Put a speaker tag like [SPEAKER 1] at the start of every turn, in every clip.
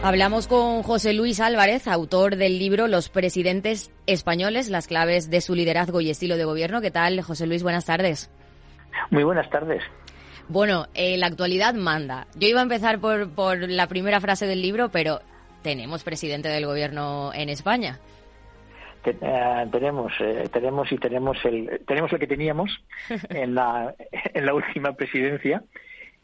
[SPEAKER 1] Hablamos con José Luis Álvarez, autor del libro Los presidentes españoles, las claves de su liderazgo y estilo de gobierno. ¿Qué tal, José Luis? Buenas tardes.
[SPEAKER 2] Muy buenas tardes.
[SPEAKER 1] Bueno, eh, la actualidad manda. Yo iba a empezar por, por la primera frase del libro, pero tenemos presidente del gobierno en España.
[SPEAKER 2] Eh, tenemos, eh, tenemos y tenemos el, tenemos lo que teníamos en la, en la última presidencia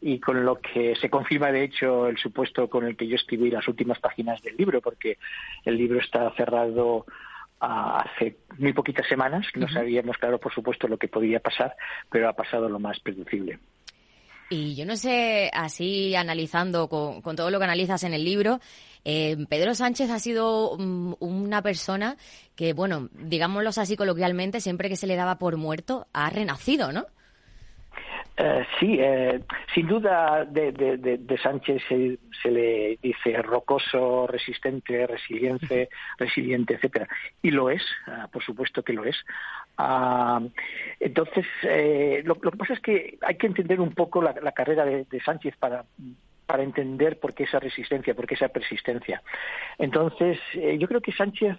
[SPEAKER 2] y con lo que se confirma de hecho el supuesto con el que yo escribí las últimas páginas del libro, porque el libro está cerrado hace muy poquitas semanas, no sabíamos claro por supuesto lo que podía pasar, pero ha pasado lo más predecible.
[SPEAKER 1] Y yo no sé, así analizando con, todo lo que analizas en el libro, eh, Pedro Sánchez ha sido mm, una persona que, bueno, digámoslo así coloquialmente, siempre que se le daba por muerto, ha renacido, ¿no?
[SPEAKER 2] Eh, sí, eh, sin duda de, de, Sánchez se, le dice rocoso, resistente, resiliente, resiliente, etcétera, y lo es, ah, por supuesto que lo es. Ah, entonces, eh, lo, que pasa es que hay que entender un poco la, carrera de, Sánchez para para entender por qué esa resistencia, por qué esa persistencia. Entonces, yo creo que Sánchez,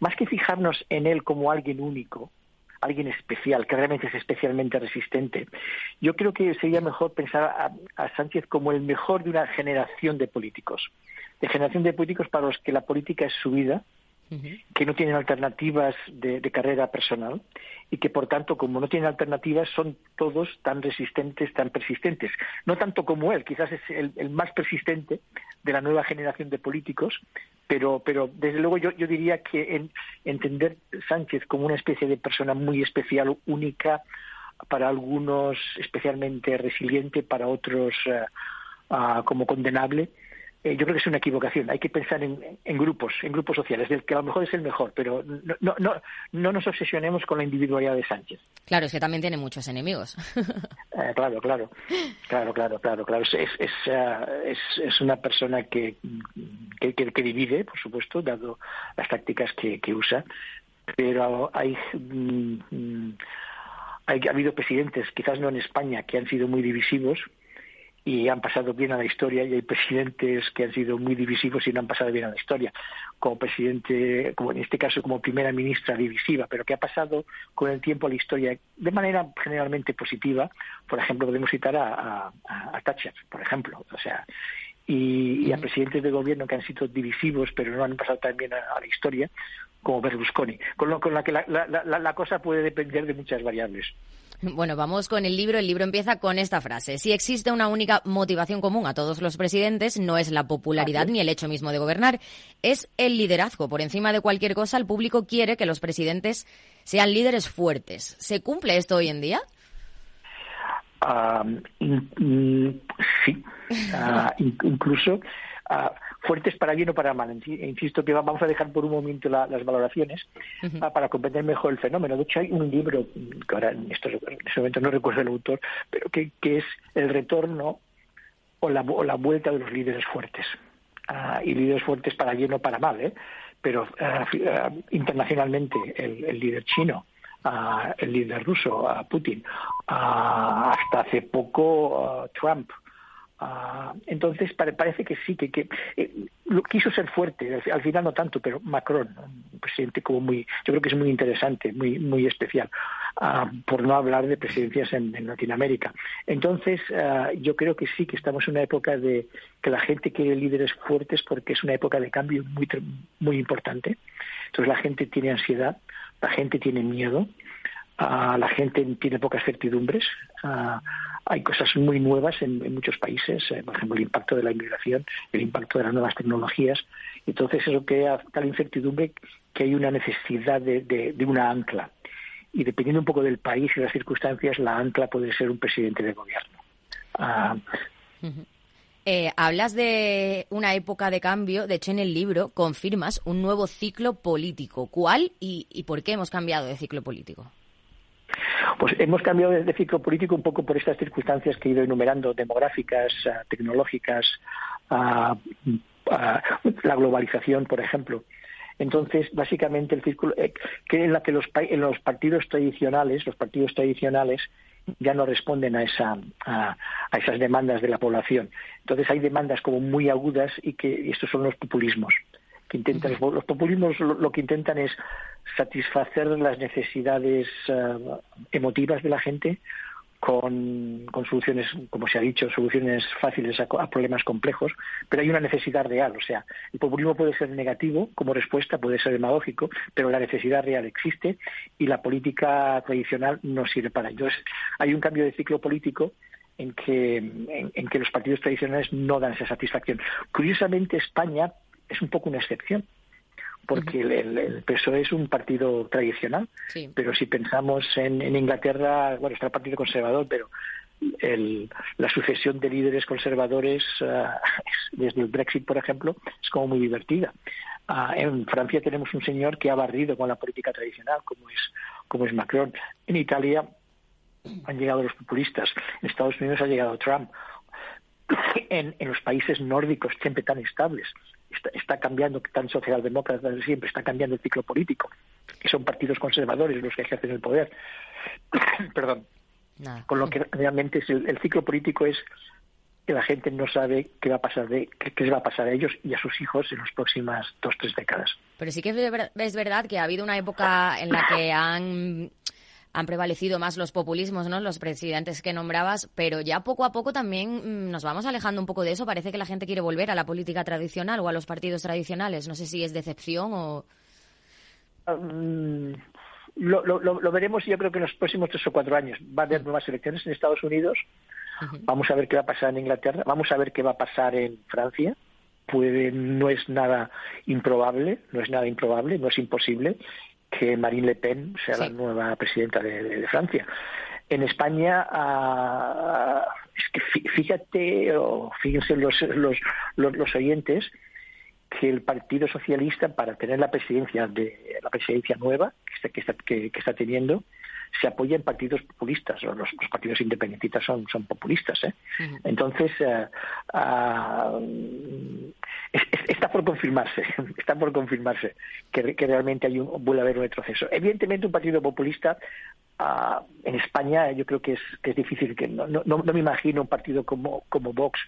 [SPEAKER 2] más que fijarnos en él como alguien único, alguien especial, que realmente es especialmente resistente. Yo creo que sería mejor pensar a, Sánchez como el mejor de una generación de políticos, de generación de políticos para los que la política es su vida, que no tienen alternativas de, carrera personal y que, por tanto, como no tienen alternativas, son todos tan resistentes, tan persistentes. No tanto como él, quizás es el, más persistente de la nueva generación de políticos, pero, pero desde luego yo, yo diría que en, entender Sánchez como una especie de persona muy especial, única, para algunos especialmente resiliente, para otros ah, como condenable, eh, yo creo que es una equivocación. Hay que pensar en, grupos, en grupos sociales, del que a lo mejor es el mejor, pero no, no, no, no nos obsesionemos con la individualidad de Sánchez.
[SPEAKER 1] Claro, es que también tiene muchos enemigos.
[SPEAKER 2] Eh, claro, claro, claro, claro, claro, claro. Es, es, eh, es, es una persona que, que, que, divide, por supuesto, dado las tácticas que, que usa, pero hay, mm, mm, hay, ha habido presidentes, quizás no en España, que han sido muy divisivos, y han pasado bien a la historia y hay presidentes que han sido muy divisivos y no han pasado bien a la historia como presidente como en este caso como primera ministra divisiva pero que ha pasado con el tiempo a la historia de manera generalmente positiva. Por ejemplo podemos citar a, a, Thatcher por ejemplo o sea y, a presidentes de gobierno que han sido divisivos pero no han pasado tan bien a, la historia como Berlusconi. Con lo con la que la, la cosa puede depender de muchas variables
[SPEAKER 1] bueno, vamos con el libro. El libro empieza con esta frase. Si existe una única motivación común a todos los presidentes, no es la popularidad ni el hecho mismo de gobernar, es el liderazgo. Por encima de cualquier cosa, el público quiere que los presidentes sean líderes fuertes. ¿Se cumple esto hoy en día?
[SPEAKER 2] Ah, sí. Ah, incluso ah, fuertes para bien o para mal. Insisto que vamos a dejar por un momento las valoraciones para comprender mejor el fenómeno. De hecho, hay un libro, que ahora en, estos, en este momento no recuerdo el autor, pero que, es El retorno o la, la vuelta de los líderes fuertes. Ah, y líderes fuertes para bien o para mal, ¿eh? pero ah, internacionalmente el, líder chino, el líder ruso, Putin, hasta hace poco Trump, Ah, entonces parece que sí, que, que eh, quiso ser fuerte, al, final no tanto, pero Macron, un presidente como muy, yo creo que es muy interesante, muy, muy especial, ah, por no hablar de presidencias en, Latinoamérica. Entonces ah, yo creo que sí, que estamos en una época de que la gente quiere líderes fuertes porque es una época de cambio muy, muy importante. Entonces la gente tiene ansiedad, la gente tiene miedo, la gente tiene pocas certidumbres hay cosas muy nuevas en, muchos países, eh, por ejemplo, el impacto de la inmigración, el impacto de las nuevas tecnologías. Entonces, eso crea tal incertidumbre que hay una necesidad de, una ancla. Y dependiendo un poco del país y las circunstancias, la ancla puede ser un presidente de gobierno. Ah,
[SPEAKER 1] eh, hablas de una época de cambio, de hecho en el libro confirmas un nuevo ciclo político. ¿Cuál y por qué hemos cambiado de ciclo político?
[SPEAKER 2] Pues hemos cambiado de, ciclo político un poco por estas circunstancias que he ido enumerando, demográficas, ah, tecnológicas, ah, ah, la globalización, por ejemplo. Entonces, básicamente, el círculo, eh, que en la que los, en los partidos tradicionales, los partidos tradicionales ya no responden a, esa, a, esas demandas de la población. Entonces, hay demandas como muy agudas y que estos son los populismos que intentan los populismos lo, que intentan es satisfacer las necesidades eh, emotivas de la gente con, soluciones, como se ha dicho, soluciones fáciles a, problemas complejos, pero hay una necesidad real. O sea, el populismo puede ser negativo como respuesta, puede ser demagógico, pero la necesidad real existe y la política tradicional no sirve para ello. Entonces, hay un cambio de ciclo político en que, en que los partidos tradicionales no dan esa satisfacción. Curiosamente, España es un poco una excepción porque el, PSOE es un partido tradicional, pero si pensamos en, Inglaterra, bueno, está el Partido Conservador, pero la sucesión de líderes conservadores ah, desde el Brexit, por ejemplo, es como muy divertida. Ah, en Francia tenemos un señor que ha barrido con la política tradicional, como es, como es Macron. En Italia han llegado los populistas. En Estados Unidos ha llegado Trump. En, en los países nórdicos siempre tan estables está, cambiando, tan socialdemócrata desde siempre, está cambiando el ciclo político, que son partidos conservadores los que ejercen el poder. Perdón. Con lo que realmente es el, ciclo político es que la gente no sabe qué va a pasar de qué, les va a pasar a ellos y a sus hijos en las próximas dos tres décadas.
[SPEAKER 1] Pero sí que es verdad que ha habido una época en la que han han prevalecido más los populismos, ¿no? Los presidentes que nombrabas, pero ya poco a poco también mm, nos vamos alejando un poco de eso. Parece que la gente quiere volver a la política tradicional o a los partidos tradicionales. No sé si es decepción o.
[SPEAKER 2] Mm, lo, lo, lo, veremos yo creo que en los próximos tres o cuatro años. Va a haber nuevas elecciones en Estados Unidos. Vamos a ver qué va a pasar en Inglaterra. Vamos a ver qué va a pasar en Francia. Puede, no es nada improbable, no es nada improbable, no es imposible que Marine Le Pen sea la nueva presidenta de, Francia. En España, ah, es que fíjate, o fíjense los, los, los, oyentes, que el Partido Socialista, para tener la presidencia de la presidencia nueva que está, que, que está teniendo, se apoya en partidos populistas, los, partidos independentistas son, son populistas. ¿eh? Entonces, eh, ah, está por confirmarse, está por confirmarse que, realmente hay un, vuelve a haber un retroceso. Evidentemente, un partido populista ah, en España yo creo que es, que es difícil, que no, no, no me imagino un partido como, como Vox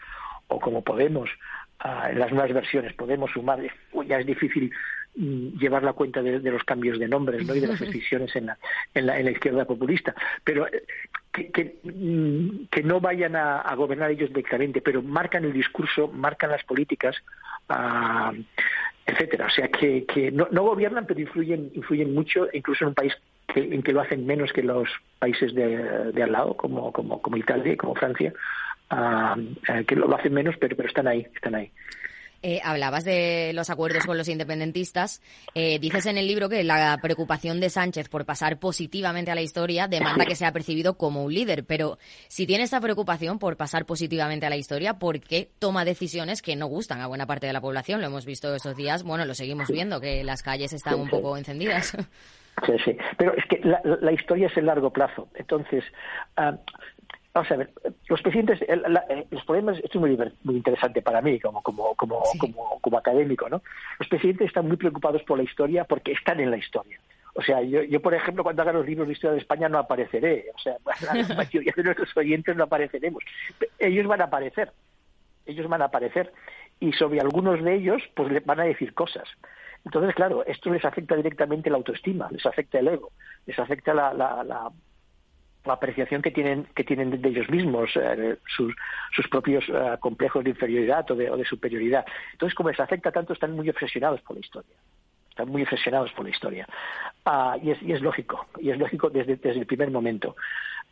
[SPEAKER 2] o como Podemos ah, en las nuevas versiones, Podemos sumar, ya es difícil llevar la cuenta de, los cambios de nombres ¿no? y de las decisiones en la, en la, en la izquierda populista. Pero eh, que, que, mm, que no vayan a, gobernar ellos directamente, pero marcan el discurso, marcan las políticas, uh, etcétera. O sea, que, que no, no, gobiernan, pero influyen, influyen mucho, incluso en un país que, en que lo hacen menos que los países de, de al lado, como, como, como Italia y como Francia, uh, que lo, lo hacen menos, pero, pero están ahí, están ahí.
[SPEAKER 1] Eh, hablabas de los acuerdos con los independentistas. Eh, dices en el libro que la preocupación de Sánchez por pasar positivamente a la historia demanda que sea percibido como un líder. Pero si tiene esa preocupación por pasar positivamente a la historia, ¿por qué toma decisiones que no gustan a buena parte de la población? Lo hemos visto esos días, bueno, lo seguimos viendo, que las calles están un poco encendidas.
[SPEAKER 2] Sí, sí. Pero es que la, historia es el largo plazo. Entonces, ah, Vamos a ver, los presidentes, los problemas, esto es muy, muy interesante para mí como, como, como, como, como académico, ¿no? Los presidentes están muy preocupados por la historia porque están en la historia. O sea, yo, yo, por ejemplo, cuando haga los libros de historia de España no apareceré. O sea, la mayoría de nuestros oyentes no apareceremos. Ellos van a aparecer. Ellos van a aparecer. Y sobre algunos de ellos, pues van a decir cosas. Entonces, claro, esto les afecta directamente la autoestima, les afecta el ego, les afecta la, la la apreciación que tienen que tienen de ellos mismos, eh, sus, sus propios eh, complejos de inferioridad o de, o de superioridad. Entonces, como les afecta tanto, están muy obsesionados por la historia. Están muy obsesionados por la historia. Ah, y, es, y es lógico, y es lógico desde, desde el primer momento.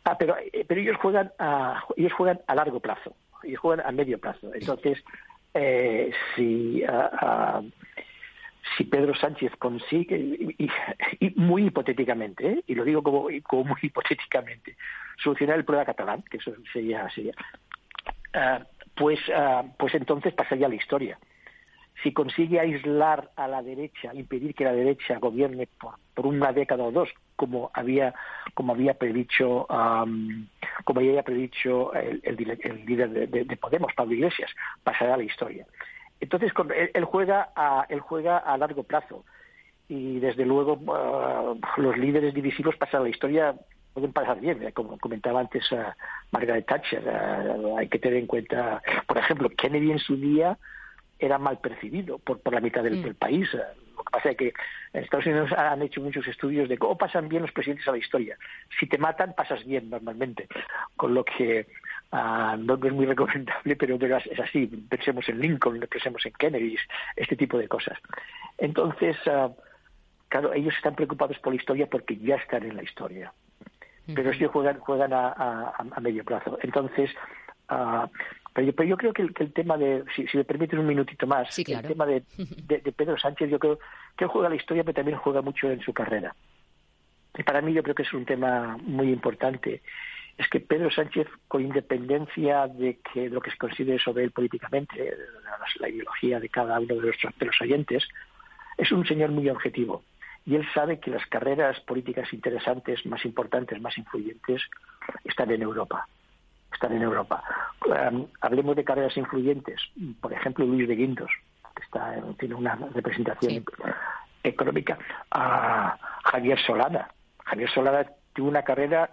[SPEAKER 2] Ah, pero, eh, pero ellos juegan a, ellos juegan a largo plazo, ellos juegan a medio plazo. Entonces, si ah, si Pedro Sánchez consigue, y, muy hipotéticamente, ¿eh? y lo digo como, muy hipotéticamente, solucionar el problema catalán, que eso sería, sería uh, pues, uh, pues entonces pasaría la historia. Si consigue aislar a la derecha, impedir que la derecha gobierne por, una década o dos, como había, como había predicho, um, como había predicho el, el, líder de, de Podemos, Pablo Iglesias, pasará la historia. Entonces, él, juega a, él juega a largo plazo. y desde luego los líderes divisivos pasan a la historia pueden pasar bien, ¿eh? como comentaba antes Margaret Thatcher. hay que tener en cuenta, por ejemplo, Kennedy en su día era mal percibido por, por la mitad del, mm. país. Lo que pasa es que en Estados Unidos han hecho muchos estudios de cómo pasan bien los presidentes a la historia. Si te matan, pasas bien normalmente. Con lo que ah, no, es muy recomendable, pero, es así. Pensemos en Lincoln, pensemos en Kennedy, este tipo de cosas. Entonces, ah, claro, ellos están preocupados por la historia porque ya están en la historia. Pero ellos juegan, juegan a, a, medio plazo. Entonces, uh, pero, yo, creo que el, tema de, si, me permiten un minutito más, el tema de, Pedro Sánchez, yo creo que él juega la historia, pero también juega mucho en su carrera. Y para mí yo creo que es un tema muy importante. Es que Pedro Sánchez, con independencia de que lo que se considere sobre él políticamente, la, ideología de cada uno de los, de los oyentes, es un señor muy objetivo. Y él sabe que las carreras políticas interesantes, más importantes, más influyentes, están en Europa están en Europa. Em, hablemos de carreras influyentes, por ejemplo Luis de Guindos, que está, tiene una representación económica, a Javier Solana. Javier Solana tuvo una carrera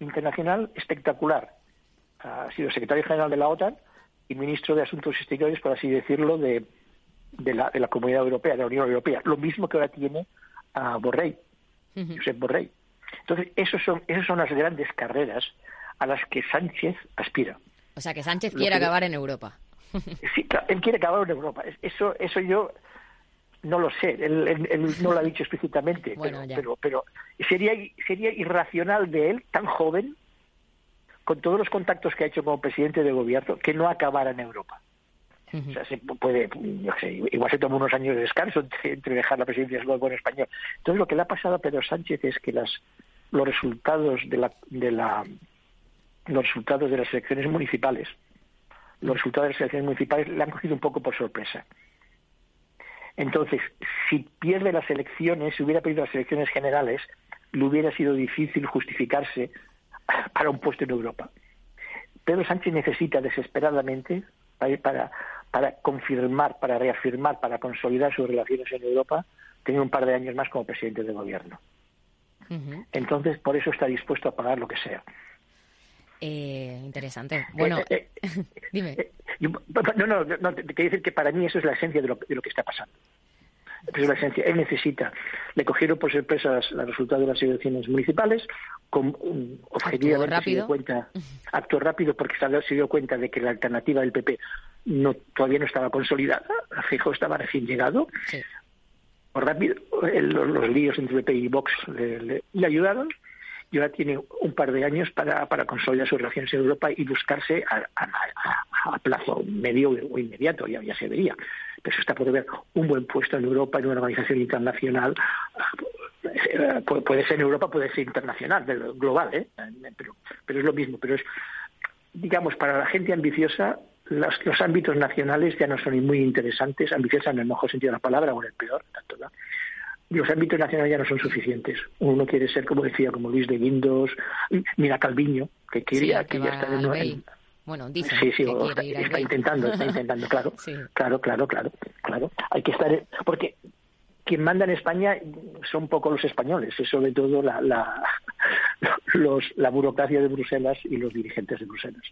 [SPEAKER 2] internacional espectacular. Ha sido secretario general de la OTAN y ministro de Asuntos Exteriores, por así decirlo, de, de, la, de la Comunidad Europea, de la Unión Europea. Lo mismo que ahora tiene a Borrell, Josep Borrell. Entonces, esos son, esas son las grandes carreras a las que Sánchez aspira.
[SPEAKER 1] O sea, que Sánchez quiere acabar en Europa.
[SPEAKER 2] Sí, él quiere acabar en Europa. Eso, eso yo no lo sé. Él, no lo ha dicho explícitamente, pero, pero, sería, sería irracional de él, tan joven, con todos los contactos que ha hecho como presidente de gobierno, que no acabara en Europa. O sea, se puede, yo sé, igual se toma unos años de descanso entre, dejar la presidencia luego en español. Entonces, lo que le ha pasado a Pedro Sánchez es que las, los resultados de la, de la los resultados de las elecciones municipales. Los resultados de las elecciones municipales le han cogido un poco por sorpresa. Entonces, si pierde las elecciones, si hubiera perdido las elecciones generales, le hubiera sido difícil justificarse para un puesto en Europa. Pedro Sánchez necesita desesperadamente para, para confirmar, para reafirmar, para consolidar sus relaciones en Europa, tener un par de años más como presidente de gobierno. Entonces, por eso está dispuesto a pagar lo que sea.
[SPEAKER 1] Eh, interesante. Bueno, eh, eh, dime.
[SPEAKER 2] no, no, no, te quiero decir que para mí eso es la esencia de lo, de lo que está pasando. es la esencia. Él necesita. Le cogieron por sorpresa los resultados de las elecciones municipales, con un objetivo
[SPEAKER 1] rápido.
[SPEAKER 2] cuenta, acto rápido, porque se dio cuenta de que la alternativa del PP no, todavía no estaba consolidada. Fijo estaba recién llegado. Sí. rápido, los, líos entre PP y Vox le ayudaron y ahora tiene un par de años para, para consolidar sus relaciones en Europa y buscarse a, plazo medio o inmediato, ya, ya se vería. Pero eso está por ver un buen puesto en Europa, en una organización internacional. Eh, puede ser en Europa, puede ser internacional, global, ¿eh? pero, pero es lo mismo. Pero es, digamos, para la gente ambiciosa, los, los ámbitos nacionales ya no son muy interesantes, ambiciosa en el mejor sentido de la palabra o en el peor, tanto, ¿no? Los ámbitos nacionales ya no son suficientes. Uno quiere ser, como decía, como Luis de Guindos, mira Calviño, que quería que, ya está
[SPEAKER 1] en, bueno, dice
[SPEAKER 2] sí, sí, está, intentando, está intentando, claro, claro, claro, claro, claro. Hay que estar, porque quien manda en España son poco los españoles, es sobre todo la, la, los, la burocracia de Bruselas y los dirigentes de Bruselas.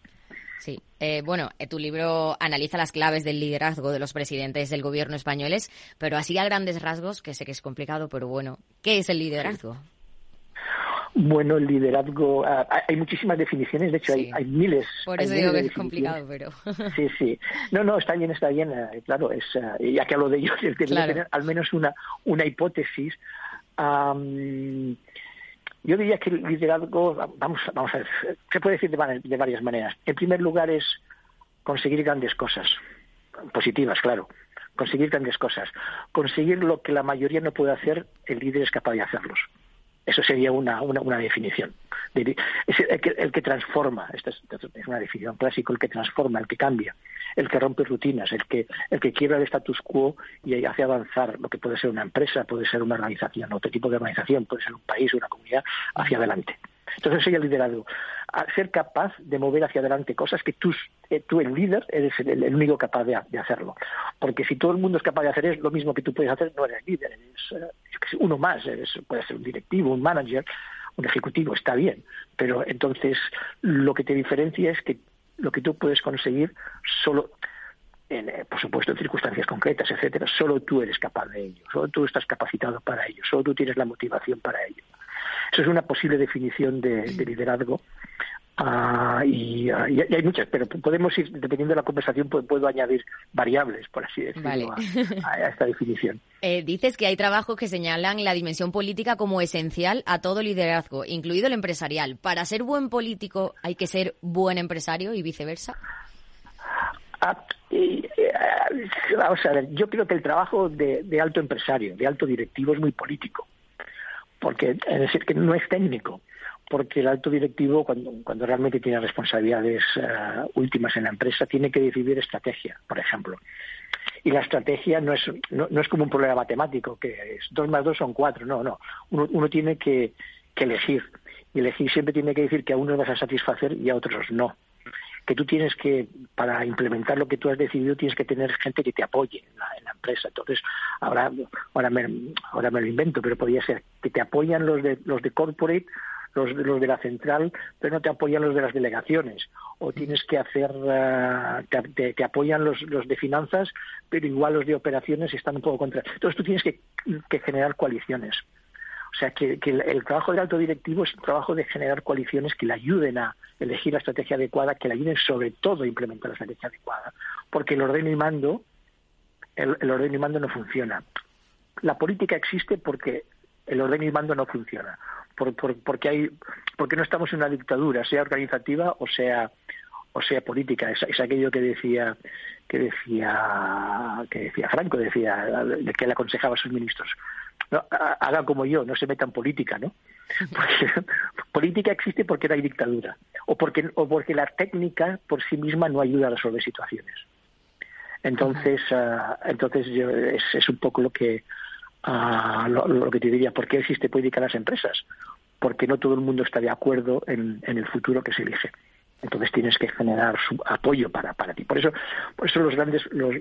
[SPEAKER 1] Sí. Eh, bueno, eh, tu libro analiza las claves del liderazgo de los presidentes del gobierno españoles, pero así a grandes rasgos, que sé que es complicado, pero bueno, ¿qué es el liderazgo?
[SPEAKER 2] Bueno, el liderazgo, ah, hay muchísimas definiciones, de hecho hay, hay, miles.
[SPEAKER 1] Por eso digo que es complicado, pero...
[SPEAKER 2] Sí, sí. No, no, está bien, está bien, eh, claro, es, ya que hablo de ello, es que tener al menos una, una hipótesis. Yo diría que el liderazgo, vamos, vamos a ver, se puede decir de, varias maneras. En primer lugar es conseguir grandes cosas, positivas, claro. Conseguir grandes cosas. Conseguir lo que la mayoría no puede hacer, el líder es capaz de hacerlos. Eso sería una, una, definición. Es el que, el que transforma, esta es, una definición clásica, el que transforma, el que cambia, el que rompe rutinas, el que, el que quiebra el status quo y hace avanzar lo que puede ser una empresa, puede ser una organización, otro tipo de organización, puede ser un país, una comunidad, hacia adelante. Entonces sería el liderazgo. ser capaz de mover hacia adelante cosas que tú, eh, tú el líder, eres el, único capaz de, hacerlo. Porque si todo el mundo es capaz de hacer es lo mismo que tú puedes hacer, no eres líder, eres, eh, uno más, puede ser un directivo, un manager, un ejecutivo, está bien, pero entonces lo que te diferencia es que lo que tú puedes conseguir solo en, eh, por supuesto en circunstancias concretas, etcétera, solo tú eres capaz de ello, solo tú estás capacitado para ello, solo tú tienes la motivación para ello. Eso es una posible definición de liderazgo Ah, y, hay muchas, pero podemos ir, dependiendo de la conversación, puedo, añadir variables, por así decirlo, a, esta definición.
[SPEAKER 1] Eh, dices que hay trabajos que señalan la dimensión política como esencial a todo liderazgo, incluido el empresarial. ¿Para ser buen político hay que ser buen empresario y viceversa?
[SPEAKER 2] Ah, eh, vamos a ver, yo creo que el trabajo de, de alto empresario, de alto directivo, es muy político, porque es decir, que no es técnico porque el alto directivo, cuando, cuando realmente tiene responsabilidades eh, últimas en la empresa, tiene que decidir estrategia, por ejemplo. Y la estrategia no es, no, es como un problema matemático, que es dos más dos son cuatro, no, no. Uno, uno tiene que, que elegir. Y elegir siempre tiene que decir que a unos vas a satisfacer y a otros no que tú tienes que, para implementar lo que tú has decidido, tienes que tener gente que te apoye en la, en la empresa. Entonces, ahora, ahora, me, ahora me lo invento, pero podría ser que te apoyan los de, los de corporate los, los de la central, pero no te apoyan los de las delegaciones. O tienes que hacer, eh, te, apoyan los, los de finanzas, pero igual los de operaciones están un poco contra. Entonces tú tienes que, generar coaliciones. O sea, que, el, trabajo del alto directivo es un trabajo de generar coaliciones que le ayuden a elegir la estrategia adecuada, que le ayuden sobre todo a implementar la estrategia adecuada. Porque el ordeno y mando, el, ordeno y mando no funciona. La política existe porque el orden y mando no funciona, por, porque porque no estamos en una dictadura, sea organizativa o sea o sea política. Es, aquello que decía que decía que decía Franco, decía de que le aconsejaba a sus ministros. No, haga como yo, no se meta en política, ¿no? Porque política existe porque no hay dictadura o porque o porque la técnica por sí misma no ayuda a resolver situaciones. Entonces, ah, entonces yo, es, es un poco lo que lo, que te diría, ¿por qué existe política en las empresas? Porque no todo el mundo está de acuerdo en, el futuro que se elige. Entonces tienes que generar su apoyo para, para ti. Por eso, por eso los grandes, los,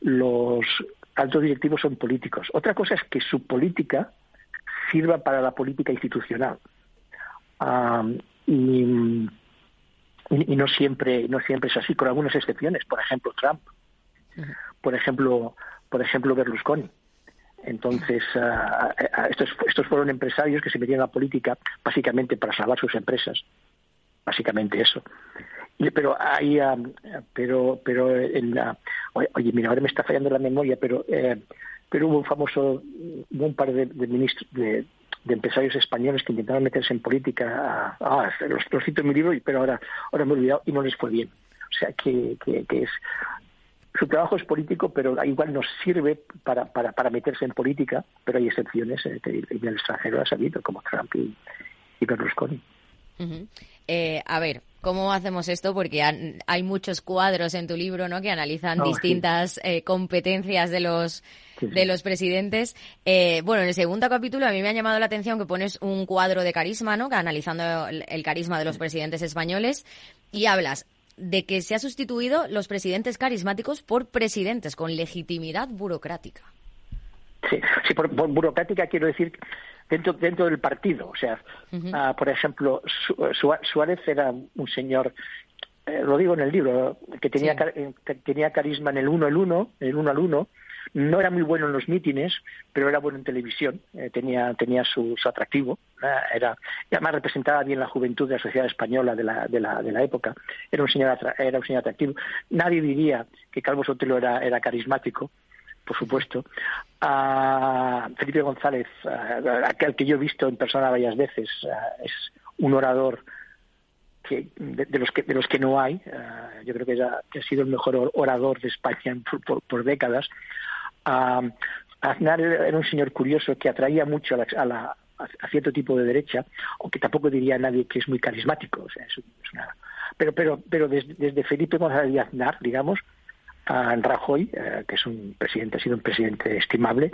[SPEAKER 2] los altos directivos son políticos. Otra cosa es que su política sirva para la política institucional. y, y, no siempre no siempre es así con algunas excepciones por ejemplo Trump por ejemplo por ejemplo Berlusconi entonces, ah, estos, estos fueron empresarios que se metían a la política básicamente para salvar sus empresas. Básicamente eso. Pero hay, ah, pero, pero en la, oye, mira, ahora me está fallando la memoria, pero, eh, pero hubo un famoso, hubo un par de, ministros, de, empresarios españoles que intentaron meterse en política. Ah, los, los cito en mi libro, pero ahora, ahora me he olvidado y no les fue bien. O sea, que, que, es su trabajo es político, pero igual nos sirve para, para, para meterse en política, pero hay excepciones eh, en el extranjero ha salido, como Trump y, Berlusconi.
[SPEAKER 1] Eh, a ver, ¿cómo hacemos esto? Porque hay muchos cuadros en tu libro ¿no? que analizan distintas eh, competencias de los, de los presidentes. bueno, en el segundo capítulo a mí me ha llamado la atención que pones un cuadro de carisma, ¿no? que analizando el carisma de los presidentes españoles y hablas de que se ha sustituido los presidentes carismáticos por presidentes con legitimidad burocrática.
[SPEAKER 2] Sí, sí por, burocrática quiero decir dentro dentro del partido. O sea, ah, por ejemplo, Suárez era un señor, eh, lo digo en el libro, que tenía, eh, que tenía carisma en el uno el uno, el uno al uno, no era muy bueno en los mítines, pero era bueno en televisión, eh, tenía, tenía su, atractivo, era, y además representaba bien la juventud de la sociedad española de la, de la, de la época, era un, señor era un señor atractivo. Nadie diría que Calvo Sotelo era, era carismático, por supuesto. A Felipe González, aquel que yo he visto en persona varias veces, es un orador que, de, los que de los que no hay. yo creo que, ha sido el mejor orador de España por décadas. Aznar era un señor curioso que atraía mucho a, la, a, cierto tipo de derecha, aunque tampoco diría nadie que es muy carismático. O sea, es, Pero, pero, pero desde, Felipe González y Aznar, digamos, a Rajoy, eh, que es un presidente, ha sido un presidente estimable,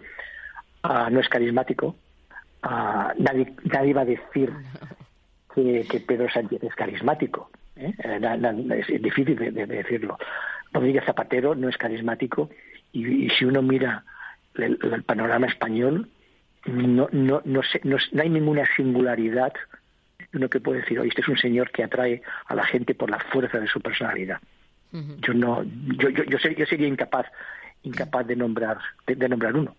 [SPEAKER 2] no es carismático. nadie, nadie va a decir que, Pedro Sánchez es carismático. ¿eh? Eh, es difícil de, de decirlo. Rodríguez Zapatero no es carismático y, si uno mira el, panorama español, no, no, no, no, hay ninguna singularidad uno que puede decir, oye, este es un señor que atrae a la gente por la fuerza de su personalidad. Yo no, yo, yo, yo, sería, incapaz, incapaz de nombrar, de, nombrar uno.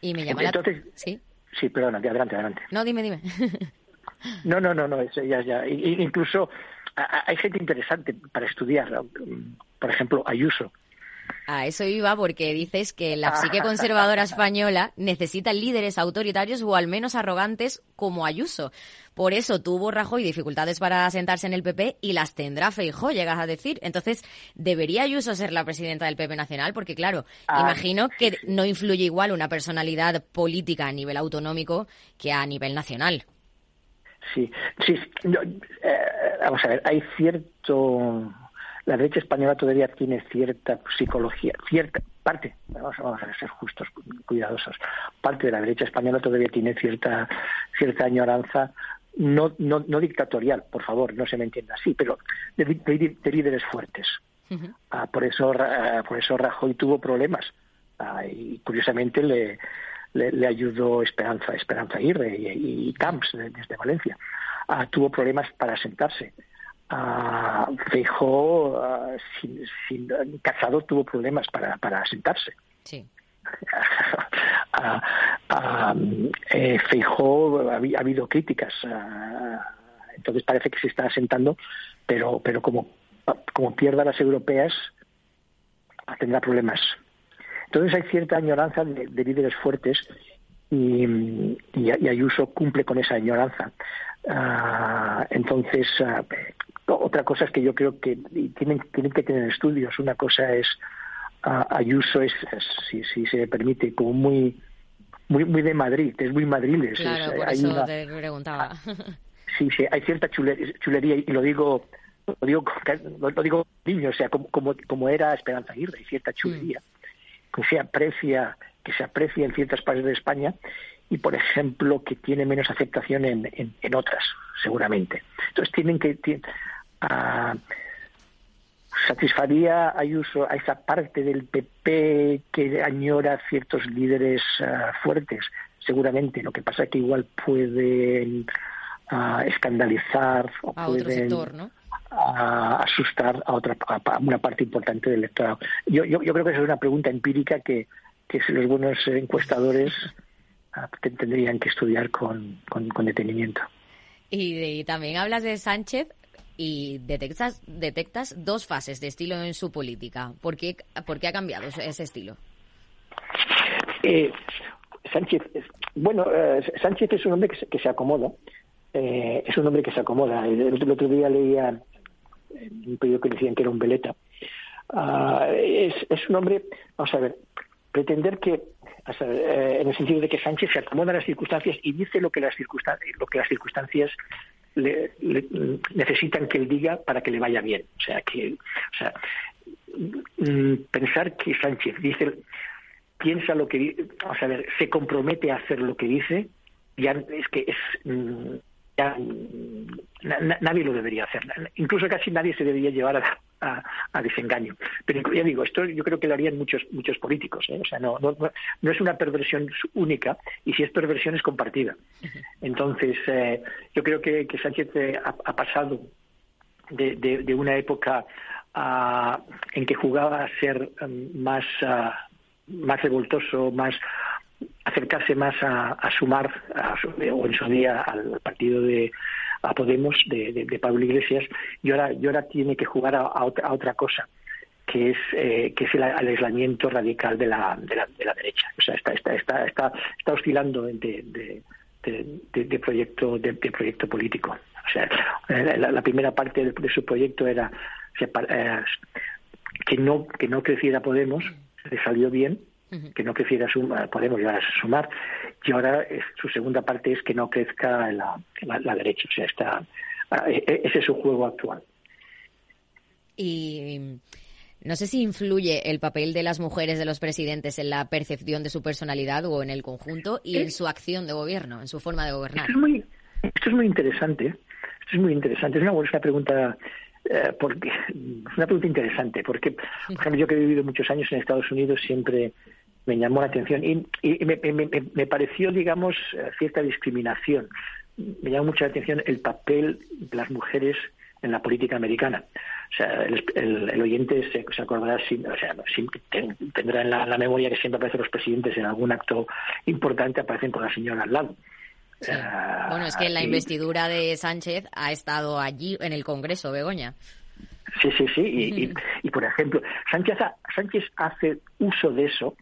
[SPEAKER 1] Y me llama
[SPEAKER 2] Entonces,
[SPEAKER 1] sí.
[SPEAKER 2] Sí, perdona, adelante, adelante.
[SPEAKER 1] No, dime, dime.
[SPEAKER 2] no, no, no, no, ya, ya. Incluso hay gente interesante para estudiar. Por ejemplo, Ayuso
[SPEAKER 1] a eso iba porque dices que la psique conservadora española necesita líderes autoritarios o al menos arrogantes como Ayuso. Por eso tuvo Rajoy dificultades para sentarse en el PP y las tendrá Feijó, llegas a decir. Entonces, ¿debería Ayuso ser la presidenta del PP nacional? Porque, claro, ah, imagino que no influye igual una personalidad política a nivel autonómico que a nivel nacional.
[SPEAKER 2] Sí, sí. Eh, vamos a ver, hay cierto la derecha española todavía tiene cierta psicología, cierta parte, vamos, a ser justos, cuidadosos, parte de la derecha española todavía tiene cierta cierta añoranza no, no, no dictatorial, por favor, no se me entienda así, pero de, líderes fuertes. Ah, por eso ah, por eso Rajoy tuvo problemas ah, y curiosamente le, le, ayudó Esperanza Esperanza Aguirre y, y Camps desde Valencia. tuvo problemas para sentarse a Feijó, sin, Casado tuvo problemas para, para sentarse.
[SPEAKER 1] Sí.
[SPEAKER 2] Eh, Feijó ha, habido críticas, entonces parece que se está asentando, pero, pero como, como pierda las europeas, tendrá problemas. Entonces hay cierta añoranza de, líderes fuertes y, y, Ayuso cumple con esa añoranza. Ah, entonces, ah, otra cosa es que yo creo que tienen, tienen que tener estudios. Una cosa es Ayuso es, si, si se permite, como muy muy muy de Madrid, es muy madriles.
[SPEAKER 1] Claro, por eso te preguntaba.
[SPEAKER 2] Sí, sí, hay cierta chulería y lo digo lo digo lo digo niño, o sea, como, como, como era Esperanza Aguirre, hay cierta chulería mm. que se aprecia que se aprecia en ciertas partes de España y, por ejemplo, que tiene menos aceptación en, en, otras, seguramente. Entonces tienen que satisfaría Ayuso a esa parte del PP que añora ciertos líderes ah, fuertes, seguramente. Lo que pasa es que igual pueden ah, escandalizar o pueden ah, asustar a otra a una parte importante del electorado. Yo, yo, yo creo que esa es una pregunta empírica que, que los buenos encuestadores tendrían que estudiar con, con, detenimiento.
[SPEAKER 1] y, también hablas de Sánchez y detectas, detectas dos fases de estilo en su política. ¿Por qué, ha cambiado ese estilo?
[SPEAKER 2] Eh, Sánchez, bueno, eh, Sánchez es un hombre que se, acomoda. Eh, es un hombre que se acomoda. El, otro día leía un periódico que decían que era un veleta. Ah, es, es un hombre, vamos a ver, pretender que, en el sentido de que Sánchez se acomoda a las circunstancias y dice lo que las circunstancias, lo que las circunstancias le, necesitan que él diga para que le vaya bien. O sea, que, o sea, mm, pensar que Sánchez dice, piensa lo que, o sea, ver, se compromete a hacer lo que dice, ya es que es, mm, ya, nadie lo debería hacer. Incluso casi nadie se debería llevar a, a, desengaño. Pero ya digo, esto yo creo que lo harían muchos muchos políticos. ¿eh? O sea, no, no, no es una perversión única y si es perversión es compartida. Entonces, eh, yo creo que, que Sánchez eh, ha, pasado de, de, una época en que jugaba a ser mm, más, ah, más revoltoso, más acercarse más a, sumar, o en su día al partido de a Podemos de, Pablo Iglesias, y ahora, y ahora tiene que jugar a, otra, cosa que es eh, que es el, aislamiento radical de la, de la, de la derecha. O sea, está, está, está, está, está oscilando de, de, proyecto de, proyecto político. O sea, eh, la, primera parte de, su proyecto era eh, que no que no creciera Podemos, le salió bien, que no creciera suma, podemos llegar a sumar y ahora su segunda parte es que no crezca la, la, derecha o sea está e, e, ese es su juego actual
[SPEAKER 1] y no sé si influye el papel de las mujeres de los presidentes en la percepción de su personalidad o en el conjunto y en su acción de gobierno, en su forma de gobernar.
[SPEAKER 2] Esto es muy, esto es muy interesante. Esto es muy interesante. Es una buena pregunta eh, porque es una pregunta interesante porque, por ejemplo, yo que he vivido muchos años en Estados Unidos siempre me llamó la atención y, me, pareció, digamos, cierta discriminación. Me llamó mucho la atención el papel de las mujeres en la política americana. O sea, el, oyente se, acordará, o sea, tendrá en la, memoria que siempre aparecen los presidentes en algún acto importante, aparecen con la señora al lado.
[SPEAKER 1] Ah, bueno, es que la investidura de Sánchez ha estado allí en el Congreso, Begoña.
[SPEAKER 2] Sí, sí, sí. Y, por ejemplo, Sánchez, Sánchez hace uso de eso.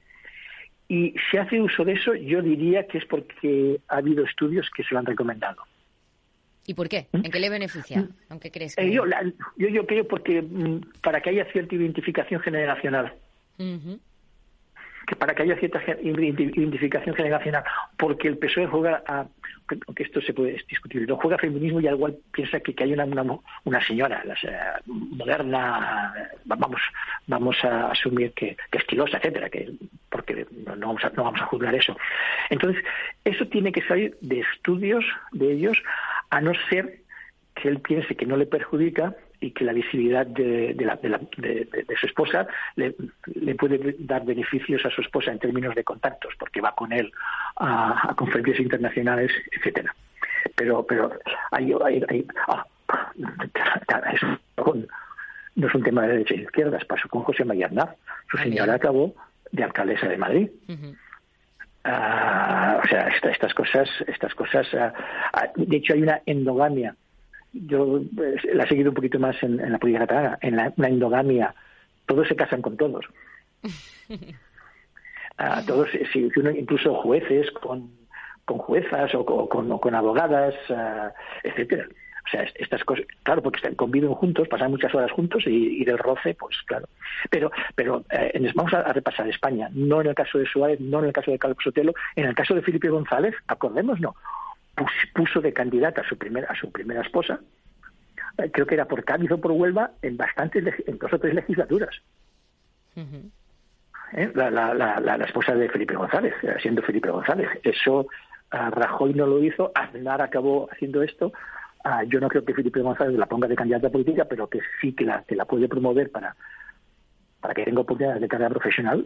[SPEAKER 2] Y si hace uso de eso, yo diría que es porque ha habido estudios que se lo han recomendado.
[SPEAKER 1] ¿Y por qué? ¿Mm? ¿En qué le beneficia? ¿Mm? Aunque crees
[SPEAKER 2] eh, yo, yo, creo porque para que haya cierta identificación generacional que para que haya cierta identificación generacional, porque el PSOE juega a, aunque esto se puede discutir, no juega feminismo y al igual piensa que, que hay una, una, señora moderna, vamos vamos a asumir que, que estilosa, etcétera, que porque no, vamos a, no vamos a juzgar eso. Entonces, eso tiene que salir de estudios de ellos, a no ser que él piense que no le perjudica y que la visibilidad de, su esposa le, puede dar beneficios a su esposa en términos de contactos, porque va con él a, conferencias internacionales, etcétera. Pero, pero hay, hay, ah, no es un tema de derecha e izquierdas, pasó con José Mayarnar. Su señora acabó de alcaldesa de Madrid. Ah, o sea, estas cosas, estas cosas. Ah, de hecho, hay una endogamia yo pues, la he seguido un poquito más en, la política catalana, en la, endogamia, todos se casan con todos. Ah, todos, si, uno, incluso jueces con, con juezas o con, con abogadas, uh, etcétera. O sea, estas cosas, claro, porque conviven juntos, pasan muchas horas juntos y, del roce, pues claro. Pero, pero eh, vamos a, repasar España, no en el caso de Suárez, no en el caso de Carlos Sotelo, en el caso de Felipe González, acordemos, no puso de candidata a su primera a su primera esposa eh, creo que era por Cádiz o por Huelva en bastantes en dos o tres legislaturas. ¿Eh? la, la, la, esposa de Felipe González eh, siendo Felipe González. Eso Rajoy no lo hizo Aznar acabó haciendo esto. Yo no creo que Felipe González la ponga de candidata política pero que sí que la que la puede promover para para que tenga oportunidades de carrera profesional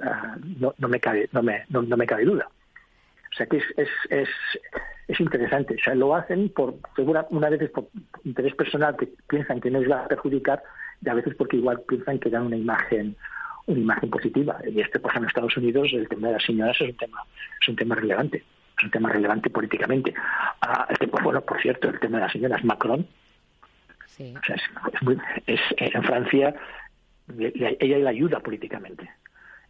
[SPEAKER 2] no, no me cabe no me no me cabe duda. O sea que es, es, es, es interesante. O sea, lo hacen por, segura, una vez por interés personal que piensan que no les va a perjudicar y a veces porque igual piensan que dan una imagen una imagen positiva. Y este, por ejemplo, en Estados Unidos el tema de las señoras es un tema, es un tema relevante. Es un tema relevante políticamente. Ah, el bueno, por cierto, el tema de las señoras Macron. Sí. O sea, es, en Francia ella le ayuda políticamente.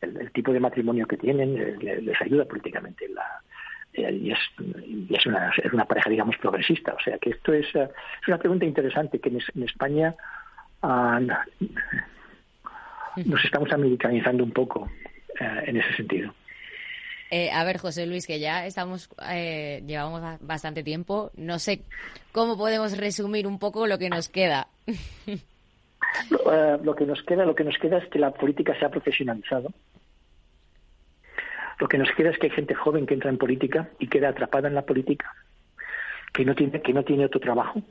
[SPEAKER 2] El, tipo de matrimonio que tienen les ayuda políticamente. La, y es, es, una, es una pareja, digamos, progresista. O sea que esto es, eh, es una pregunta interesante que en, España ah, nos estamos americanizando un poco eh, en ese sentido.
[SPEAKER 1] Eh, a ver, José Luis, que ya estamos, llevamos bastante tiempo. No sé cómo podemos resumir un poco lo que nos queda.
[SPEAKER 2] lo, que nos queda, lo que nos queda es que la política se ha profesionalizado lo que nos queda es que hay gente joven que entra en política y queda atrapada en la política, que no tiene, que no tiene otro trabajo,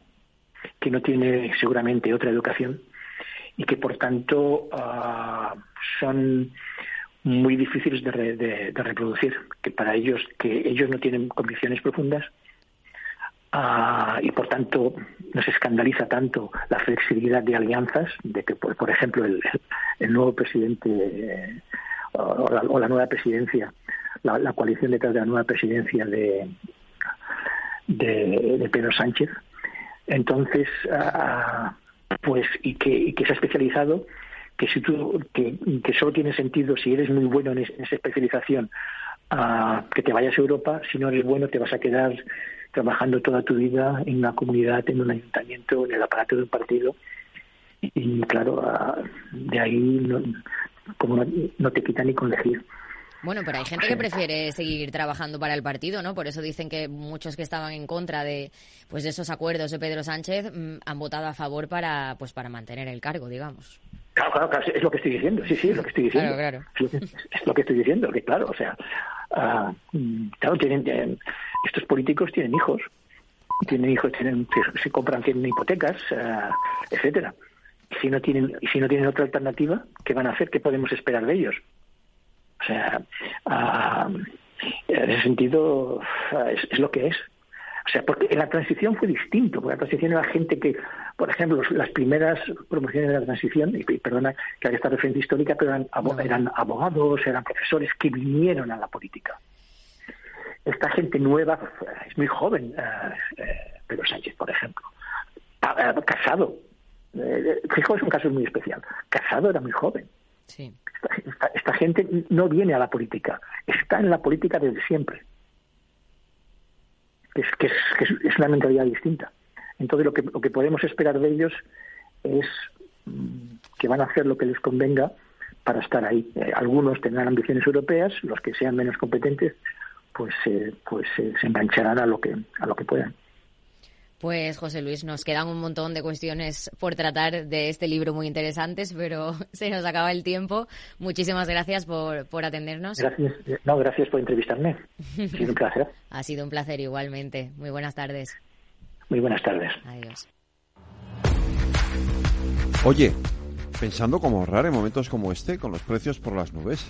[SPEAKER 2] que no tiene seguramente otra educación y que por tanto ah, son muy difíciles de, reproducir, que para ellos, que ellos no tienen convicciones profundas ah, y por tanto nos escandaliza tanto la flexibilidad de alianzas, de que por, ejemplo el, el, nuevo presidente o la, nueva presidencia, la, coalición detrás de la nueva presidencia de, de, Pedro Sánchez. Entonces, ah, pues, y que, que se ha especializado, que si tú, que, que solo tiene sentido si eres muy bueno en, esa especialización, ah, que te vayas a Europa, si no eres bueno te vas a quedar trabajando toda tu vida en una comunidad, en un ayuntamiento, en el aparato de un partido. Y claro, ah, de ahí como no, te quita ni con elegir.
[SPEAKER 1] Bueno, pero hay gente que prefiere seguir trabajando para el partido, ¿no? Por eso dicen que muchos que estaban en contra de pues de esos acuerdos de Pedro Sánchez mm, han votado a favor para pues para mantener el cargo, digamos.
[SPEAKER 2] Claro, claro, claro, es lo que estoy diciendo, sí, sí, es lo que estoy diciendo. Claro, claro. Es, lo que, estoy diciendo, que claro, o sea, uh, claro, tienen, estos políticos tienen hijos, tienen hijos, tienen, se, compran, tienen hipotecas, uh, etcétera si no tienen si no tienen otra alternativa, ¿qué van a hacer? ¿Qué podemos esperar de ellos? O sea, en ese sentido es, lo que es. O sea, porque en la transición fue distinto, porque la transición era gente que, por ejemplo, las primeras promociones de la transición, y perdona que haga esta referencia histórica, pero eran, eran abogados, eran profesores que vinieron a la política. Esta gente nueva es muy joven, eh, eh, Pedro Sánchez, por ejemplo, ah, eh. Fijo es un caso muy especial. Casado era muy joven. Sí. Esta, gente no viene a la política, está en la política desde siempre. Es, que es, una mentalidad distinta. Entonces, lo que, lo que podemos esperar de ellos es mm, que van a hacer lo que les convenga para estar ahí. Eh, algunos tendrán ambiciones europeas, los que sean menos competentes, pues, eh, pues eh, se engancharán a lo que a lo que puedan.
[SPEAKER 1] Pues José Luis, nos quedan un montón de cuestiones por tratar de este libro muy interesantes, pero se nos acaba el tiempo. Muchísimas gracias por, por atendernos.
[SPEAKER 2] Gracias, no, gracias por entrevistarme. Ha sido un placer.
[SPEAKER 1] ha sido un placer igualmente. Muy buenas tardes.
[SPEAKER 2] Muy buenas tardes.
[SPEAKER 1] Adiós.
[SPEAKER 3] Oye, pensando cómo ahorrar en momentos como este con los precios por las nubes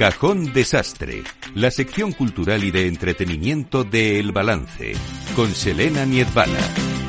[SPEAKER 4] Cajón Desastre, la sección cultural y de entretenimiento de El Balance, con Selena Niedbala.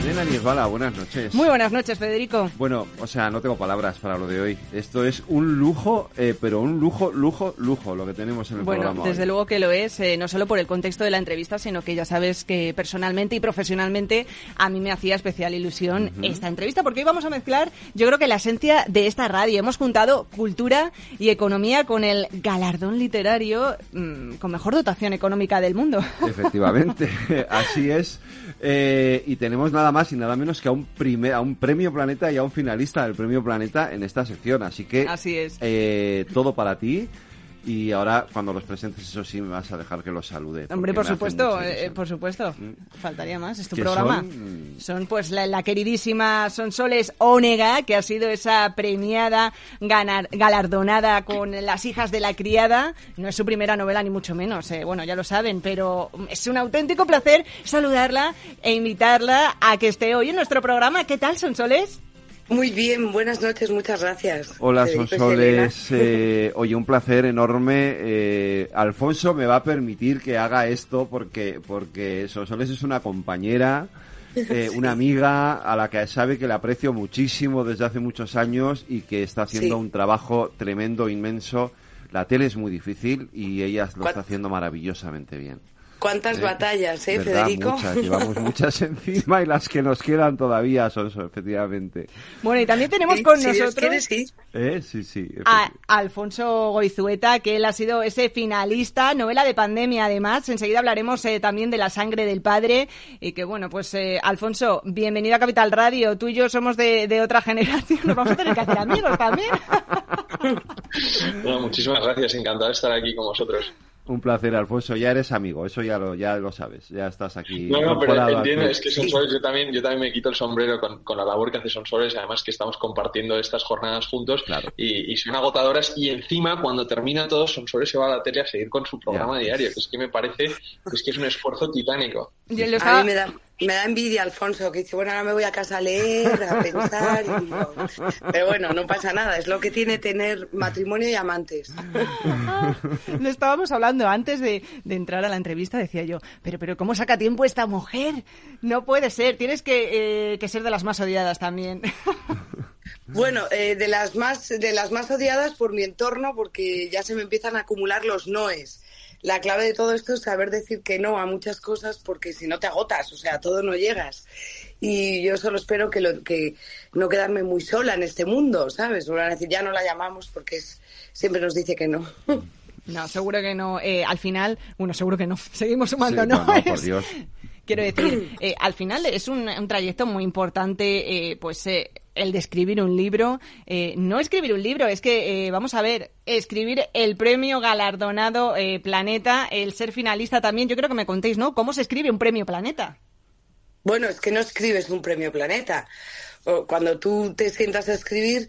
[SPEAKER 3] Elena Niesbala, buenas noches.
[SPEAKER 5] Muy buenas noches, Federico.
[SPEAKER 3] Bueno, o sea, no tengo palabras para lo de hoy. Esto es un lujo, eh, pero un lujo, lujo, lujo lo que tenemos en el
[SPEAKER 5] bueno,
[SPEAKER 3] programa.
[SPEAKER 5] Bueno, desde luego que lo es, eh, no solo por el contexto de la entrevista, sino que ya sabes que personalmente y profesionalmente a mí me hacía especial ilusión esta entrevista, porque hoy vamos a mezclar, yo creo que la esencia de esta radio. Hemos juntado cultura y economía con el galardón literario mm, con mejor dotación económica del mundo.
[SPEAKER 3] Efectivamente, así es. Eh, y tenemos nada más y nada menos que a un, primer, a un premio Planeta y a un finalista del premio Planeta en esta sección. Así que
[SPEAKER 5] Así es.
[SPEAKER 3] Eh, todo para ti. Y ahora, cuando los presentes, eso sí, me vas a dejar que los salude.
[SPEAKER 5] Hombre, por supuesto, eh, por supuesto. Mm. Faltaría más, es tu programa. Son, pues la, queridísima Sonsoles Ónega, que ha sido esa premiada, ganar, galardonada con Las hijas de la criada. No es su primera novela, ni mucho menos, eh, bueno, ya lo saben, pero es un auténtico placer saludarla e invitarla a que esté hoy en nuestro programa. ¿Qué tal, Sonsoles?
[SPEAKER 6] Muy bien, buenas noches, muchas gracias.
[SPEAKER 3] Hola, Sonsoles. Eh, oye, un placer enorme. Eh, Alfonso me va a permitir que haga esto porque, porque Sonsoles es una compañera, eh, una amiga a la que sabe que le aprecio muchísimo desde hace muchos años y que está haciendo un trabajo tremendo, inmenso. La tele es muy difícil y ella lo está haciendo maravillosamente bien.
[SPEAKER 6] ¿Cuántas eh, batallas, eh, Federico?
[SPEAKER 3] Muchas, llevamos muchas encima y las que nos quedan todavía son eso, efectivamente.
[SPEAKER 5] Bueno, y también tenemos con nosotros
[SPEAKER 3] sí. Eh, sí, sí,
[SPEAKER 5] a Alfonso Goizueta, que él ha sido ese finalista, novela de pandemia además. Enseguida hablaremos eh, también de La sangre del padre. Y que bueno, pues Alfonso, bienvenido a Capital Radio. Tú y yo somos de, de otra generación, nos vamos a tener que hacer amigos también.
[SPEAKER 7] bueno, muchísimas gracias, encantado de estar aquí con vosotros.
[SPEAKER 3] Un placer, Alfonso. Ya eres amigo, eso ya lo, ya lo sabes. Ya estás aquí.
[SPEAKER 7] No, no, pero entiendo, es que Sonsoles, yo también, yo también me quito el sombrero con, con la labor que hace Sonsoles, además que estamos compartiendo estas jornadas juntos y, y, son agotadoras. Y encima, cuando termina todo, Sonsoles se va a la tele a seguir con su programa diario, que es que me parece es que es un esfuerzo titánico.
[SPEAKER 6] A mí me da, me da envidia Alfonso, que dice, bueno, ahora me voy a casa a leer, a pensar. Y Pero bueno, no pasa nada, es lo que tiene tener matrimonio y amantes.
[SPEAKER 5] Lo estábamos hablando antes de, entrar a la entrevista, decía yo, pero, pero ¿cómo saca tiempo esta mujer? No puede ser, tienes que, eh, ser de las más odiadas también.
[SPEAKER 6] Bueno, eh, de las más de las más odiadas por mi entorno, porque ya se me empiezan a acumular los noes la clave de todo esto es saber decir que no a muchas cosas porque si no te agotas, o sea, a todo no llegas. y yo solo espero que, lo, que no quedarme muy sola en este mundo, ¿sabes? Van a decir, ya no la llamamos porque es, siempre nos dice que no.
[SPEAKER 5] No, seguro que no. Eh, al final, bueno, seguro que no. Seguimos sumando, ¿no?
[SPEAKER 3] por Dios.
[SPEAKER 5] Quiero decir, eh, al final es un, trayecto muy importante, eh, pues el de escribir un libro. no escribir un libro, es que, vamos a ver, escribir el premio galardonado Planeta, el ser finalista también. Yo creo que me contéis, ¿no? ¿Cómo se escribe un premio Planeta?
[SPEAKER 6] Bueno, es que no escribes un premio Planeta. Cuando tú te sientas a escribir,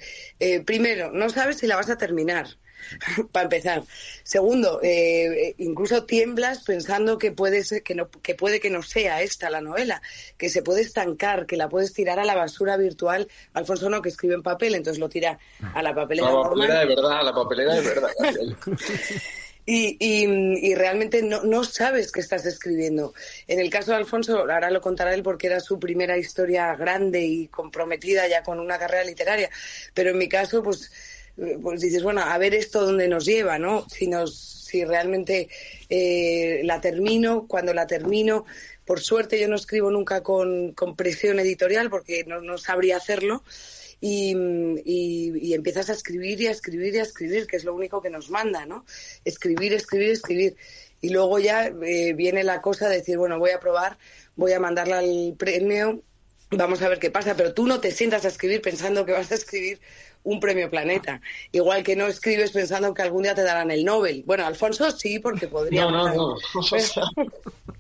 [SPEAKER 6] primero, no sabes si la vas a terminar. para empezar. Segundo, eh, incluso tiemblas pensando que puede, ser, que, no, que puede que no sea esta la novela, que se puede estancar, que la puedes tirar a la basura virtual. Alfonso no, que escribe en papel, entonces lo tira a la papelera.
[SPEAKER 7] La papelera de verdad, la papelera de verdad.
[SPEAKER 6] Y, y, realmente no, no, sabes qué estás escribiendo. En el caso de Alfonso, ahora lo contará él porque era su primera historia grande y comprometida ya con una carrera literaria, pero en mi caso, pues pues dices, bueno, a ver esto dónde nos lleva, ¿no? Si, nos, si realmente eh, la termino, cuando la termino, por suerte yo no escribo nunca con, presión editorial porque no, sabría hacerlo. Y, y, empiezas a escribir y a escribir y a escribir, que es lo único que nos manda, ¿no? Escribir, escribir, escribir. Y luego ya eh, viene la cosa de decir, bueno, voy a probar, voy a mandarla al premio, vamos a ver qué pasa, pero tú no te sientas a escribir pensando que vas a escribir un premio Planeta. Igual que no escribes pensando que algún día te darán el Nobel. Bueno, Alfonso sí, porque podría.
[SPEAKER 7] No, no, no.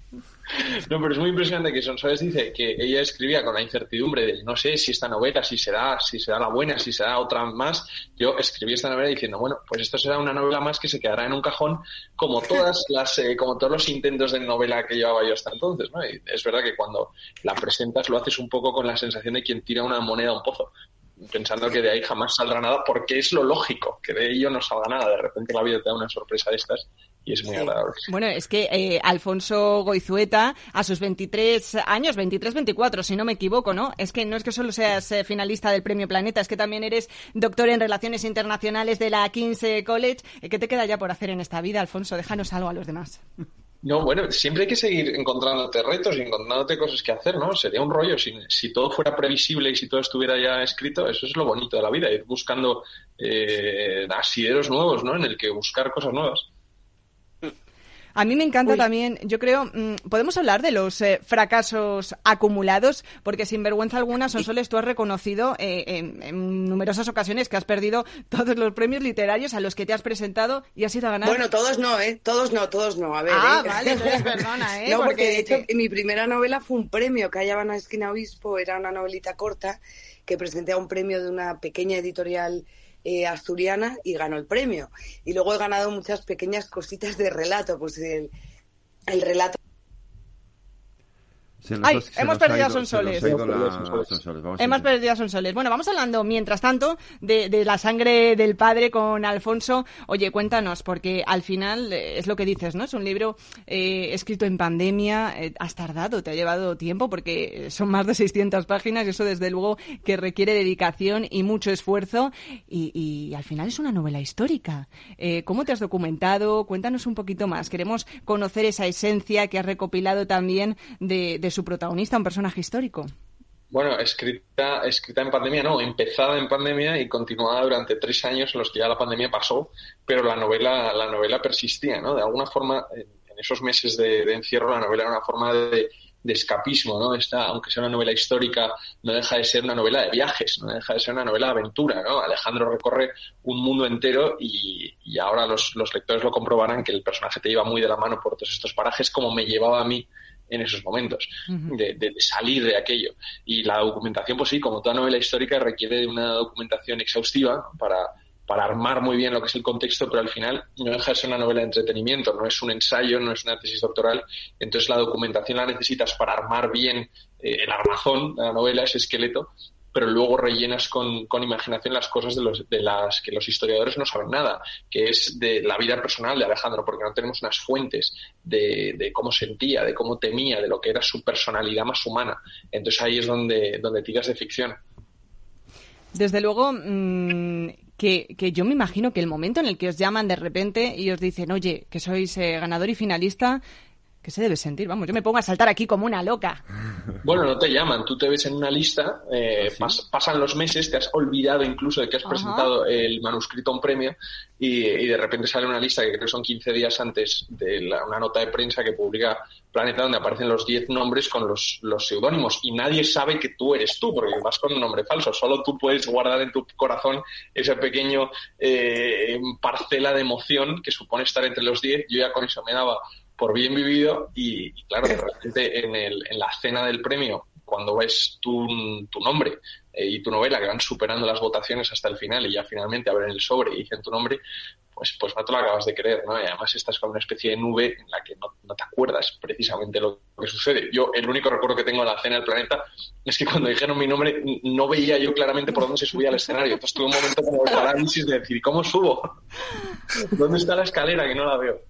[SPEAKER 7] No, pero es muy impresionante que Sonsoles dice que ella escribía con la incertidumbre de no sé si esta novela, si será, si será la buena, si será otra más. Yo escribí esta novela diciendo, bueno, pues esto será una novela más que se quedará en un cajón como todas las, eh, como todos los intentos de novela que llevaba yo hasta entonces, ¿no? Y es verdad que cuando la presentas lo haces un poco con la sensación de quien tira una moneda a un pozo pensando que de ahí jamás saldrá nada, porque es lo lógico, que de ello no salga nada. De repente la vida te da una sorpresa de estas y es muy agradable.
[SPEAKER 5] Bueno, es que eh, Alfonso Goizueta, a sus 23 años, 23, 24, si no me equivoco, ¿no? Es que no es que solo seas eh, finalista del Premio Planeta, es que también eres doctor en Relaciones Internacionales de la King's College. Eh, ¿Qué te queda ya por hacer en esta vida, Alfonso? Déjanos algo a los demás.
[SPEAKER 7] No, bueno, siempre hay que seguir encontrándote retos y encontrándote cosas que hacer, ¿no? Sería un rollo si, todo fuera previsible y si todo estuviera ya escrito, eso es lo bonito de la vida, ir buscando eh, asideros nuevos, ¿no? En el que buscar cosas nuevas.
[SPEAKER 5] A mí me encanta también, yo creo, mm, podemos hablar de los eh, fracasos acumulados, porque sin vergüenza alguna, Sonsoles, tú has reconocido eh, en, numerosas ocasiones que has perdido todos los premios literarios a los que te has presentado y has ido a ganar.
[SPEAKER 6] Bueno, todos no, ¿eh? Todos no, todos no. A ver,
[SPEAKER 5] ah,
[SPEAKER 6] ¿eh?
[SPEAKER 5] vale, entonces perdona, ¿eh?
[SPEAKER 6] No, porque, de hecho mi primera novela fue un premio que hallaba en la esquina obispo, era una novelita corta que presenté a un premio de una pequeña editorial eh, asturiana y ganó el premio. Y luego he ganado muchas pequeñas cositas de relato, pues el, el relato
[SPEAKER 5] Ay, hemos perdido a Sonsoles. Hemos perdido a Sonsoles. Bueno, vamos hablando, mientras tanto, de, la sangre del padre con Alfonso. Oye, cuéntanos, porque al final eh, es lo que dices, ¿no? Es un libro eh, escrito en pandemia. Eh, has tardado, te ha llevado tiempo, porque son más de 600 páginas y eso, desde luego, que requiere dedicación y mucho esfuerzo. Y, al final es una novela histórica. ¿Cómo te has documentado? Cuéntanos un poquito más. Queremos conocer esa esencia que has recopilado también de su protagonista, un personaje histórico.
[SPEAKER 7] Bueno, escrita, escrita en pandemia, no, empezada en pandemia y continuada durante tres años en los que ya la pandemia pasó, pero la novela, la novela persistía, ¿no? De alguna forma, en, esos meses de, encierro, la novela era una forma de, escapismo, ¿no? Esta, aunque sea una novela histórica, no deja de ser una novela de viajes, no deja de ser una novela de aventura, ¿no? Alejandro recorre un mundo entero y, y ahora los, los, lectores lo comprobarán que el personaje te lleva muy de la mano por todos estos parajes, como me llevaba a mí en esos momentos, de, salir de aquello. Y la documentación, pues sí, como toda novela histórica, requiere de una documentación exhaustiva para, para armar muy bien lo que es el contexto, pero al final no deja de ser una novela de entretenimiento, no es un ensayo, no es una tesis doctoral. Entonces la documentación la necesitas para armar bien eh, el armazón de la novela, ese esqueleto, pero luego rellenas con, con, imaginación las cosas de, los, de las que los historiadores no saben nada, que es de la vida personal de Alejandro, porque no tenemos unas fuentes de, de cómo sentía, de cómo temía, de lo que era su personalidad más humana. Entonces ahí es donde, donde tiras de ficción.
[SPEAKER 5] Desde luego, mm, que, que, yo me imagino que el momento en el que os llaman de repente y os dicen, oye, que sois eh, ganador y finalista, ¿Qué se debe sentir? Vamos, yo me pongo a saltar aquí como una loca.
[SPEAKER 7] Bueno, no te llaman, tú te ves en una lista, eh, ¿Ah, pasan los meses, te has olvidado incluso de que has presentado el manuscrito a un premio y, de repente sale una lista que creo que son 15 días antes de una nota de prensa que publica Planeta donde aparecen los 10 nombres con los, los seudónimos y nadie sabe que tú eres tú porque vas con un nombre falso. Solo tú puedes guardar en tu corazón ese pequeño eh, parcela de emoción que supone estar entre los 10. Yo ya con eso me daba por bien vivido y, claro, de repente en, el, en la cena del premio, cuando ves tu, nombre eh, y tu novela que van superando las votaciones hasta el final y ya finalmente abren el sobre y dicen tu nombre, pues, pues no te lo acabas de creer, ¿no? Y además estás con una especie de nube en la que no, no, te acuerdas precisamente lo que sucede. Yo el único recuerdo que tengo de la cena del planeta es que cuando dijeron mi nombre no veía yo claramente por dónde se subía al escenario. Entonces tuve un momento como de parálisis de decir, ¿cómo subo? ¿Dónde está la escalera que no la veo?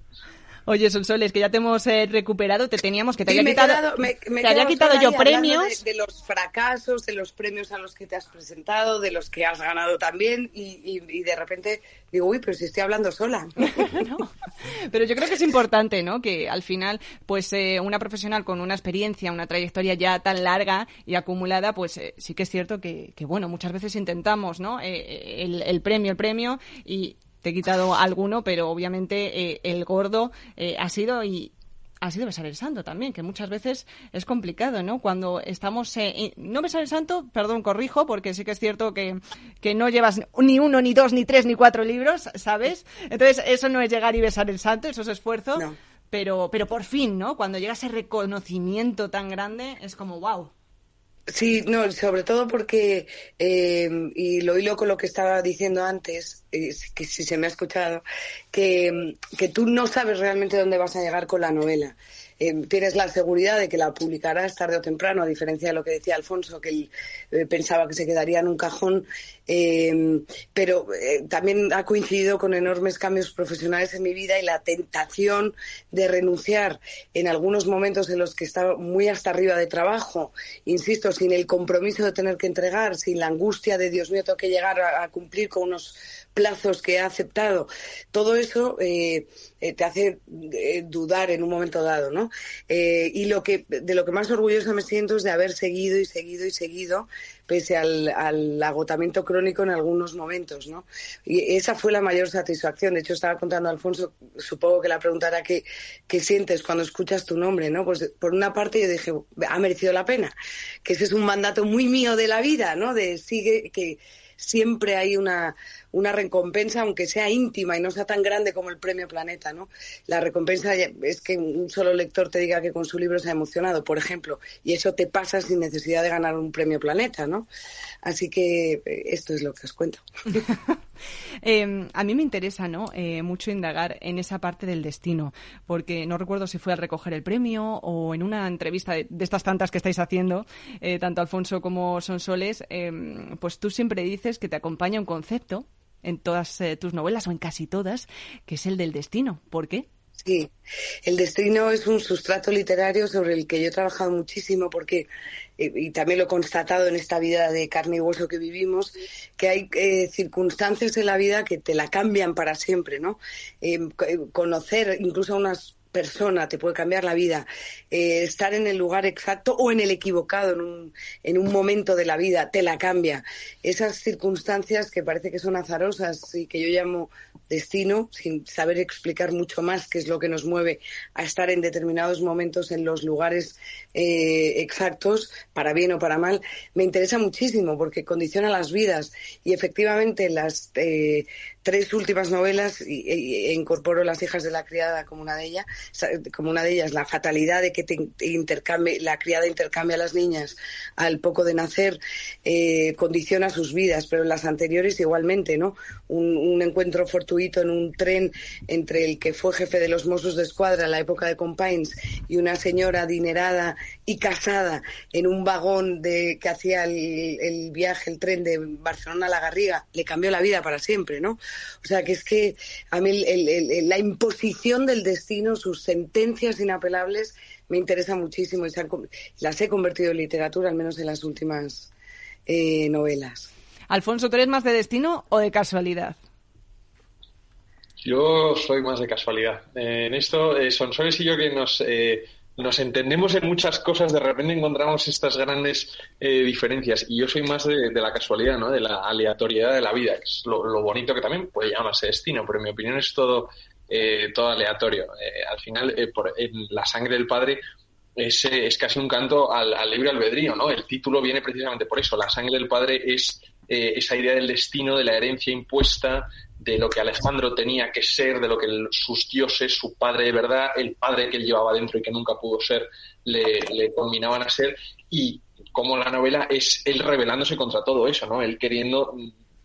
[SPEAKER 5] Oye, Sonsoles, que ya te hemos eh, recuperado, te teníamos que te había quitado, te había quitado yo premios.
[SPEAKER 6] De, los fracasos, de los premios a los que te has presentado, de los que has ganado también, y, de repente digo, uy, pero si estoy hablando sola.
[SPEAKER 5] Pero yo creo que es importante, ¿no? Que al final, pues eh, una profesional con una experiencia, una trayectoria ya tan larga y acumulada, pues eh, sí que es cierto que, bueno, muchas veces intentamos, ¿no? el, el premio, el premio, y te he quitado alguno, pero obviamente eh, el gordo eh, ha sido y ha sido besar el santo también, que muchas veces es complicado, ¿no? Cuando estamos... Eh, no besar el santo, perdón, corrijo, porque sí que es cierto que, que no llevas ni uno, ni dos, ni tres, ni cuatro libros, ¿sabes? Entonces, eso no es llegar y besar el santo, eso es esfuerzo. Pero, pero por fin, ¿no? Cuando llega ese reconocimiento tan grande, es como, wow.
[SPEAKER 6] Sí, no, sobre todo porque, eh, y lo hilo con lo que estaba diciendo antes, eh, que si se me ha escuchado, que, que tú no sabes realmente dónde vas a llegar con la novela. Eh, tienes la seguridad de que la publicarás tarde o temprano, a diferencia de lo que decía Alfonso, que él eh, pensaba que se quedaría en un cajón, eh, pero también ha coincidido con enormes cambios profesionales en mi vida y la tentación de renunciar en algunos momentos en los que estaba muy hasta arriba de trabajo, insisto, sin el compromiso de tener que entregar, sin la angustia de Dios mío, tengo que llegar a cumplir con unos plazos que ha aceptado, todo eso eh, eh, te hace eh, dudar en un momento dado, ¿no? y lo que de lo que más orgullosa me siento es de haber seguido y seguido y seguido pese al, agotamiento crónico en algunos momentos, ¿no? Y esa fue la mayor satisfacción. De hecho, estaba contando a Alfonso, supongo que la preguntara qué, qué sientes cuando escuchas tu nombre, ¿no? Pues por una parte yo dije, ha merecido la pena, que ese es un mandato muy mío de la vida, ¿no? De sigue, que siempre hay una, una recompensa, aunque sea íntima y no sea tan grande como el Premio Planeta, ¿no? La recompensa es que un solo lector te diga que con su libro se ha emocionado, por ejemplo, y eso te pasa sin necesidad de ganar un Premio Planeta, ¿no? Así que eh, esto es lo que os cuento.
[SPEAKER 5] Em, a mí me interesa, ¿no? Eh, mucho indagar en esa parte del destino, porque no recuerdo si fue al recoger el premio o en una entrevista de, estas tantas que estáis haciendo, eh, tanto Alfonso como Sonsoles, em, pues tú siempre dices que te acompaña un concepto en todas eh, tus novelas o en casi todas, que es el del destino. ¿Por qué?
[SPEAKER 6] Sí, el destino es un sustrato literario sobre el que yo he trabajado muchísimo porque, eh, y también lo he constatado en esta vida de carne y hueso que vivimos, que hay eh, circunstancias en la vida que te la cambian para siempre, ¿no? conocer incluso a unas persona te puede cambiar la vida, eh, estar en el lugar exacto o en el equivocado en un, en un momento de la vida te la cambia. Esas circunstancias que parece que son azarosas y que yo llamo destino, sin saber explicar mucho más qué es lo que nos mueve a estar en determinados momentos en los lugares eh, exactos, para bien o para mal, me interesa muchísimo porque condiciona las vidas y efectivamente las eh, tres últimas novelas e, incorporo Las hijas de la criada como una de ellas, como una de ellas, la fatalidad de que te intercambie, la criada intercambia a las niñas al poco de nacer, eh, condiciona sus vidas, pero en las anteriores igualmente, ¿no? Un, encuentro fortuito en un tren entre el que fue jefe de los Mossos de Escuadra en la época de Compains y una señora adinerada y casada en un vagón de que hacía el, el viaje, el tren de Barcelona a La Garriga, le cambió la vida para siempre, ¿no? O sea, que es que a mí la imposición del destino, sus sentencias inapelables, me interesa muchísimo y las he convertido en literatura, al menos en las últimas eh, novelas.
[SPEAKER 5] Alfonso, ¿tú eres más de destino o de casualidad?
[SPEAKER 7] Yo soy más de casualidad. Eh, en esto, eh, son Sonsoles y yo que nos, eh, nos entendemos en muchas cosas, de repente encontramos estas grandes diferencias. Y yo soy más de, la casualidad, ¿no? De la aleatoriedad de la vida, que es lo, bonito que también puede llamarse destino, pero en mi opinión es todo, todo aleatorio. al final, por, en la sangre del padre es, es casi un canto al, al, libre albedrío, ¿no? El título viene precisamente por eso. La sangre del padre es esa idea del destino, de la herencia impuesta, de lo que Alejandro tenía que ser, de lo que sus dioses, su padre de verdad, el padre que él llevaba dentro y que nunca pudo ser, le, le combinaban a ser, y como la novela es él rebelándose contra todo eso, ¿no? Él queriendo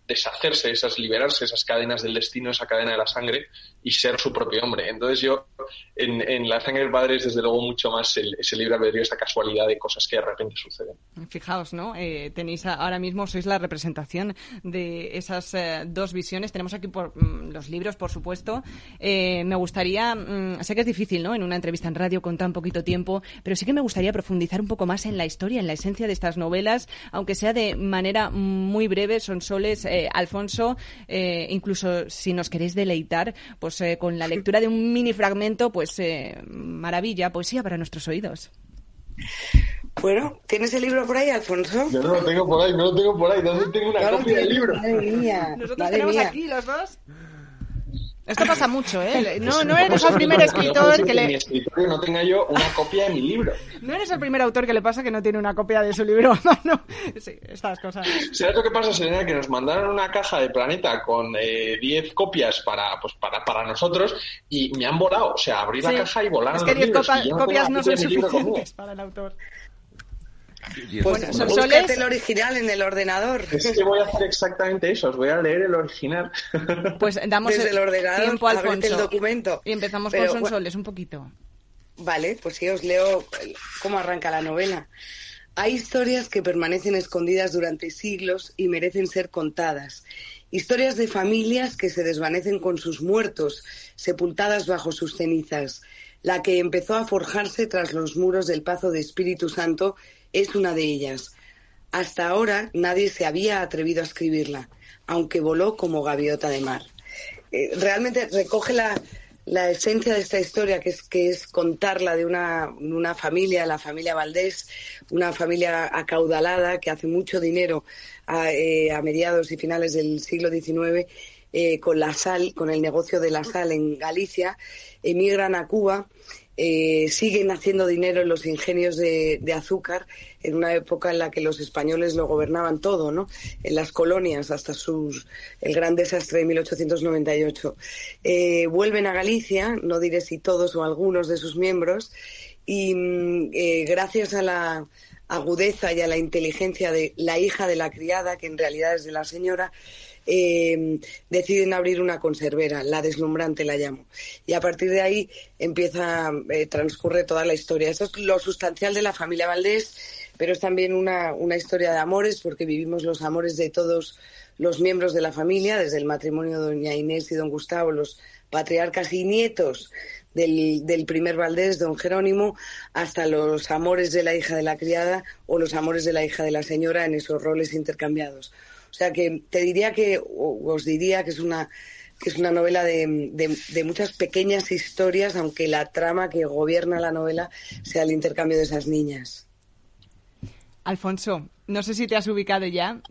[SPEAKER 7] deshacerse, esas, liberarse esas cadenas del destino, esa cadena de la sangre y ser su propio hombre. Entonces yo, en, La sangre del padre es desde luego mucho más el, ese libre albedrío, esta casualidad de cosas que de repente suceden.
[SPEAKER 5] Fijaos, ¿no? Eh, tenéis ahora mismo, sois la representación de esas eh, dos visiones. Tenemos aquí por, mm, los libros, por supuesto. Eh, me gustaría, mm, sé que es difícil, ¿no? En una entrevista en radio con tan poquito tiempo, pero sí que me gustaría profundizar un poco más en la historia, en la esencia de estas novelas, aunque sea de manera muy breve, son soles eh, Alfonso, incluso si nos queréis deleitar, pues eh, con la lectura de un mini fragmento, pues maravilla, poesía para nuestros oídos.
[SPEAKER 6] Bueno, ¿tienes el libro por ahí, Alfonso?
[SPEAKER 7] Yo no lo tengo por ahí, no lo tengo por ahí. ¿Dónde tengo una copia del libro?
[SPEAKER 5] Nosotros tenemos aquí los dos. Esto pasa mucho, ¿eh? No, no eres el primer escritor que le...
[SPEAKER 7] Escritorio no tenga yo una copia de mi libro.
[SPEAKER 5] No eres el primer autor que le pasa que no tiene una copia de su libro no, Sí, estas cosas.
[SPEAKER 7] ¿Sabes lo que pasa, Serena? Que nos mandaron una caja de Planeta con 10 eh, copias para, pues, para, para nosotros y me han volado. O sea, abrí la caja y volaron
[SPEAKER 5] Es que 10 copias no son suficientes para el autor.
[SPEAKER 6] Pues búscate el original en el ordenador.
[SPEAKER 7] Es que voy a hacer exactamente eso, os voy a leer el original.
[SPEAKER 5] Pues damos
[SPEAKER 6] el, ordenador tiempo al el documento.
[SPEAKER 5] Y empezamos con Sonsoles un poquito.
[SPEAKER 6] Vale, pues sí, os leo cómo arranca la novela. Hay historias que permanecen escondidas durante siglos y merecen ser contadas. Historias de familias que se desvanecen con sus muertos, sepultadas bajo sus cenizas. La que empezó a forjarse tras los muros del Pazo de Espíritu Santo es una de ellas. Hasta ahora nadie se había atrevido a escribirla, aunque voló como gaviota de mar. Eh, realmente recoge la, esencia de esta historia, que es, que es contarla de una, una, familia, la familia Valdés, una familia acaudalada que hace mucho dinero a, eh, mediados y finales del siglo XIX eh, con la sal, con el negocio de la sal en Galicia, emigran a Cuba eh, siguen haciendo dinero en los ingenios de, azúcar en una época en la que los españoles lo gobernaban todo, ¿no? En las colonias hasta sus, el gran desastre de 1898. Eh, vuelven a Galicia, no diré si todos o algunos de sus miembros, y mm, eh, gracias a la agudeza y a la inteligencia de la hija de la criada, que en realidad es de la señora, eh, deciden abrir una conservera, la deslumbrante la llamo. Y a partir de ahí empieza, eh, transcurre toda la historia. Eso es lo sustancial de la familia Valdés, pero es también una, una historia de amores, porque vivimos los amores de todos los miembros de la familia, desde el matrimonio de doña Inés y don Gustavo, los patriarcas y nietos del, del, primer Valdés, don Jerónimo, hasta los amores de la hija de la criada o los amores de la hija de la señora en esos roles intercambiados. O sea que te diría que, os diría que es una que es una novela de, de, muchas pequeñas historias, aunque la trama que gobierna la novela sea el intercambio de esas niñas.
[SPEAKER 5] Alfonso, no sé si te has ubicado ya,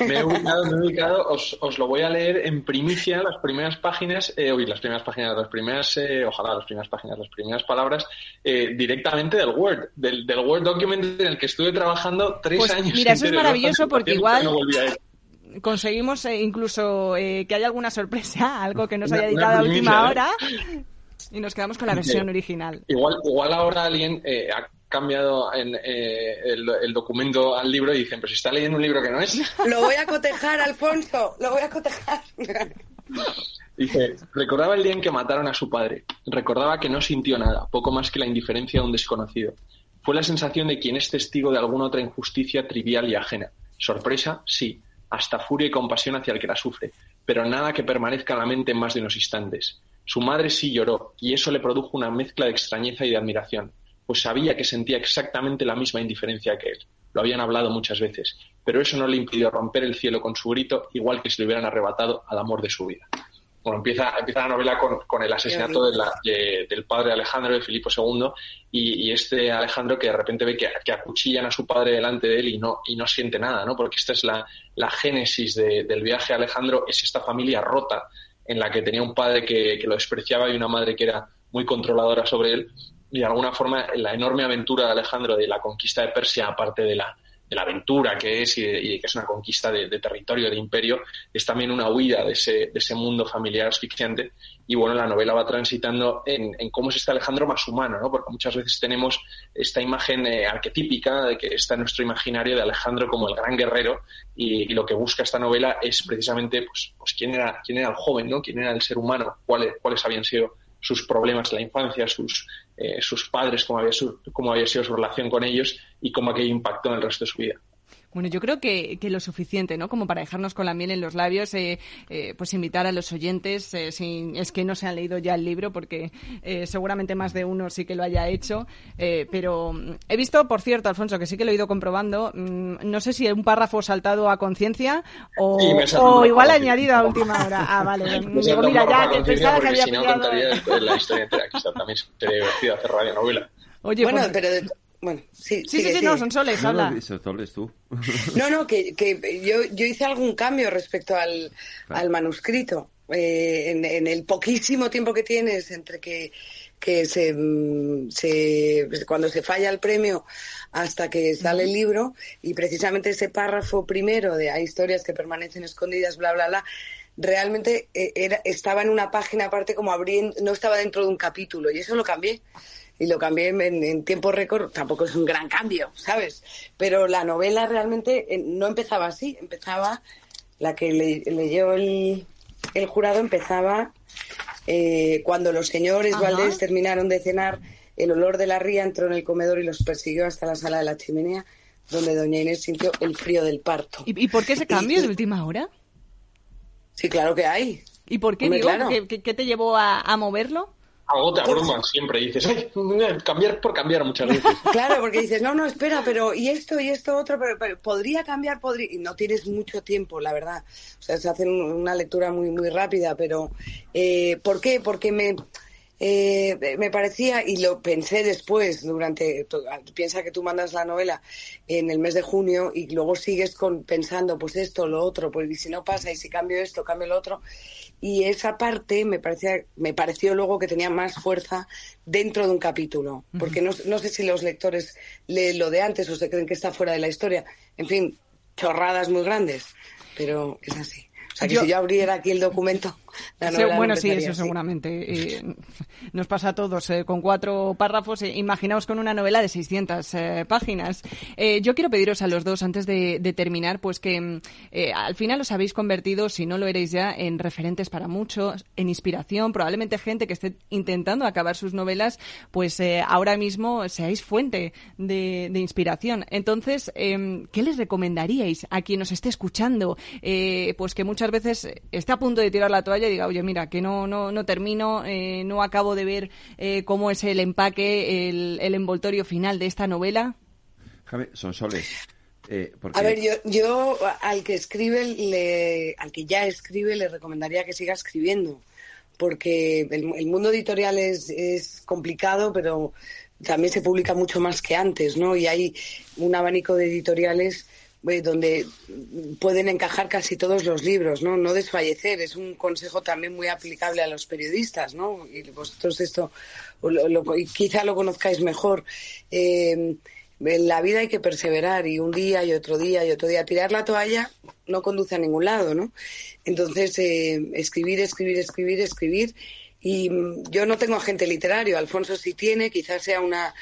[SPEAKER 7] me he ubicado, me he ubicado. Os, os, lo voy a leer en primicia, las primeras páginas, eh, las primeras páginas, las primeras, eh, ojalá las primeras páginas, las primeras palabras, eh, directamente del Word, del, del, Word document en el que estuve trabajando tres
[SPEAKER 5] pues
[SPEAKER 7] años.
[SPEAKER 5] Mira, eso es maravilloso porque igual conseguimos eh, incluso eh, que haya alguna sorpresa, algo que nos haya editado a última hora. Y nos quedamos con la versión original.
[SPEAKER 7] Igual, igual ahora alguien eh, ha cambiado en, el, documento al libro y dicen, pero si está leyendo un libro que no es.
[SPEAKER 6] Lo voy a cotejar, Alfonso, lo voy a cotejar.
[SPEAKER 7] Dice, recordaba el día en que mataron a su padre. Recordaba que no sintió nada, poco más que la indiferencia de un desconocido. Fue la sensación de quien es testigo de alguna otra injusticia trivial y ajena. Sorpresa, sí, hasta furia y compasión hacia el que la sufre, pero nada que permanezca en la mente en más de unos instantes. Su madre sí lloró, y eso le produjo una mezcla de extrañeza y de admiración, pues sabía que sentía exactamente la misma indiferencia que él. Lo habían hablado muchas veces, pero eso no le impidió romper el cielo con su grito, igual que si le hubieran arrebatado al amor de su vida. bueno, empieza, empieza la novela con, con el asesinato de del padre Alejandro, de Filipo II, y, este Alejandro que de repente ve que, que, acuchillan a su padre delante de él y no, y no siente nada, ¿no? Porque esta es la, la génesis del viaje a Alejandro, es esta familia rota en la que tenía un padre que, que lo despreciaba y una madre que era muy controladora sobre él, y de alguna forma la enorme aventura de Alejandro de la conquista de Persia, aparte de la, de la aventura que es y, de, que es una conquista de, territorio, de imperio, es también una huida de ese, de ese mundo familiar asfixiante. Y bueno, la novela va transitando en, cómo es este Alejandro más humano, ¿no? Porque muchas veces tenemos esta imagen eh, arquetípica de que está en nuestro imaginario de Alejandro como el gran guerrero y, lo que busca esta novela es precisamente pues, pues quién era quién era el joven, ¿no? Quién era el ser humano, cuáles cuáles habían sido sus problemas en la infancia, sus, eh, sus padres, cómo había, cómo había sido su relación con ellos y cómo aquello impactó en el resto de su vida.
[SPEAKER 5] Bueno, yo creo que, que, lo suficiente, ¿no? Como para dejarnos con la miel en los labios, eh, eh, pues invitar a los oyentes, eh, si es que no se han leído ya el libro, porque seguramente más de uno sí que lo haya hecho, pero mm, he visto, por cierto, Alfonso, que sí que lo he ido comprobando, mm, no sé si un párrafo saltado a conciencia o, o igual añadido a última hora. Ah, vale.
[SPEAKER 7] Digo, mira, ya que pensaba que había si no, contaría la historia entera, quizá también sería divertido hacer radio novela.
[SPEAKER 6] Oye, bueno, pues pero bueno, sí,
[SPEAKER 5] sí, sí, no, son soles, habla.
[SPEAKER 3] No, tú.
[SPEAKER 6] no, no, que, que yo, yo, hice algún cambio respecto al, al manuscrito. Eh, en, en, el poquísimo tiempo que tienes entre que, que se, mm, se, cuando se falla el premio hasta que sale el libro y precisamente ese párrafo primero de hay historias que permanecen escondidas, bla, bla, bla, realmente eh, era, estaba en una página aparte como abriendo, no estaba dentro de un capítulo y eso lo cambié y lo cambié en, tiempo récord, tampoco es un gran cambio, ¿sabes? Pero la novela realmente eh, no empezaba así, empezaba, la que leyó el, el, jurado empezaba eh, cuando los señores Valdés terminaron de cenar, el olor de la ría entró en el comedor y los persiguió hasta la sala de la chimenea, donde doña Inés sintió el frío del parto.
[SPEAKER 5] ¿Y, por qué ese cambio de última hora?
[SPEAKER 6] Sí, claro que hay.
[SPEAKER 5] ¿Y por qué, digo, ¿qué, te llevó a moverlo?
[SPEAKER 7] Algo te abruma siempre, dices, ay, cambiar por cambiar muchas veces.
[SPEAKER 6] Claro, porque dices, no, no, espera, pero y esto y esto otro, pero, podría cambiar, podría, y no tienes mucho tiempo, la verdad. O sea, se hace una lectura muy, muy rápida, pero eh, ¿por qué? Porque me, eh, me parecía, y lo pensé después, durante, piensa que tú mandas la novela en el mes de junio y luego sigues con, pensando, pues esto, lo otro, pues y si no pasa, y si cambio esto, cambio lo otro, y esa parte me parecía me pareció luego que tenía más fuerza dentro de un capítulo porque no, no sé si los lectores leen lo de antes o se creen que está fuera de la historia. En fin chorradas muy grandes pero es así. O sea, que si yo abriera aquí el documento,
[SPEAKER 5] Bueno, sí, eso seguramente. Eh, nos pasa a todos. Eh, con cuatro párrafos, eh, imaginaos con una novela de 600 páginas. yo quiero pediros a los dos, antes de, terminar, pues que al final os habéis convertido, si no lo eréis ya, en referentes para muchos, en inspiración. Probablemente gente que esté intentando acabar sus novelas, pues ahora mismo seáis fuente de, de inspiración. Entonces, em, ¿qué les recomendaríais a quien nos esté escuchando? pues que muchas veces esté a punto de tirar la toalla y diga, oye, mira, que no, no, no termino, eh, no acabo de ver eh, cómo es el empaque, el, el, envoltorio final de esta novela?
[SPEAKER 3] Jaime, son soles. Eh,
[SPEAKER 6] A ver, yo, yo al que escribe, le, al que ya escribe, le recomendaría que siga escribiendo, porque el, el mundo editorial es, es complicado, pero también se publica mucho más que antes, ¿no? Y hay un abanico de editoriales eh, donde pueden encajar casi todos los libros, ¿no? No desfallecer, es un consejo también muy aplicable a los periodistas, ¿no? Y vosotros esto quizá lo conozcáis mejor. Eh, en la vida hay que perseverar y un día y otro día y otro día. Tirar la toalla no conduce a ningún lado, ¿no? Entonces, eh, escribir, escribir, escribir, escribir. Y mm, yo no tengo agente literario, Alfonso sí tiene, quizás sea una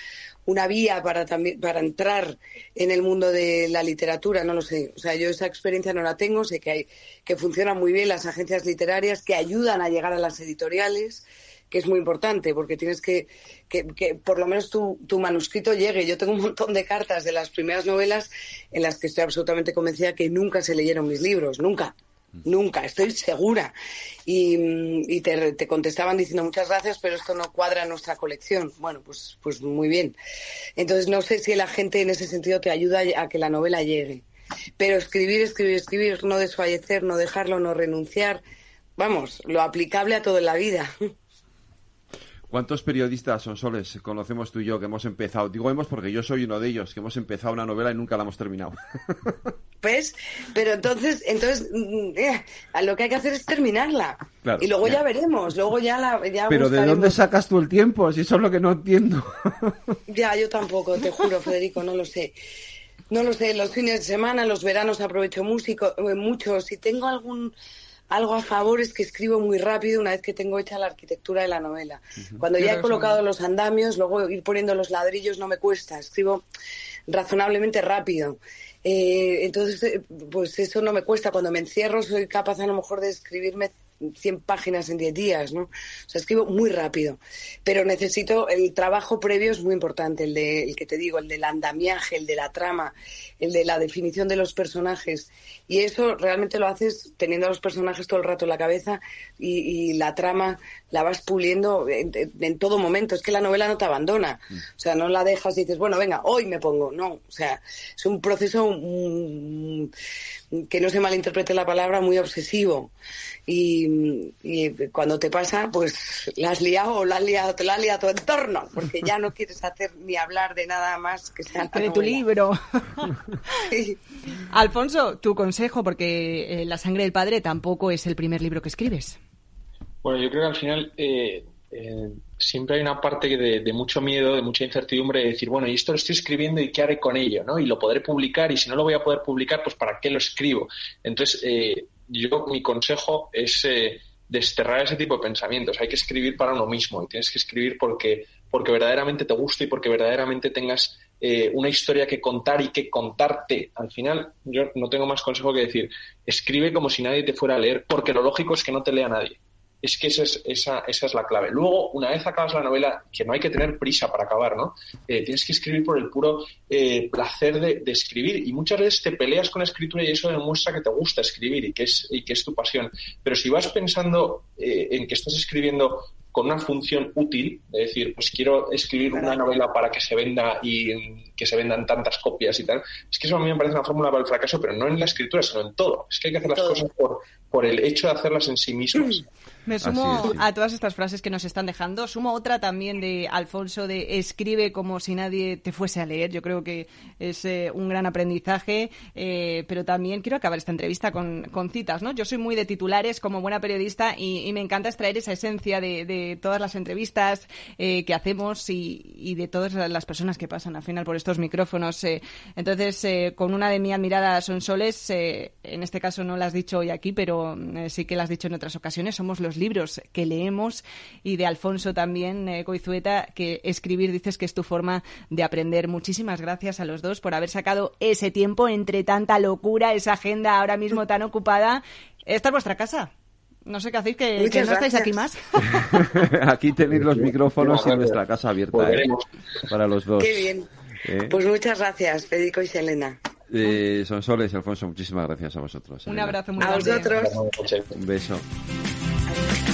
[SPEAKER 6] una vía para también para entrar en el mundo de la literatura, no lo sé. O sea, yo esa experiencia no la tengo, sé que hay que funcionan muy bien las agencias literarias que ayudan a llegar a las editoriales, que es muy importante porque tienes que que, por lo menos tu, tu manuscrito llegue. Yo tengo un montón de cartas de las primeras novelas en las que estoy absolutamente convencida que nunca se leyeron mis libros, nunca. Nunca, estoy segura. Y, te, contestaban diciendo muchas gracias, pero esto no cuadra en nuestra colección. Bueno, pues, pues muy bien. Entonces no sé si la gente en ese sentido te ayuda a que la novela llegue. Pero escribir, escribir, escribir, no desfallecer, no dejarlo, no renunciar, vamos, lo aplicable a todo en la vida.
[SPEAKER 3] ¿Cuántos periodistas son soles conocemos tú y yo que hemos empezado? Digo hemos porque yo soy uno de ellos, que hemos empezado una novela y nunca la hemos terminado.
[SPEAKER 6] ¿Ves? Pero entonces, entonces mm, eh, lo que hay que hacer es terminarla. y luego ya. veremos, luego ya la...
[SPEAKER 3] Pero ¿de dónde sacas tú el tiempo? Si eso es lo que no entiendo.
[SPEAKER 6] ya, yo tampoco, te juro, Federico, no lo sé. No lo sé, los fines de semana, los veranos aprovecho músico, eh, mucho. Si tengo algún algo a favor es que escribo muy rápido una vez que tengo hecha la arquitectura de la novela. Cuando ya he colocado los andamios, luego ir poniendo los ladrillos no me cuesta, escribo razonablemente rápido. Eh, entonces, eh, pues eso no me cuesta. Cuando me encierro soy capaz a lo mejor de escribirme 100 páginas en 10 días, ¿no? O sea, escribo muy rápido, pero necesito, el trabajo previo es muy importante, el, de, el que te digo, el del andamiaje, el de la trama, el de la definición de los personajes. Y eso realmente lo haces teniendo a los personajes todo el rato en la cabeza y, la trama la vas puliendo en, todo momento. Es que la novela no te abandona. O sea, no la dejas y dices, bueno, venga, hoy me pongo. No, o sea, es un proceso mm, que no se malinterprete la palabra, muy obsesivo. Y, cuando te pasa, pues la has liado o la has liado, te la ha liado tu entorno, porque ya no quieres hacer ni hablar de nada más que sea
[SPEAKER 5] de tu libro. Alfonso, tu consejo, porque eh, La sangre del padre tampoco es el primer libro que escribes.
[SPEAKER 7] Bueno, yo creo que al final eh, eh, siempre hay una parte de, mucho miedo, de mucha incertidumbre de decir, bueno, y esto lo estoy escribiendo y qué haré con ello, ¿no? Y lo podré publicar y si no lo voy a poder publicar, pues ¿para qué lo escribo? Entonces, yo mi consejo es eh, desterrar ese tipo de pensamientos. Hay que escribir para uno mismo y tienes que escribir porque, porque verdaderamente te guste y porque verdaderamente tengas eh, una historia que contar y que contarte. Al final, yo no tengo más consejo que decir, escribe como si nadie te fuera a leer, porque lo lógico es que no te lea nadie es que esa es, esa, esa es la clave. Luego, una vez acabas la novela, que no hay que tener prisa para acabar, ¿no? Eh, tienes que escribir por el puro eh, placer de, escribir y muchas veces te peleas con la escritura y eso demuestra que te gusta escribir y que es, y que es tu pasión. Pero si vas pensando eh, en que estás escribiendo con una función útil, de decir, pues quiero escribir una novela para que se venda y que se vendan tantas copias y tal, es que eso a mí me parece una fórmula para el fracaso, pero no en la escritura, sino en todo. Es que hay que hacer las cosas por, por el hecho de hacerlas en sí mismas.
[SPEAKER 5] Me sumo a todas estas frases que nos están dejando. Sumo otra también de Alfonso de escribe como si nadie te fuese a leer. Yo creo que es eh, un gran aprendizaje, eh, pero también quiero acabar esta entrevista con, citas. ¿no? Yo soy muy de titulares como buena periodista y, me encanta extraer esa esencia de, todas las entrevistas eh, que hacemos y, de todas las personas que pasan al final por estos micrófonos. entonces, con una de mi admirada Sonsoles, en este caso no la has dicho hoy aquí, pero sí que la has dicho en otras ocasiones, somos los libros que leemos y de Alfonso también, eh, Coizueta, que escribir dices que es tu forma de aprender. Muchísimas gracias a los dos por haber sacado ese tiempo entre tanta locura, esa agenda ahora mismo tan ocupada. Esta es vuestra casa. No sé qué hacéis, que, no estáis aquí más.
[SPEAKER 3] aquí tenéis los micrófonos en nuestra casa abierta ¿eh? para los dos.
[SPEAKER 6] Qué bien. ¿Eh? Pues muchas gracias, Federico y Selena.
[SPEAKER 3] Eh, Soles y Alfonso, muchísimas gracias a vosotros.
[SPEAKER 5] Un abrazo muy
[SPEAKER 6] grande. A vosotros.
[SPEAKER 3] Un beso. Bye.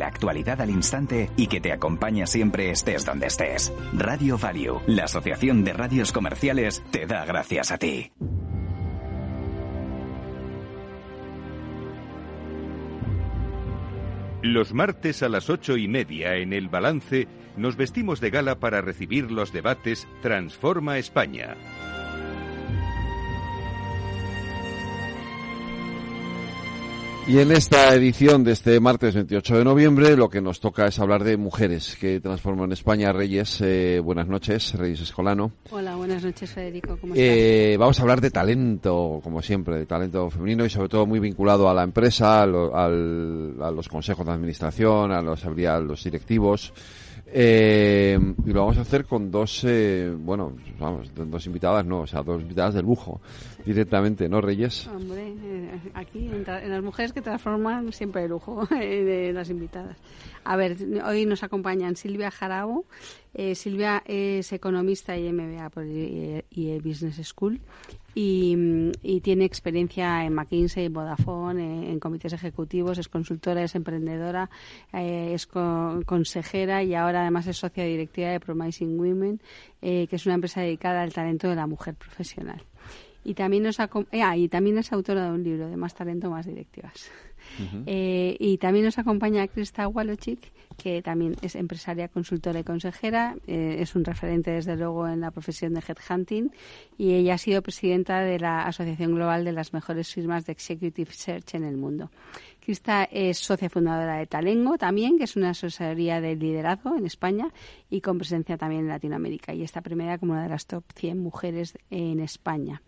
[SPEAKER 8] la actualidad al instante y que te acompaña siempre estés donde estés. Radio Value, la Asociación de Radios Comerciales, te da gracias a ti.
[SPEAKER 4] Los martes a las ocho y media en el balance nos vestimos de gala para recibir los debates Transforma España.
[SPEAKER 3] Y en esta edición de este martes 28 de noviembre lo que nos toca es hablar de mujeres que transforman España. Reyes, eh, buenas noches, Reyes Escolano.
[SPEAKER 9] Hola, buenas noches, Federico. ¿Cómo
[SPEAKER 3] eh, vamos a hablar de talento, como siempre, de talento femenino y sobre todo muy vinculado a la empresa, a, los consejos de administración, a los, a los directivos. Eh, y lo vamos a hacer con dos, eh, bueno, vamos, dos invitadas, no, o sea, dos invitadas de lujo, directamente, ¿no, Reyes?
[SPEAKER 9] Hombre, eh, aquí, en, las mujeres que transforman siempre de lujo, de las invitadas. A ver, hoy nos acompañan Silvia Jarabo. Silvia es economista y MBA por el Business School y, tiene experiencia en McKinsey, Vodafone, en, comités ejecutivos, es consultora, es emprendedora, eh, es consejera y ahora además es socia directiva de Promising Women, eh, que es una empresa dedicada al talento de la mujer profesional. Y también, nos ah, y también es autora de un libro de Más talento, más directivas. Eh, y también nos acompaña Krista Walochik, que también es empresaria, consultora y consejera. Eh, es un referente, desde luego, en la profesión de headhunting. Y ella ha sido presidenta de la Asociación Global de las mejores firmas de Executive Search en el mundo. Krista es socia fundadora de Talengo también, que es una asesoría de liderazgo en España y con presencia también en Latinoamérica. Y está premiada como una de las top 100 mujeres en España.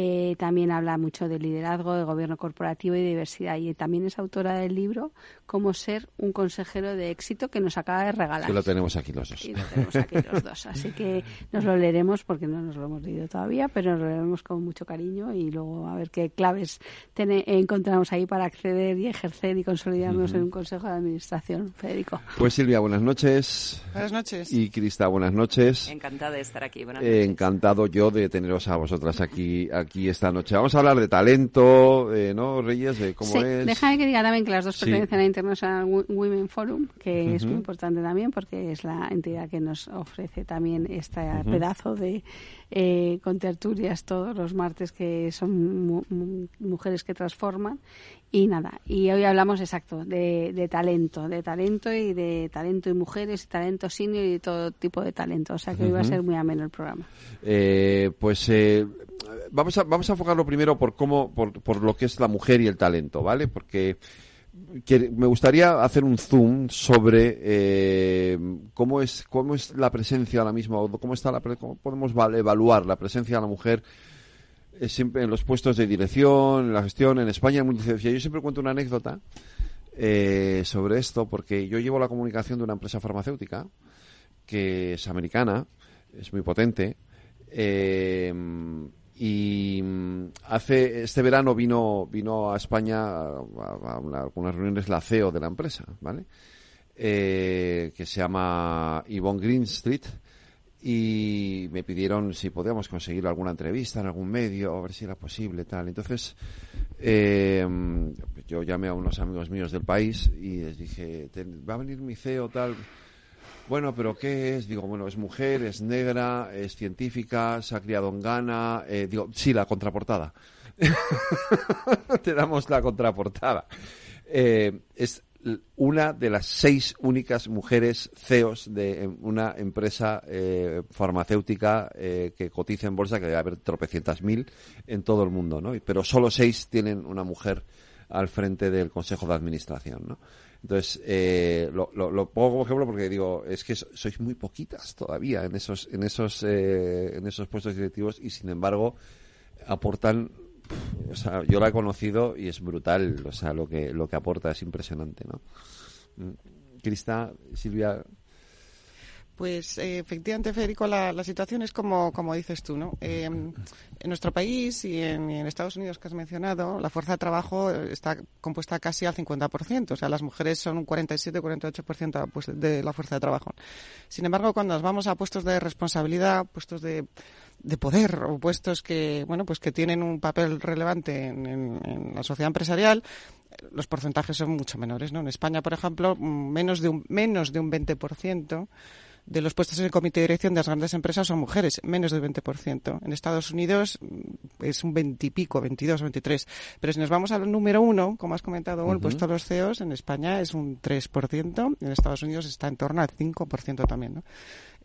[SPEAKER 9] Eh, también habla mucho de liderazgo, de gobierno corporativo y diversidad. Y también es autora del libro Cómo ser un consejero de éxito que nos acaba de regalar.
[SPEAKER 3] Que lo tenemos aquí los dos.
[SPEAKER 9] Y lo tenemos aquí los dos. Así que nos lo leeremos porque no nos lo hemos leído todavía, pero nos lo leeremos con mucho cariño y luego a ver qué claves encontramos ahí para acceder y ejercer y consolidarnos en un consejo de administración. Federico.
[SPEAKER 3] Pues Silvia, buenas noches.
[SPEAKER 5] Buenas noches.
[SPEAKER 3] Y Crista, buenas noches.
[SPEAKER 10] Encantada de estar aquí. Buenas
[SPEAKER 3] noches. encantado yo de teneros a vosotras aquí aquí esta noche. Vamos a hablar de talento, eh, ¿no, Reyes? De cómo es.
[SPEAKER 9] Déjame que diga también que las dos pertenecen a International Women Forum, que es muy importante también porque es la entidad que nos ofrece también este pedazo de eh, con tertulias todos los martes que son mujeres que transforman y nada, y hoy hablamos exacto de, talento, de talento y de talento y mujeres, talento senior y todo tipo de talento. O sea que hoy va a ser muy ameno el programa.
[SPEAKER 3] Eh, pues eh, vamos, a, vamos a enfocarlo primero por cómo, por, por lo que es la mujer y el talento, ¿vale? Porque me gustaría hacer un zoom sobre eh, cómo es cómo es la presencia ahora mismo, cómo está la, cómo podemos evaluar la presencia de la mujer siempre en los puestos de dirección, en la gestión en España. Yo siempre cuento una anécdota eh, sobre esto porque yo llevo la comunicación de una empresa farmacéutica que es americana, es muy potente. Eh, y hace este verano vino vino a España a, algunas reuniones la CEO de la empresa, ¿vale? eh, que se llama Yvonne Green Street y me pidieron si podíamos conseguir alguna entrevista en algún medio, a ver si era posible, tal. Entonces, eh, yo llamé a unos amigos míos del país y les dije, va a venir mi CEO, tal. Bueno, pero ¿qué es? Digo, bueno, es mujer, es negra, es científica, se ha criado en Ghana. Eh, digo, sí, la contraportada. Te damos la contraportada. Eh, una de las seis únicas mujeres CEOs de em, una empresa eh, farmacéutica eh, que cotiza en bolsa, que debe haber tropecientas mil en todo el mundo, ¿no? Pero solo seis tienen una mujer al frente del Consejo de Administración, ¿no? Entonces, eh, lo, pongo como ejemplo porque digo, es que sois muy poquitas todavía en esos, en esos, en esos puestos directivos y sin embargo aportan yo la he conocido y es brutal, o sea, lo que, lo que aporta es impresionante, ¿no? Mm, Crista, Silvia.
[SPEAKER 10] Pues eh, efectivamente, Federico, la, la, situación es como, como dices tú, ¿no? Eh, en nuestro país y en, Estados Unidos que has mencionado, la fuerza de trabajo está compuesta casi al 50%, o sea, las mujeres son un 47-48% pues, de la fuerza de trabajo. Sin embargo, cuando nos vamos a puestos de responsabilidad, puestos de de poder o puestos que bueno pues que tienen un papel relevante en, la sociedad empresarial los porcentajes son mucho menores no en España por ejemplo menos de un menos de un 20% de los puestos en el comité de dirección de las grandes empresas son mujeres, menos del 20%. En Estados Unidos mm, es un 20 y pico, 22, 23. Pero si nos vamos al número uno, como has comentado, el puesto de los CEOs, en España es un 3%, en Estados Unidos está en torno al 5% también. ¿no?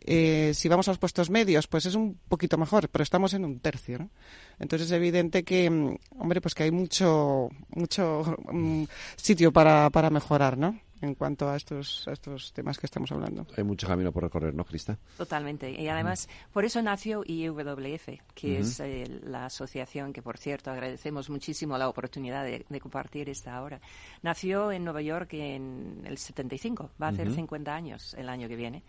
[SPEAKER 10] Eh, si vamos a los puestos medios, pues es un poquito mejor, pero estamos en un tercio, ¿no? Entonces es evidente que, mm, hombre, pues que hay mucho, mucho mm, sitio para, para mejorar, ¿no? En cuanto a estos, estos temas que estamos hablando.
[SPEAKER 3] Hay mucho camino por recorrer, ¿no, Crista?
[SPEAKER 11] Totalmente. Y además, por eso nació IWF, que es eh, la asociación que, por cierto, agradecemos muchísimo la oportunidad de, compartir esta hora. Nació en Nueva York en el 75, va a hacer 50 años el año que viene,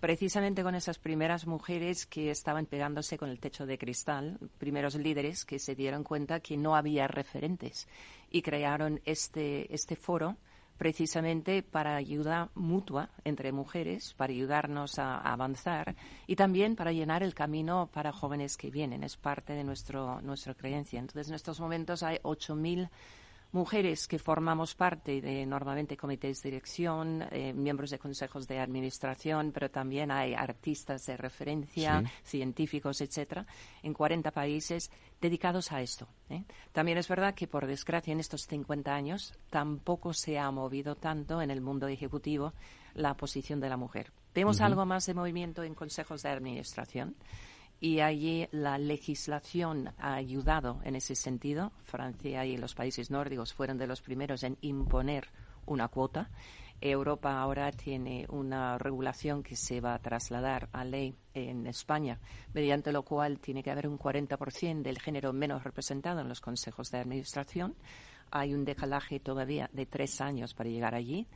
[SPEAKER 11] precisamente con esas primeras mujeres que estaban pegándose con el techo de cristal, primeros líderes que se dieron cuenta que no había referentes y crearon este, este foro precisamente para ayuda mutua entre mujeres, para ayudarnos a, avanzar y también para llenar el camino para jóvenes que vienen. Es parte de nuestro, nuestra creencia. Entonces, en estos momentos hay 8.000 mujeres que formamos parte de normalmente comités de dirección, eh, miembros de consejos de administración, pero también hay artistas de referencia, científicos, etcétera, en 40 países dedicados a esto. ¿eh? También es verdad que, por desgracia, en estos 50 años tampoco se ha movido tanto en el mundo ejecutivo la posición de la mujer. Vemos algo más de movimiento en consejos de administración y allí la legislación ha ayudado en ese sentido. Francia y los países nórdicos fueron de los primeros en imponer una cuota. Europa ahora tiene una regulación que se va a trasladar a ley en España, mediante lo cual tiene que haber un 40% del género menos representado en los consejos de administración. Hay un decalaje todavía de tres años para llegar allí.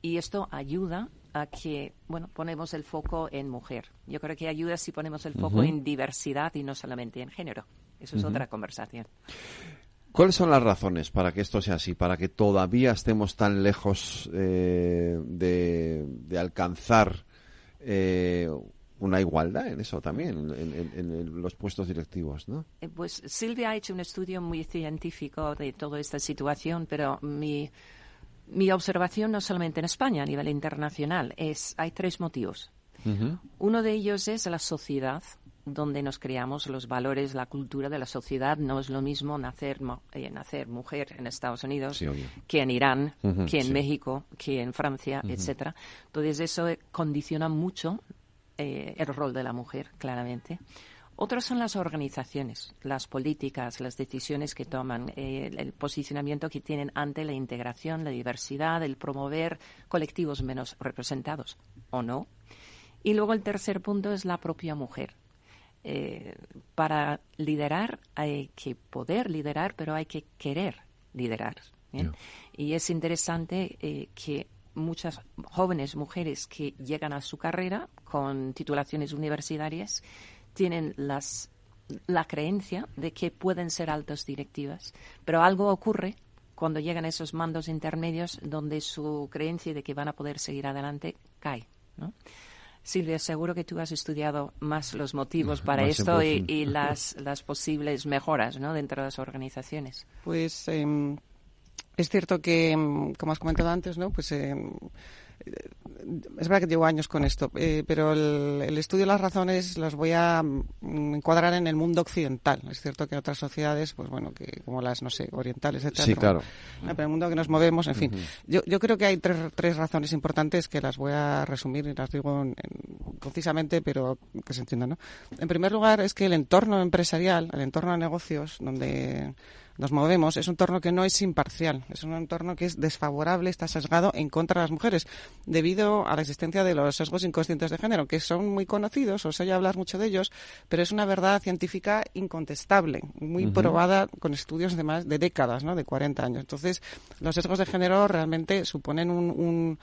[SPEAKER 11] Y esto ayuda a que, bueno, ponemos el foco en mujer. Yo creo que ayuda si ponemos el foco en diversidad y no solamente en género. Eso es otra conversación.
[SPEAKER 3] ¿Cuáles son las razones para que esto sea así, para que todavía estemos tan lejos eh, de, alcanzar eh, una igualdad en eso también, en, los puestos directivos, ¿no?
[SPEAKER 11] Eh, pues Silvia ha hecho un estudio muy científico de toda esta situación, pero mi mi observación no solamente en España, a nivel internacional, es hay tres motivos. Uno de ellos es la sociedad donde nos creamos los valores, la cultura de la sociedad. No es lo mismo nacer, eh, nacer mujer en Estados Unidos que en Irán, que en México, que en Francia, etcétera. Entonces eso condiciona mucho eh, el rol de la mujer, claramente. Otros son las organizaciones, las políticas, las decisiones que toman, eh, el posicionamiento que tienen ante la integración, la diversidad, el promover colectivos menos representados, ¿o no? Y luego el tercer punto es la propia mujer. Eh, para liderar hay que poder liderar, pero hay que querer liderar. Y es interesante eh, que muchas jóvenes mujeres que llegan a su carrera con titulaciones universitarias tienen las, la creencia de que pueden ser altas directivas, pero algo ocurre cuando llegan a esos mandos intermedios donde su creencia de que van a poder seguir adelante cae. ¿no? Silvia, seguro que tú has estudiado más los motivos para esto y, las, las posibles mejoras ¿no? dentro de las organizaciones.
[SPEAKER 10] Pues em, es cierto que, em, como has comentado antes, ¿no? pues em, es verdad que llevo años con esto, eh, pero el, estudio de las razones las voy a mm, encuadrar en el mundo occidental. Es cierto que en otras sociedades, pues bueno, que como las, no sé, orientales, etc.
[SPEAKER 3] Sí, claro.
[SPEAKER 10] pero en el mundo que nos movemos, en fin. yo, yo creo que hay tres, tres razones importantes que las voy a resumir y las digo concisamente, pero que se entiendan, ¿no? En primer lugar, es que el entorno empresarial, el entorno de negocios, donde nos movemos, es un entorno que no es imparcial, es un entorno que es desfavorable, está sesgado en contra de las mujeres, debido a la existencia de los sesgos inconscientes de género, que son muy conocidos, os oye hablar mucho de ellos, pero es una verdad científica incontestable, muy probada con estudios de más de décadas, ¿no? de 40 años. Entonces, los sesgos de género realmente suponen un,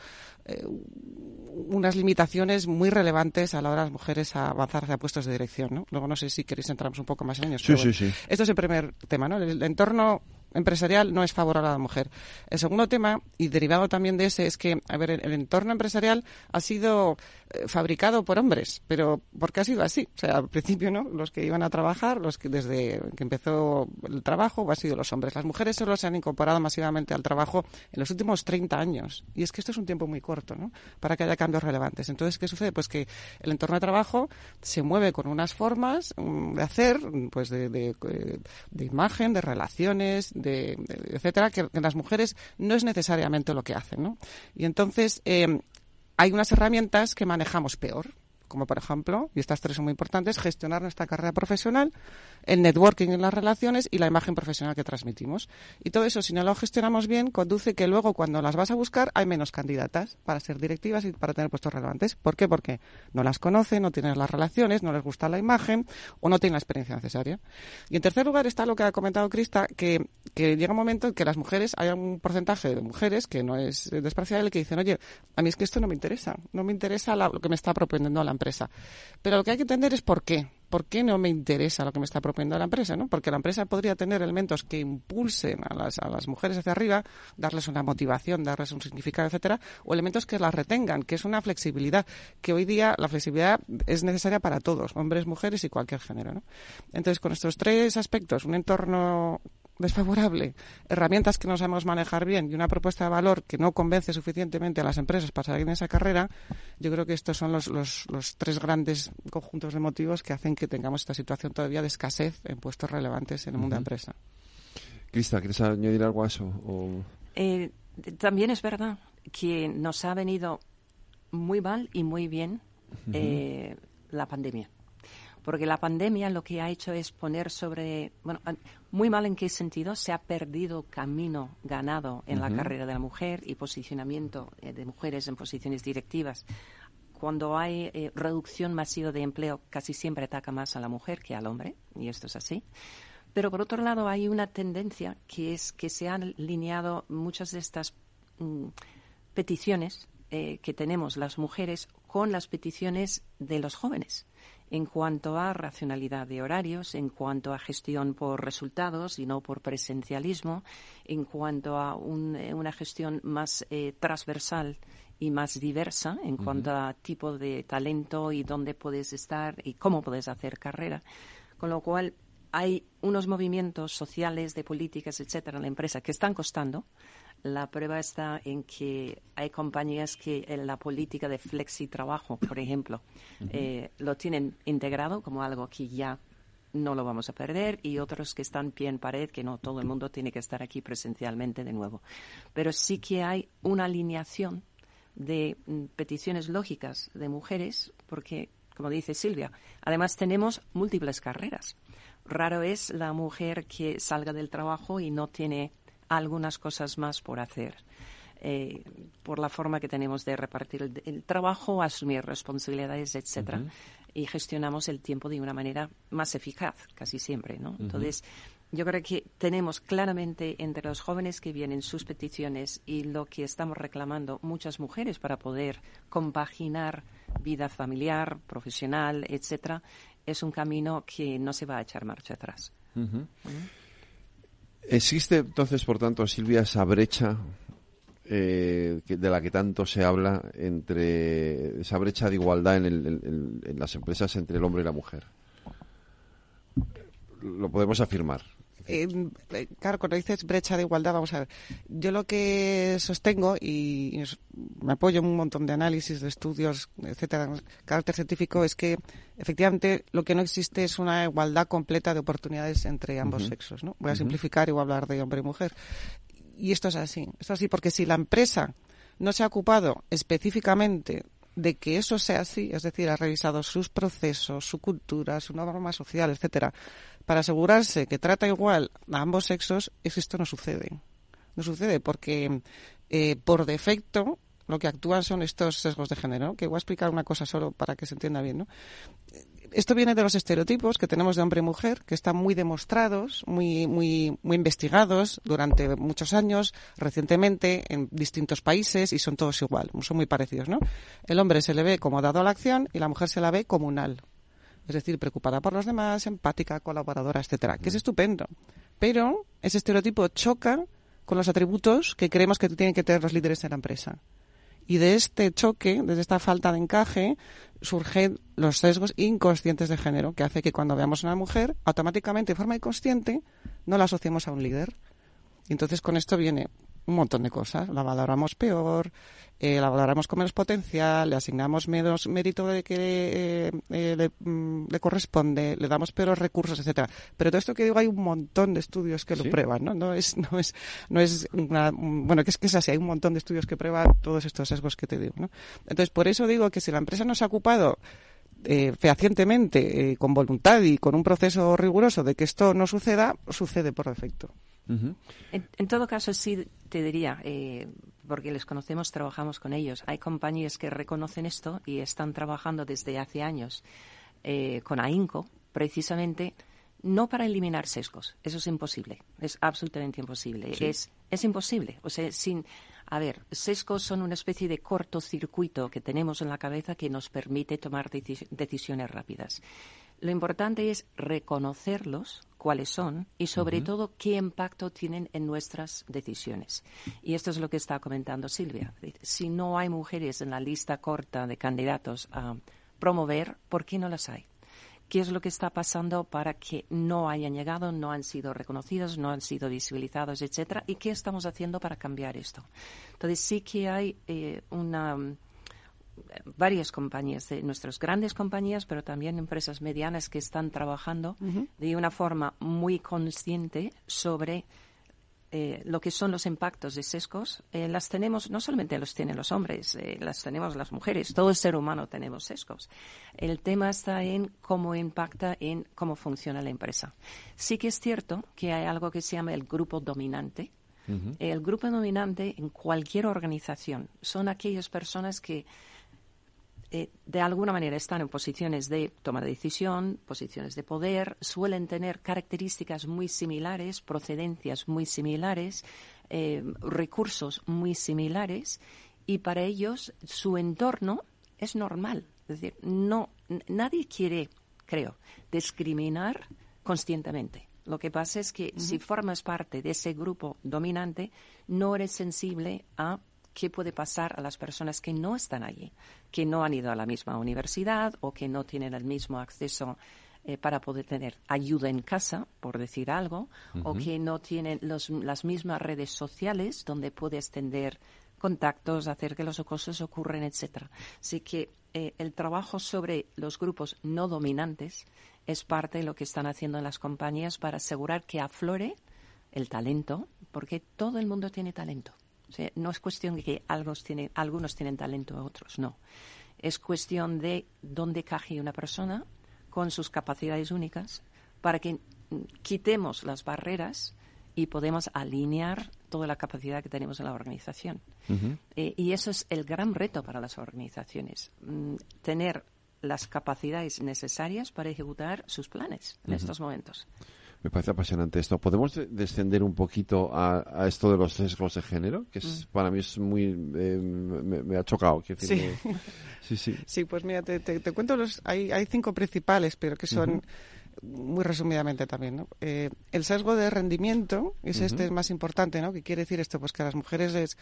[SPEAKER 10] eh, unas limitaciones muy relevantes a la hora de las mujeres a avanzar hacia puestos de dirección. ¿no? Luego no sé si queréis entramos un poco más en ellos.
[SPEAKER 3] Sí, sí, sí.
[SPEAKER 10] Esto es el primer tema, ¿no? El entorno empresarial no es favorable a la mujer. El segundo tema, y derivado también de ese, es que, a ver, el, entorno empresarial ha sido fabricado por hombres, pero ¿por qué ha sido así? O sea, al principio, ¿no? Los que iban a trabajar, los que desde que empezó el trabajo, han sido los hombres. Las mujeres solo se han incorporado masivamente al trabajo en los últimos 30 años. Y es que esto es un tiempo muy corto, ¿no? Para que haya cambios relevantes. Entonces, ¿qué sucede? Pues que el entorno de trabajo se mueve con unas formas mm, de hacer, pues de, de, de imagen, de relaciones, de, etcétera, que, las mujeres no es necesariamente lo que hacen, ¿no? Y entonces eh, hay unas herramientas que manejamos peor como por ejemplo, y estas tres son muy importantes, gestionar nuestra carrera profesional, el networking en las relaciones y la imagen profesional que transmitimos. Y todo eso, si no lo gestionamos bien, conduce que luego cuando las vas a buscar hay menos candidatas para ser directivas y para tener puestos relevantes. ¿Por qué? Porque no las conocen, no tienen las relaciones, no les gusta la imagen o no tienen la experiencia necesaria. Y en tercer lugar está lo que ha comentado Crista, que, que llega un momento en que las mujeres, hay un porcentaje de mujeres que no es despreciable que dicen, oye, a mí es que esto no me interesa, no me interesa lo que me está proponiendo la empresa. Pero lo que hay que entender es por qué. ¿Por qué no me interesa lo que me está proponiendo la empresa? ¿no? Porque la empresa podría tener elementos que impulsen a las, a las mujeres hacia arriba, darles una motivación, darles un significado, etcétera, o elementos que las retengan, que es una flexibilidad, que hoy día la flexibilidad es necesaria para todos, hombres, mujeres y cualquier género. ¿no? Entonces, con estos tres aspectos, un entorno desfavorable, herramientas que no sabemos manejar bien y una propuesta de valor que no convence suficientemente a las empresas para salir en esa carrera, yo creo que estos son los, los, los, tres grandes conjuntos de motivos que hacen que tengamos esta situación todavía de escasez en puestos relevantes en el mundo de la empresa.
[SPEAKER 3] Crista, ¿quieres añadir algo a eso?
[SPEAKER 11] Eh, también es verdad que nos ha venido muy mal y muy bien eh, la pandemia porque la pandemia lo que ha hecho es poner sobre, bueno, muy mal en qué sentido, se ha perdido camino ganado en la carrera de la mujer y posicionamiento eh, de mujeres en posiciones directivas. Cuando hay eh, reducción masiva de empleo, casi siempre ataca más a la mujer que al hombre, y esto es así. Pero por otro lado, hay una tendencia que es que se han alineado muchas de estas mm, peticiones eh, que tenemos las mujeres con las peticiones de los jóvenes en cuanto a racionalidad de horarios, en cuanto a gestión por resultados y no por presencialismo, en cuanto a eh, una gestión más eh, transversal y más diversa en cuanto a tipo de talento y dónde puedes estar y cómo puedes hacer carrera. Con lo cual, hay unos movimientos sociales, de políticas, etcétera, en la empresa que están costando, la prueba está en que hay compañías que en la política de flexi trabajo, por ejemplo, eh, lo tienen integrado como algo que ya no lo vamos a perder y otros que están pie en pared, que no todo el mundo tiene que estar aquí presencialmente de nuevo. Pero sí que hay una alineación de mm, peticiones lógicas de mujeres, porque, como dice Silvia, además tenemos múltiples carreras. Raro es la mujer que salga del trabajo y no tiene algunas cosas más por hacer. Eh, por la forma que tenemos de repartir el, trabajo, asumir responsabilidades, etcétera, y gestionamos el tiempo de una manera más eficaz, casi siempre, ¿no? Entonces, yo creo que tenemos claramente entre los jóvenes que vienen sus peticiones y lo que estamos reclamando muchas mujeres para poder compaginar vida familiar, profesional, etcétera, es un camino que no se va a echar marcha atrás.
[SPEAKER 3] Existe entonces, por tanto, Silvia, esa brecha eh, de la que tanto se habla entre esa brecha de igualdad en, en las empresas entre el hombre y la mujer. Lo podemos afirmar.
[SPEAKER 10] Eh, claro, cuando dices brecha de igualdad, vamos a ver. Yo lo que sostengo y, me apoyo en un montón de análisis, de estudios, etcétera, carácter científico, es que efectivamente lo que no existe es una igualdad completa de oportunidades entre ambos sexos. ¿no? Voy a simplificar y voy a hablar de hombre y mujer. Y esto es así. Esto es así porque si la empresa no se ha ocupado específicamente de que eso sea así, es decir, ha revisado sus procesos, su cultura, su norma social, etcétera, para asegurarse que trata igual a ambos sexos, es que esto no sucede. No sucede porque eh, por defecto lo que actúan son estos sesgos de género, que voy a explicar una cosa solo para que se entienda bien. Esto viene de los estereotipos que tenemos de hombre y mujer, que están muy demostrados, muy, muy, muy investigados durante muchos años, recientemente, en distintos países, y son todos igual, son muy parecidos, ¿no? El hombre se le ve como dado a la acción y la mujer se la ve comunal es decir, preocupada por los demás, empática, colaboradora, etcétera, que es estupendo. Pero ese estereotipo choca con los atributos que creemos que tienen que tener los líderes de la empresa. Y de este choque, de esta falta de encaje, surgen los sesgos inconscientes de género, que hace que cuando veamos a una mujer, automáticamente, de forma inconsciente, no la asociemos a un líder. Y entonces con esto viene un montón de cosas. La valoramos peor, eh, la valoramos con menos potencial, le asignamos menos mérito de que eh, eh, mm, le, corresponde, le damos peores recursos, etcétera. Pero todo esto que digo hay un montón de estudios que lo prueban, ¿no? No es, no es, no es una, bueno, que es que es así, hay un montón de estudios que prueban todos estos sesgos que te digo, ¿no? Entonces, por eso digo que si la empresa no se ha ocupado fehacientemente, con voluntad y con un proceso riguroso de que esto no suceda, sucede por defecto
[SPEAKER 11] en, todo caso, sí te diría, eh, porque les conocemos, trabajamos con ellos. Hay compañías que reconocen esto y están trabajando desde hace años eh, con AINCO, precisamente, no para eliminar sesgos. Eso es imposible. Es absolutamente imposible. Es, es imposible. O sea, sin. A ver, sesgos son una especie de cortocircuito que tenemos en la cabeza que nos permite tomar decisiones rápidas. Lo importante es reconocerlos, cuáles son y sobre todo qué impacto tienen en nuestras decisiones. Y esto es lo que está comentando Silvia. Si no hay mujeres en la lista corta de candidatos a promover, ¿por qué no las hay? ¿Qué es lo que está pasando para que no hayan llegado, no han sido reconocidos, no han sido visibilizados, etcétera? ¿Y qué estamos haciendo para cambiar esto? Entonces sí que hay eh, una varias compañías, de nuestras grandes compañías, pero también empresas medianas que están trabajando de una forma muy consciente sobre eh, lo que son los impactos de sesgos. Eh, las tenemos, no solamente los tienen los hombres, eh, las tenemos las mujeres, todo el ser humano tenemos sesgos. El tema está en cómo impacta en cómo funciona la empresa. Sí que es cierto que hay algo que se llama el grupo dominante, el grupo dominante en cualquier organización son aquellas personas que eh, de alguna manera están en posiciones de toma de decisión, posiciones de poder, suelen tener características muy similares, procedencias muy similares, eh, recursos muy similares y para ellos su entorno es normal. Es decir, no, nadie quiere, creo, discriminar conscientemente. Lo que pasa es que si formas parte de ese grupo dominante, no eres sensible a qué puede pasar a las personas que no están allí, que no han ido a la misma universidad o que no tienen el mismo acceso eh, para poder tener ayuda en casa, por decir algo, o que no tienen las mismas redes sociales donde puedes tener contactos, hacer que los acosos ocurren, etcétera. Así que eh, el trabajo sobre los grupos no dominantes es parte de lo que están haciendo las compañías para asegurar que aflore el talento, porque todo el mundo tiene talento no es cuestión de que algunos tienen, algunos tienen talento, otros no. Es cuestión de dónde caje una persona con sus capacidades únicas para que quitemos las barreras y podemos alinear toda la capacidad que tenemos en la organización. Eh, y eso es el gran reto para las organizaciones, mm, tener las capacidades necesarias para ejecutar sus planes en estos momentos.
[SPEAKER 3] Me parece apasionante esto. ¿Podemos descender un poquito a, esto de los sesgos de género? Que es, mm. para mí es muy... Eh, me, ha chocado.
[SPEAKER 10] sí. sí. sí, sí. pues mira, te, te, cuento los... Hay, hay cinco principales, pero que son... muy resumidamente también, ¿no? Eh, el sesgo de rendimiento es este es más importante, ¿no? ¿Qué quiere decir esto? Pues que a las mujeres les,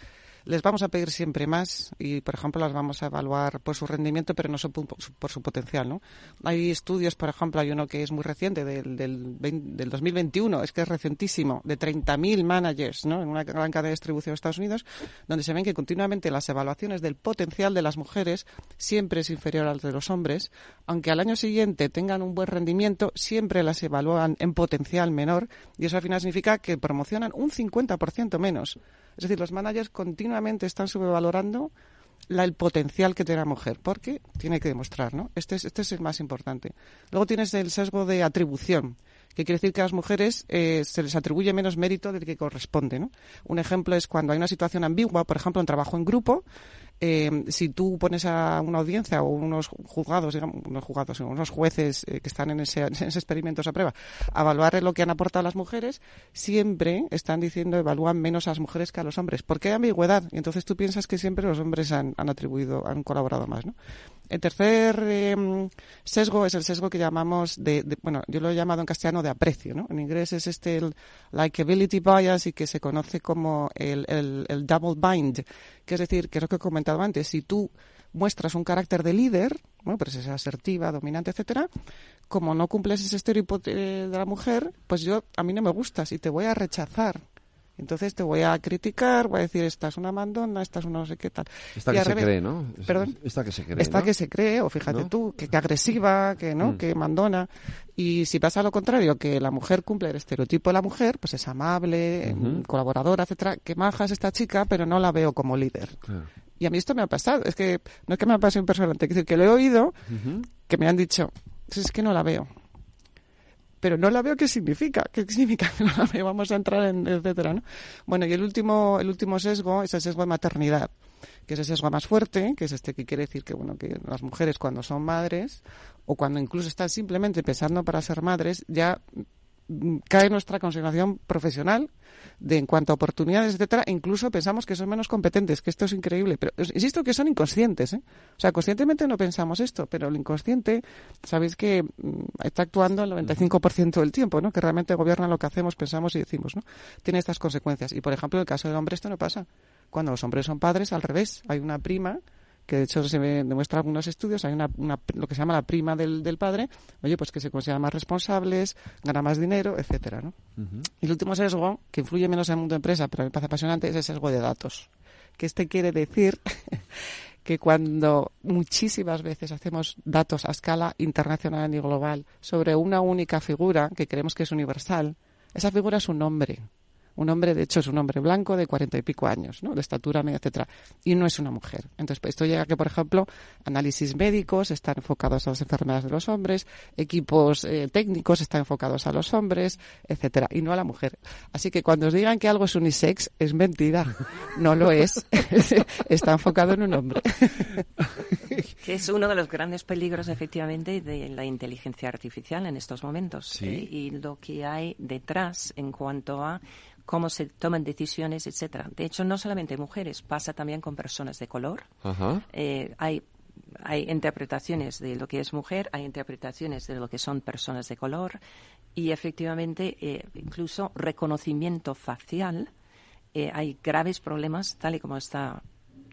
[SPEAKER 10] les vamos a pedir siempre más y, por ejemplo, las vamos a evaluar por su rendimiento, pero no por su potencial, ¿no? Hay estudios, por ejemplo, hay uno que es muy reciente, del, del, del 2021, es que es recientísimo, de 30.000 managers, ¿no? En una gran cadena de distribución de Estados Unidos, donde se ven que continuamente las evaluaciones del potencial de las mujeres siempre es inferior al de los hombres, aunque al año siguiente tengan un buen rendimiento, siempre las evalúan en potencial menor y eso al final significa que promocionan un 50% menos. Es decir, los managers continuamente están subvalorando el potencial que tiene la mujer, porque tiene que demostrar, ¿no? Este es, este es el más importante. Luego tienes el sesgo de atribución, que quiere decir que a las mujeres eh, se les atribuye menos mérito del que corresponde, ¿no? Un ejemplo es cuando hay una situación ambigua, por ejemplo, en trabajo en grupo, eh, si tú pones a una audiencia o unos juzgados, digamos, unos juzgados, unos jueces eh, que están en ese, en ese experimento, esa prueba, a evaluar lo que han aportado las mujeres, siempre están diciendo evalúan menos a las mujeres que a los hombres. porque hay ambigüedad? Y entonces tú piensas que siempre los hombres han, han atribuido, han colaborado más, ¿no? El tercer em, sesgo es el sesgo que llamamos de, bueno, yo lo he llamado en castellano de aprecio, ¿no? En inglés es este el likability bias y que se conoce como el, double bind, que es decir, que es lo que he antes, si tú muestras un carácter de líder, bueno, pues es asertiva, dominante, etcétera, como no cumples ese estereotipo de la mujer, pues yo a mí no me gustas y te voy a rechazar. Entonces te voy a criticar, voy a decir, esta es una mandona, esta es una no sé qué tal.
[SPEAKER 3] Esta que se cree, ¿no?
[SPEAKER 10] Perdón.
[SPEAKER 3] Esta que se cree,
[SPEAKER 10] Esta que se cree, o fíjate tú, que, agresiva, que no, mm. que mandona. Y si pasa lo contrario, que la mujer cumple el estereotipo de la mujer, pues es amable, colaboradora, etcétera, que maja es esta chica, pero no la veo como líder. Y a mí esto me ha pasado, es que no es que me ha pasado impersonalmente, es decir, que lo he oído, que me han dicho, es que no la veo pero no la veo qué significa, qué significa que vamos a entrar en etcétera, ¿no? Bueno, y el último, el último sesgo es el sesgo de maternidad, que es el sesgo más fuerte, que es este que quiere decir que, bueno, que las mujeres cuando son madres, o cuando incluso están simplemente pensando para ser madres, ya cae nuestra consideración profesional de en cuanto a oportunidades, etcétera, e incluso pensamos que son menos competentes, que esto es increíble, pero insisto que son inconscientes, ¿eh? O sea, conscientemente no pensamos esto, pero el inconsciente, sabéis que mm, está actuando el 95% del tiempo, ¿no? Que realmente gobierna lo que hacemos, pensamos y decimos, ¿no? Tiene estas consecuencias. Y por ejemplo, en el caso del hombre esto no pasa. Cuando los hombres son padres, al revés, hay una prima que de hecho se demuestra en algunos estudios, hay una, lo que se llama la prima del, del, padre, oye, pues que se consideran más responsables, gana más dinero, etcétera, ¿no? Y el último sesgo, que influye menos en el mundo de empresa, pero me parece apasionante, es el sesgo de datos. Que este quiere decir que cuando muchísimas veces hacemos datos a escala internacional y global sobre una única figura que creemos que es universal, esa figura es un nombre un hombre, de hecho, es un hombre blanco de cuarenta y pico años, ¿no? De estatura media, etcétera. Y no es una mujer. Entonces, pues, esto llega a que, por ejemplo, análisis médicos están enfocados a las enfermedades de los hombres, equipos eh, técnicos están enfocados a los hombres, etcétera, y no a la mujer. Así que cuando os digan que algo es unisex, es mentira. No lo es. Está enfocado en un hombre.
[SPEAKER 11] que es uno de los grandes peligros, efectivamente, de la inteligencia artificial en estos momentos. ¿eh? y lo que hay detrás en cuanto a cómo se toman decisiones, etcétera. De hecho, no solamente mujeres, pasa también con personas de color. Eh, hay hay interpretaciones de lo que es mujer, hay interpretaciones de lo que son personas de color y efectivamente eh, incluso reconocimiento facial. Eh, hay graves problemas tal y como está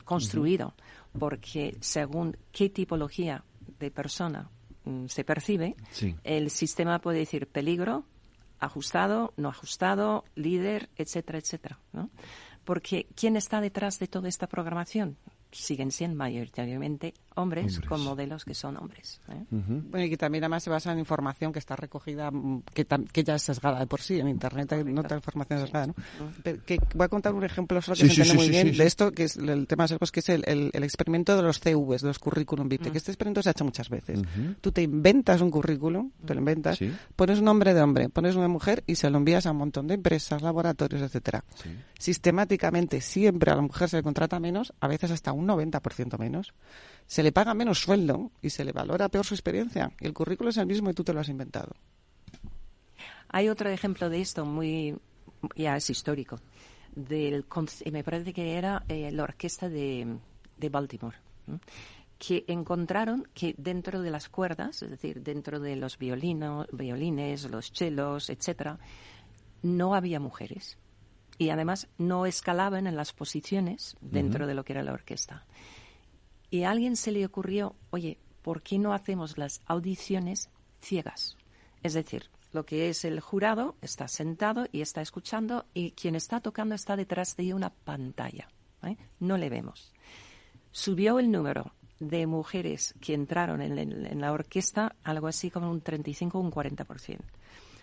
[SPEAKER 11] construido, porque según qué tipología de persona mm, se percibe, el sistema puede decir peligro, ajustado, no ajustado, líder, etcétera, etcétera. ¿no? Porque ¿quién está detrás de toda esta programación? siguen siendo mayoritariamente hombres, con modelos que son hombres. ¿eh?
[SPEAKER 10] Bueno, y que también además se basa en información que está recogida, mm, que, que ya es sesgada de por sí, en Internet hay no información sesgada, ¿no? que voy a contar un ejemplo solo que se entiende muy bien de esto, que es el tema de que es el, el, experimento de los CVs, de los currículum vitae, que este experimento se ha hecho muchas veces. Tú te inventas un currículum, te lo inventas, pones un nombre de hombre, pones una mujer y se lo envías a un montón de empresas, laboratorios, etcétera. Sistemáticamente, siempre a la mujer se le contrata menos, a veces hasta un 90% menos, se le paga menos sueldo y se le valora peor su experiencia. El currículo es el mismo y tú te lo has inventado.
[SPEAKER 11] Hay otro ejemplo de esto muy, ya es histórico. Del, me parece que era eh, la orquesta de, de Baltimore. que encontraron que dentro de las cuerdas, es decir, dentro de los violinos, violines, los chelos, etcétera, no había mujeres. Y además no escalaban en las posiciones dentro de lo que era la orquesta. Y a alguien se le ocurrió, oye, ¿por qué no hacemos las audiciones ciegas? Es decir, lo que es el jurado está sentado y está escuchando y quien está tocando está detrás de una pantalla. ¿eh? No le vemos. Subió el número de mujeres que entraron en, la orquesta algo así como un 35 o un 40%.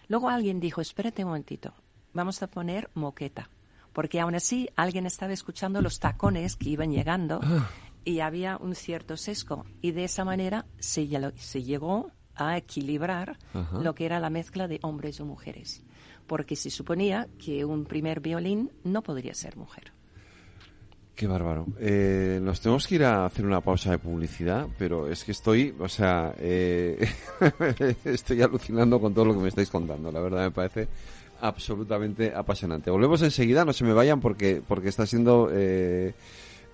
[SPEAKER 11] Luego alguien dijo, espérate un momentito, vamos a poner moqueta, porque aún así alguien estaba escuchando los tacones que iban llegando ah. Y había un cierto sesgo. Y de esa manera se, se llegó a equilibrar lo que era la mezcla de hombres o mujeres, porque se suponía que un primer violín no podría ser mujer.
[SPEAKER 3] Qué bárbaro. Eh, nos tenemos que ir a hacer una pausa de publicidad, pero es que estoy, o sea, eh, estoy alucinando con todo lo que me estáis contando. La verdad me parece absolutamente apasionante. Volvemos enseguida, no se me vayan porque porque está siendo eh,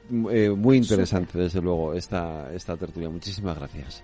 [SPEAKER 3] muy interesante, desde luego, esta esta tertulia. Muchísimas gracias.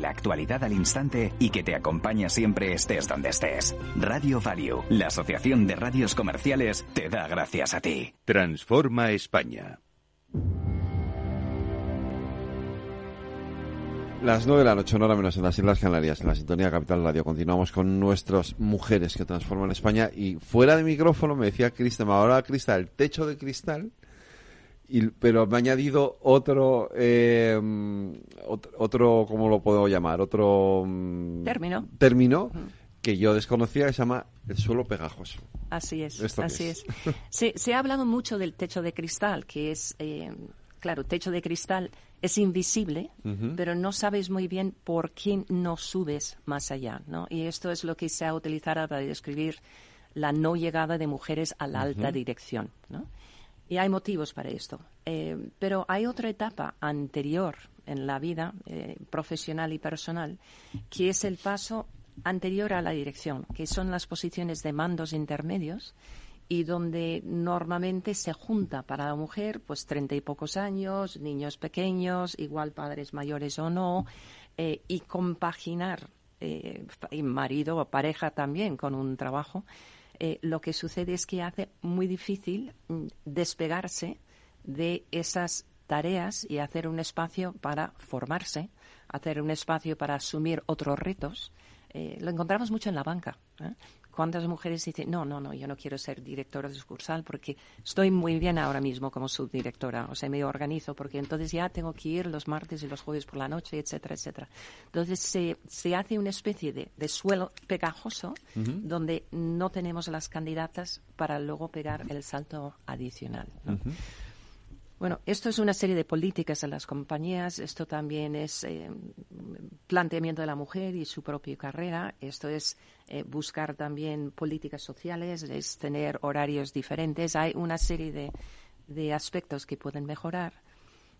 [SPEAKER 8] la actualidad al instante y que te acompaña siempre estés donde estés. Radio Value, la Asociación de Radios Comerciales, te da gracias a ti.
[SPEAKER 4] Transforma España.
[SPEAKER 3] Las nueve de la noche, una hora menos en las Islas Canarias, en la sintonía Capital Radio. Continuamos con nuestras mujeres que transforman España. Y fuera de micrófono me decía Cristal, ahora Cristal, el techo de cristal pero me ha añadido otro, eh, otro, ¿cómo lo puedo llamar? Otro
[SPEAKER 11] mm, término.
[SPEAKER 3] Término que yo desconocía que se llama el suelo pegajoso.
[SPEAKER 11] Así es, así es. se, ha hablado mucho del techo de cristal, que es, eh, claro, techo de cristal es invisible, pero no sabes muy bien por qué no subes más allá, ¿no? Y esto es lo que se ha utilizado para describir la no llegada de mujeres a la alta dirección, ¿no? Y hay motivos para esto. Eh, pero hay otra etapa anterior en la vida eh, profesional y personal, que es el paso anterior a la dirección, que son las posiciones de mandos intermedios y donde normalmente se junta para la mujer pues treinta y pocos años, niños pequeños, igual padres mayores o no, eh, y compaginar marido o pareja también con un trabajo eh, lo que sucede es que hace muy difícil mm, despegarse de esas tareas y hacer un espacio para formarse, hacer un espacio para asumir otros retos. Eh, lo encontramos mucho en la banca. ¿eh? ¿Cuántas mujeres dicen, no, no, no, yo no quiero ser directora de sucursal porque estoy muy bien ahora mismo como subdirectora? O sea, me organizo porque entonces ya tengo que ir los martes y los jueves por la noche, etcétera, etcétera. Entonces se, se hace una especie de, suelo pegajoso donde no tenemos las candidatas para luego pegar el salto adicional. Bueno, esto es una serie de políticas en las compañías. Esto también es eh, planteamiento de la mujer y su propia carrera. Esto es eh, buscar también políticas sociales, es tener horarios diferentes. Hay una serie de, de aspectos que pueden mejorar.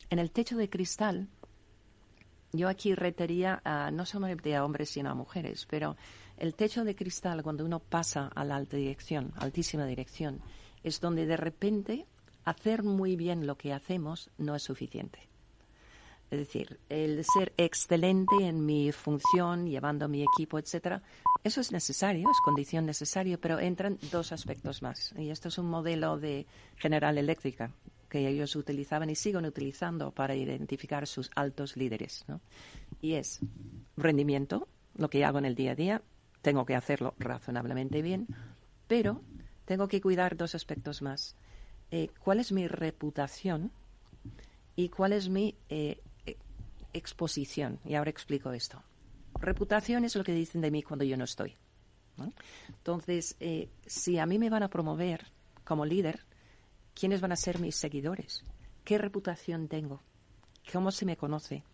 [SPEAKER 11] En el techo de cristal, yo aquí retería a, no solamente a hombres sino a mujeres, pero el techo de cristal cuando uno pasa a la alta dirección, altísima dirección, es donde de repente hacer muy bien lo que hacemos no es suficiente. Es decir, el ser excelente en mi función, llevando mi equipo, etcétera, eso es necesario, es condición necesaria, pero entran dos aspectos más. Y esto es un modelo de General Eléctrica que ellos utilizaban y siguen utilizando para identificar sus altos líderes. Y es rendimiento, lo que hago en el día a día, tengo que hacerlo razonablemente bien, pero tengo que cuidar dos aspectos más. Eh, cuál es mi reputación y cuál es mi eh, exposición. Y ahora explico esto. Reputación es lo que dicen de mí cuando yo no estoy. Entonces, eh, si a mí me van a promover como líder, ¿quiénes van a ser mis seguidores? ¿Qué reputación tengo? ¿Cómo se me conoce?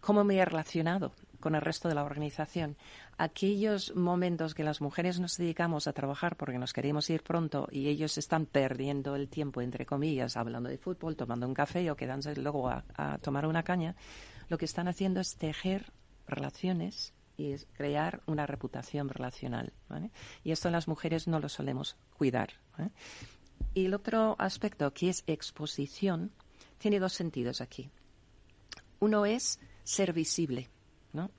[SPEAKER 11] ¿Cómo me he relacionado? Con el resto de la organización. Aquellos momentos que las mujeres nos dedicamos a trabajar porque nos queremos ir pronto y ellos están perdiendo el tiempo, entre comillas, hablando de fútbol, tomando un café o quedándose luego a, tomar una caña, lo que están haciendo es tejer relaciones y crear una reputación relacional. Y esto las mujeres no lo solemos cuidar. Y el otro aspecto, que es exposición, tiene dos sentidos aquí. Uno es ser visible.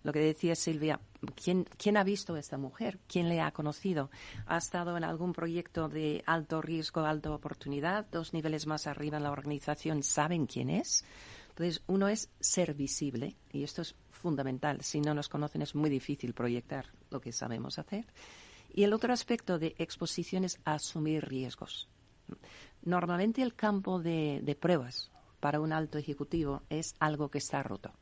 [SPEAKER 11] Lo que decía Silvia, ¿quién, ¿quién ha visto a esta mujer? ¿Quién le ha conocido? ¿Ha estado en algún proyecto de alto riesgo, alta oportunidad? Dos niveles más arriba en la organización saben quién es. Entonces, uno es ser visible, y esto es fundamental. Si no nos conocen es muy difícil proyectar lo que sabemos hacer. Y el otro aspecto de exposición es asumir riesgos. Normalmente el campo de pruebas para un alto ejecutivo es algo que está roto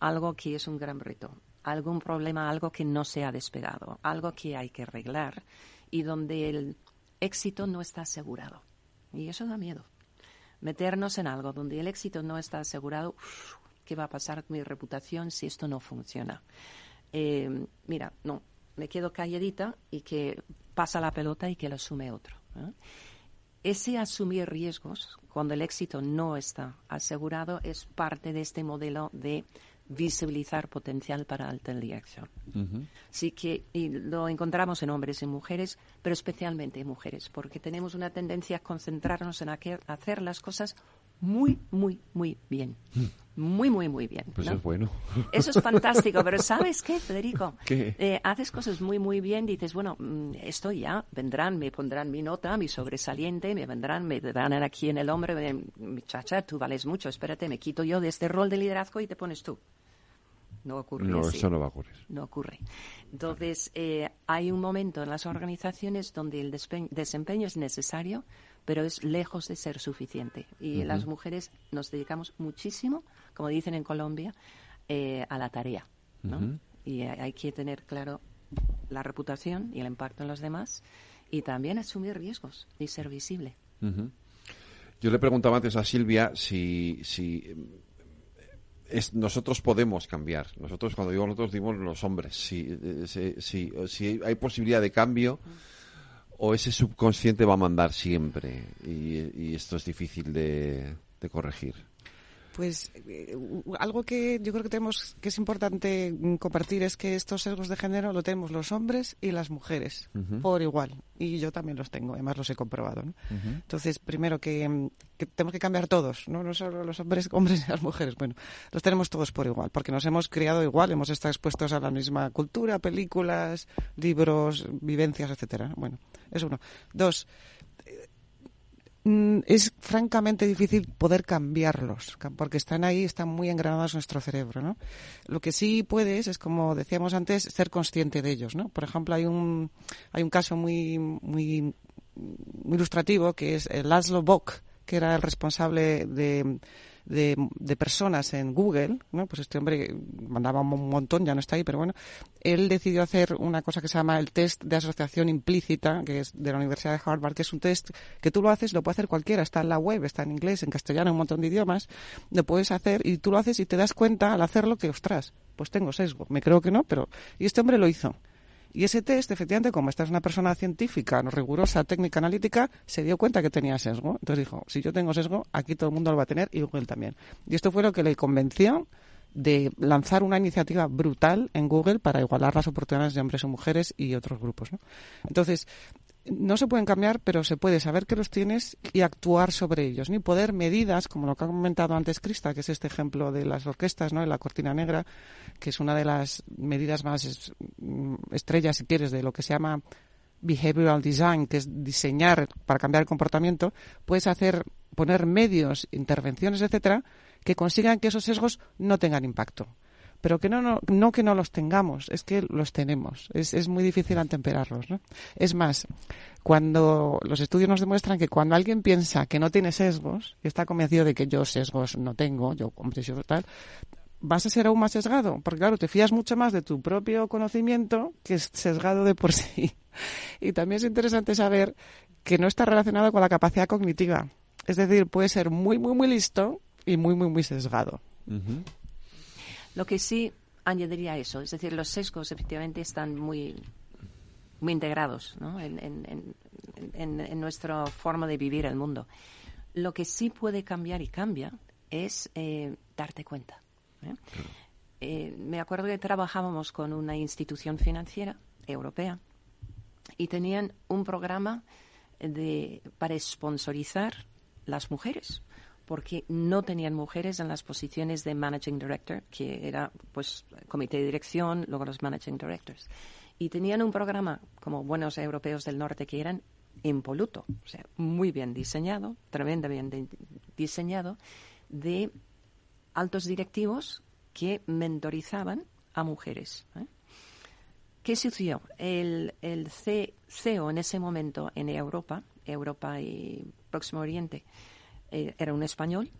[SPEAKER 11] algo que es un gran reto, algún problema, algo que no se ha despegado, algo que hay que arreglar y donde el éxito no está asegurado. Y eso da miedo. Meternos en algo donde el éxito no está asegurado, ¿qué va a pasar con mi reputación si esto no funciona? Eh, mira, no, me quedo calladita y que pasa la pelota y que lo asume otro. Ese asumir riesgos cuando el éxito no está asegurado es parte de este modelo de visibilizar potencial para alta dirección. Así que y lo encontramos en hombres y mujeres, pero especialmente en mujeres, porque tenemos una tendencia a concentrarnos en hacer las cosas muy, muy, muy bien. Muy, muy, muy bien.
[SPEAKER 3] Pues es bueno.
[SPEAKER 11] Eso es fantástico, pero ¿sabes qué, Federico? Eh, haces cosas muy, muy bien, dices, bueno, mm, esto ya, vendrán, me pondrán mi nota, mi sobresaliente, me vendrán, me dan aquí en el hombre, muchacha, tú vales mucho, espérate, me quito yo de este rol de liderazgo y te pones tú. No ocurre
[SPEAKER 3] no, eso no va a ocurrir.
[SPEAKER 11] No ocurre. Entonces, eh, hay un momento en las organizaciones donde el desempeño es necesario, pero es lejos de ser suficiente. Y las mujeres nos dedicamos muchísimo, como dicen en Colombia, eh, a la tarea. Y hay que tener claro la reputación y el impacto en los demás y también asumir riesgos y ser visible.
[SPEAKER 3] Yo le preguntaba antes a Silvia si, si nosotros podemos cambiar. Nosotros, cuando digo nosotros, digo los hombres. Si, eh, si, si, hay posibilidad de cambio o ese subconsciente va a mandar siempre y, esto es difícil de corregir.
[SPEAKER 10] Pues eh, algo que yo creo que tenemos que es importante compartir es que estos sesgos de género lo tenemos los hombres y las mujeres por igual y yo también los tengo, además los he comprobado. Entonces, primero que, tenemos que cambiar todos, ¿no? no solo los hombres, hombres y las mujeres, bueno, los tenemos todos por igual, porque nos hemos criado igual, hemos estado expuestos a la misma cultura, películas, libros, vivencias, etcétera. Bueno, es uno. Dos, Mm, es francamente difícil poder cambiarlos, porque están ahí, están muy engranados en nuestro cerebro, ¿no? Lo que sí puedes es, como decíamos antes, ser consciente de ellos, ¿no? Por ejemplo, hay un, hay un caso muy, muy, muy ilustrativo que es el Laszlo Bock, que era el responsable de de, de, personas en Google, ¿no? Pues este hombre mandaba un montón, ya no está ahí, pero bueno, él decidió hacer una cosa que se llama el test de asociación implícita, que es de la Universidad de Harvard, que es un test que tú lo haces, lo puede hacer cualquiera, está en la web, está en inglés, en castellano, un montón de idiomas, lo puedes hacer y tú lo haces y te das cuenta al hacerlo que, ostras, pues tengo sesgo. Me creo que no, pero... Y este hombre lo hizo. Y ese test, efectivamente, como esta es una persona científica, no rigurosa, técnica, analítica, se dio cuenta que tenía sesgo. Entonces dijo, si yo tengo sesgo, aquí todo el mundo lo va a tener y Google también. Y esto fue lo que le convenció de lanzar una iniciativa brutal en Google para igualar las oportunidades de hombres y mujeres y otros grupos. ¿no? Entonces, no se pueden cambiar, pero se puede saber que los tienes y actuar sobre ellos, ni poder medidas, como lo que ha comentado antes Crista, que es este ejemplo de las orquestas, ¿no? En la cortina negra, que es una de las medidas más mm, estrellas, si quieres, de lo que se llama behavioral design, que es diseñar para cambiar el comportamiento, puedes hacer, poner medios, intervenciones, etcétera, que consigan que esos sesgos no tengan impacto pero que no, no, no que no los tengamos, es que los tenemos. Es, es muy difícil antemperarlos. ¿no? Es más, cuando los estudios nos demuestran que cuando alguien piensa que no tiene sesgos, y está convencido de que yo sesgos no tengo, yo, hombre, yo tal, vas a ser aún más sesgado, porque claro, te fías mucho más de tu propio conocimiento que es sesgado de por sí. Y también es interesante saber que no está relacionado con la capacidad cognitiva. Es decir, puede ser muy, muy, muy listo y muy, muy, muy sesgado.
[SPEAKER 11] Lo que sí añadiría eso, es decir, los sesgos efectivamente están muy, muy integrados ¿no? en, en, en, nuestra forma de vivir el mundo. Lo que sí puede cambiar y cambia es eh, darte cuenta. ¿eh? Eh, me acuerdo que trabajábamos con una institución financiera europea y tenían un programa de, para sponsorizar las mujeres porque no tenían mujeres en las posiciones de managing director, que era pues comité de dirección, luego los managing directors. Y tenían un programa, como buenos europeos del norte que eran, impoluto, o sea, muy bien diseñado, tremendamente diseñado, de altos directivos que mentorizaban a mujeres. ¿eh? ¿Qué sucedió? El, el CEO en ese momento en Europa, Europa y Próximo Oriente, eh, era un español,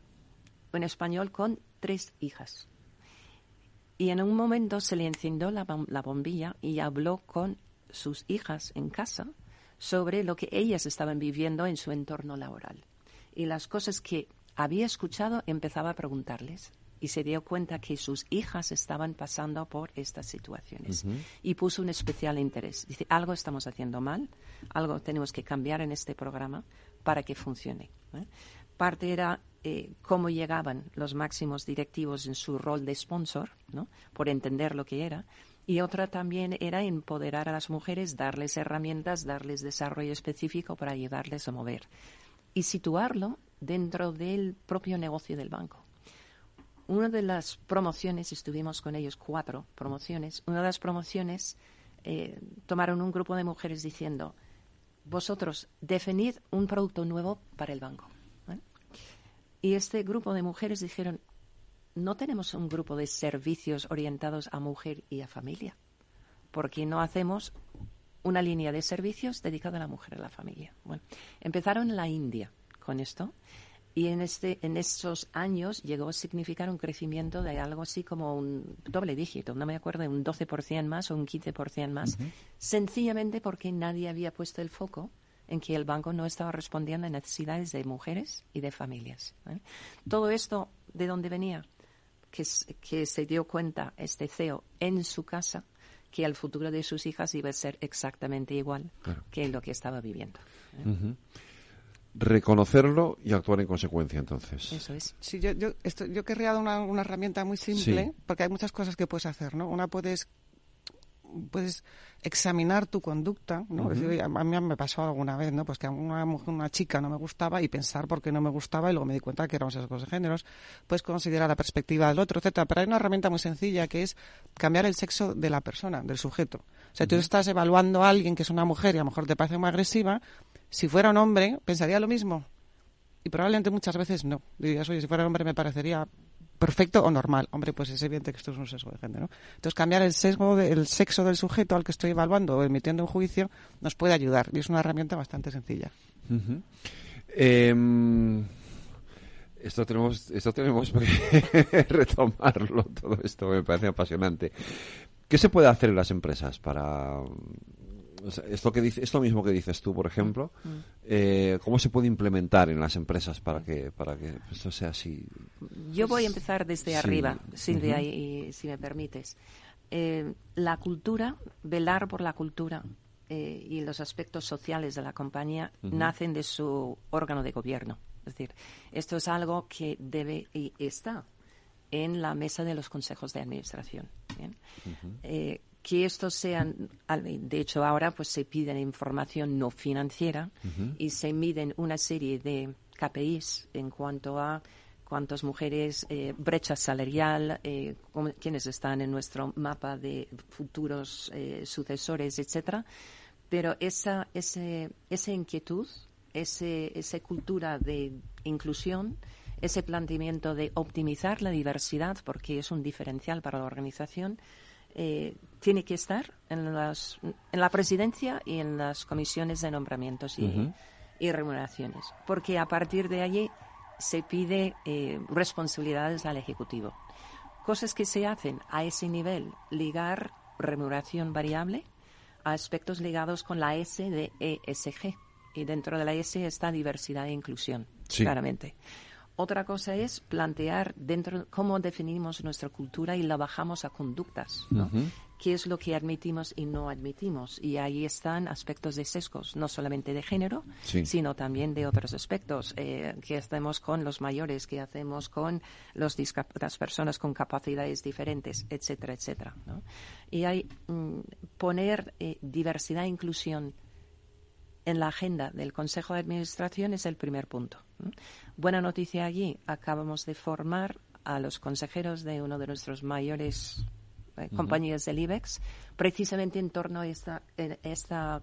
[SPEAKER 11] un español con tres hijas. Y en un momento se le encendió la, bombilla y habló con sus hijas en casa sobre lo que ellas estaban viviendo en su entorno laboral. Y las cosas que había escuchado empezaba a preguntarles y se dio cuenta que sus hijas estaban pasando por estas situaciones y puso un especial interés. Dice, algo estamos haciendo mal, algo tenemos que cambiar en este programa para que funcione. ¿eh? Parte era eh, cómo llegaban los máximos directivos en su rol de sponsor, ¿no? por entender lo que era. Y otra también era empoderar a las mujeres, darles herramientas, darles desarrollo específico para ayudarles a mover. Y situarlo dentro del propio negocio del banco. Una de las promociones, estuvimos con ellos cuatro promociones, una de las promociones eh, tomaron un grupo de mujeres diciendo, vosotros definid un producto nuevo para el banco. Y este grupo de mujeres dijeron, no tenemos un grupo de servicios orientados a mujer y a familia, porque no hacemos una línea de servicios dedicada a la mujer y a la familia. Bueno, empezaron en la India con esto y en, este, en estos años llegó a significar un crecimiento de algo así como un doble dígito, no me acuerdo, un 12% más o un 15% más, sencillamente porque nadie había puesto el foco en que el banco no estaba respondiendo a necesidades de mujeres y de familias. ¿eh? Todo esto, ¿de dónde venía? Que, que se dio cuenta este CEO en su casa que el futuro de sus hijas iba a ser exactamente igual que lo que estaba viviendo. ¿eh?
[SPEAKER 3] reconocerlo y actuar en consecuencia entonces.
[SPEAKER 11] Eso es.
[SPEAKER 10] Sí, yo, yo, yo querría dar una, una herramienta muy simple, porque hay muchas cosas que puedes hacer, ¿no? Una puedes puedes examinar tu conducta, ¿no? a mí me pasó alguna vez, ¿no? Pues que a una, una chica no me gustaba y pensar por qué no me gustaba y luego me di cuenta que eran sesgos de géneros. Puedes considerar la perspectiva del otro, etcétera. Pero hay una herramienta muy sencilla que es cambiar el sexo de la persona, del sujeto. O sea, tú estás evaluando a alguien que es una mujer y a lo mejor te parece muy agresiva. Si fuera un hombre, pensaría lo mismo. Y probablemente muchas veces no. Dirías, oye, si fuera un hombre me parecería perfecto o normal. Hombre, pues es evidente que esto es un sesgo de género. Entonces, cambiar el sesgo del sexo del sujeto al que estoy evaluando o emitiendo un juicio nos puede ayudar y es una herramienta bastante sencilla.
[SPEAKER 3] Em, Esto tenemos, esto tenemos que retomarlo, todo esto me parece apasionante. ¿Qué se puede hacer en las empresas para esto que dice, esto mismo que dices tú, por ejemplo, mm. eh, ¿cómo se puede implementar en las empresas para que para que esto sea así?
[SPEAKER 11] Yo voy a empezar desde arriba, Silvia, y, si me permites. Eh, la cultura, velar por la cultura eh, y los aspectos sociales de la compañía nacen de su órgano de gobierno. Es decir, esto es algo que debe y está en la mesa de los consejos de administración. ¿bien? Que estos sean, de hecho ahora pues se pide información no financiera y se miden una serie de KPIs en cuanto a cuántas mujeres, eh, brecha salarial, eh, quienes están en nuestro mapa de futuros eh, sucesores, etcétera. Pero esa, ese, esa inquietud, ese, esa cultura de inclusión, ese planteamiento de optimizar la diversidad, porque es un diferencial para la organización, eh, tiene que estar en, las, en la presidencia y en las comisiones de nombramientos y, remuneraciones, porque a partir de allí se pide eh, responsabilidades al Ejecutivo. Cosas que se hacen a ese nivel, ligar remuneración variable a aspectos ligados con la S de ESG. Y dentro de la S está diversidad e inclusión, claramente. Otra cosa es plantear dentro cómo definimos nuestra cultura y la bajamos a conductas, ¿no? ¿Qué es lo que admitimos y no admitimos? Y ahí están aspectos de sesgos, no solamente de género, sino también de otros aspectos. Eh, ¿Qué hacemos con los mayores? ¿Qué hacemos con los las personas con capacidades diferentes? Etcétera, etcétera. ¿no? Y hay mm, poner eh, diversidad e inclusión en la agenda del Consejo de Administración es el primer punto. Buena noticia allí, acabamos de formar a los consejeros de uno de nuestros mayores eh, compañías del IBEX, precisamente en torno a esta, esta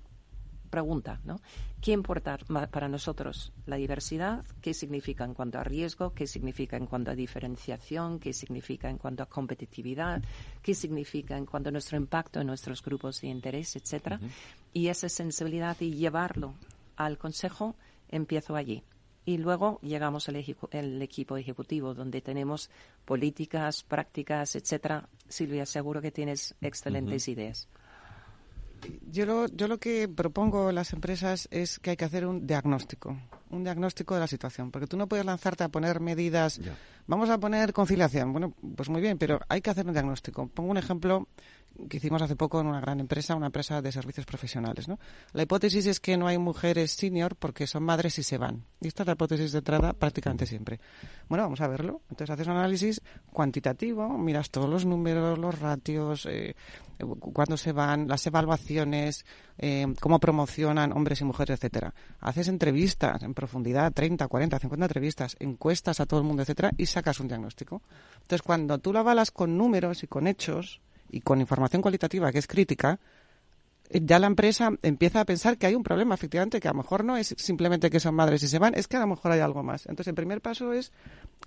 [SPEAKER 11] pregunta, ¿no? ¿Qué importa para nosotros la diversidad? ¿Qué significa en cuanto a riesgo? ¿Qué significa en cuanto a diferenciación? ¿Qué significa en cuanto a competitividad? ¿Qué significa en cuanto a nuestro impacto en nuestros grupos de interés, etcétera? Y esa sensibilidad y llevarlo al Consejo empiezo allí. Y luego llegamos al el equipo ejecutivo, donde tenemos políticas, prácticas, etcétera. Silvia, seguro que tienes excelentes ideas.
[SPEAKER 10] Yo lo, yo lo que propongo a las empresas es que hay que hacer un diagnóstico, un diagnóstico de la situación, porque tú no puedes lanzarte a poner medidas, vamos a poner conciliación, bueno, pues muy bien, pero hay que hacer un diagnóstico. Pongo un ejemplo que hicimos hace poco en una gran empresa, una empresa de servicios profesionales. ¿no? La hipótesis es que no hay mujeres senior porque son madres y se van. Y esta es la hipótesis de entrada prácticamente siempre. Bueno, vamos a verlo. Entonces haces un análisis cuantitativo, miras todos los números, los ratios, eh, cuándo se van, las evaluaciones, eh, cómo promocionan hombres y mujeres, etcétera. Haces entrevistas en profundidad, 30, 40, 50 entrevistas, encuestas a todo el mundo, etcétera, y sacas un diagnóstico. Entonces, cuando tú lo avalas con números y con hechos, y con información cualitativa que es crítica, eh, ya la empresa empieza a pensar que hay un problema, efectivamente, que a lo mejor no es simplemente que son madres y se van, es que a lo mejor hay algo más. Entonces, el primer paso es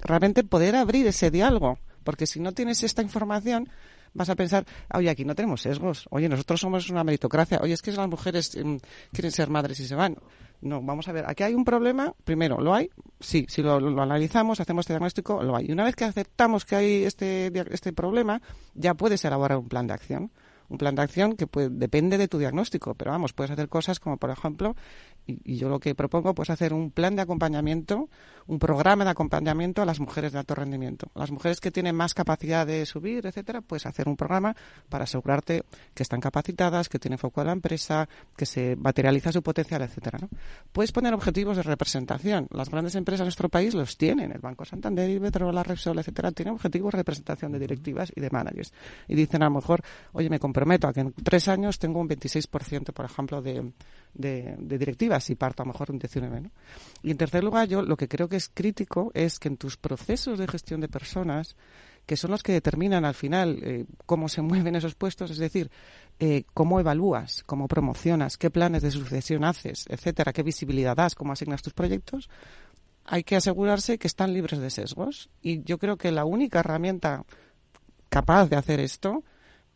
[SPEAKER 10] realmente poder abrir ese diálogo, porque si no tienes esta información, vas a pensar, oye, aquí no tenemos sesgos, oye, nosotros somos una meritocracia, oye, es que las mujeres mm, quieren ser madres y se van. No, vamos a ver, aquí hay un problema, primero, ¿lo hay? Sí, si lo, analizamos, hacemos este diagnóstico, lo hay. Y una vez que aceptamos que hay este, este problema, ya puedes elaborar un plan de acción un plan de acción que depende de tu diagnóstico, pero vamos, puedes hacer cosas como, por ejemplo, y, yo lo que propongo, pues hacer un plan de acompañamiento, un programa de acompañamiento a las mujeres de alto rendimiento. Las mujeres que tienen más capacidad de subir, etcétera, pues hacer un programa para asegurarte que están capacitadas, que tienen foco en la empresa, que se materializa su potencial, etcétera. ¿no? Puedes poner objetivos de representación. Las grandes empresas de nuestro país los tienen. El Banco Santander, Iberdrola, Repsol, etcétera, tienen objetivos de representación de directivas y de managers. Y dicen a lo mejor, oye, me comprometo a que en tres años tengo un 26%, por ejemplo, de, de, directivas y parto a lo mejor un 19. Y en tercer lugar, yo lo que creo que es crítico es que en tus procesos de gestión de personas, que son los que determinan al final eh, cómo se mueven esos puestos, es decir, eh, cómo evalúas, cómo promocionas, qué planes de sucesión haces, etcétera, qué visibilidad das, cómo asignas tus proyectos, hay que asegurarse que están libres de sesgos. Y yo creo que la única herramienta capaz de hacer esto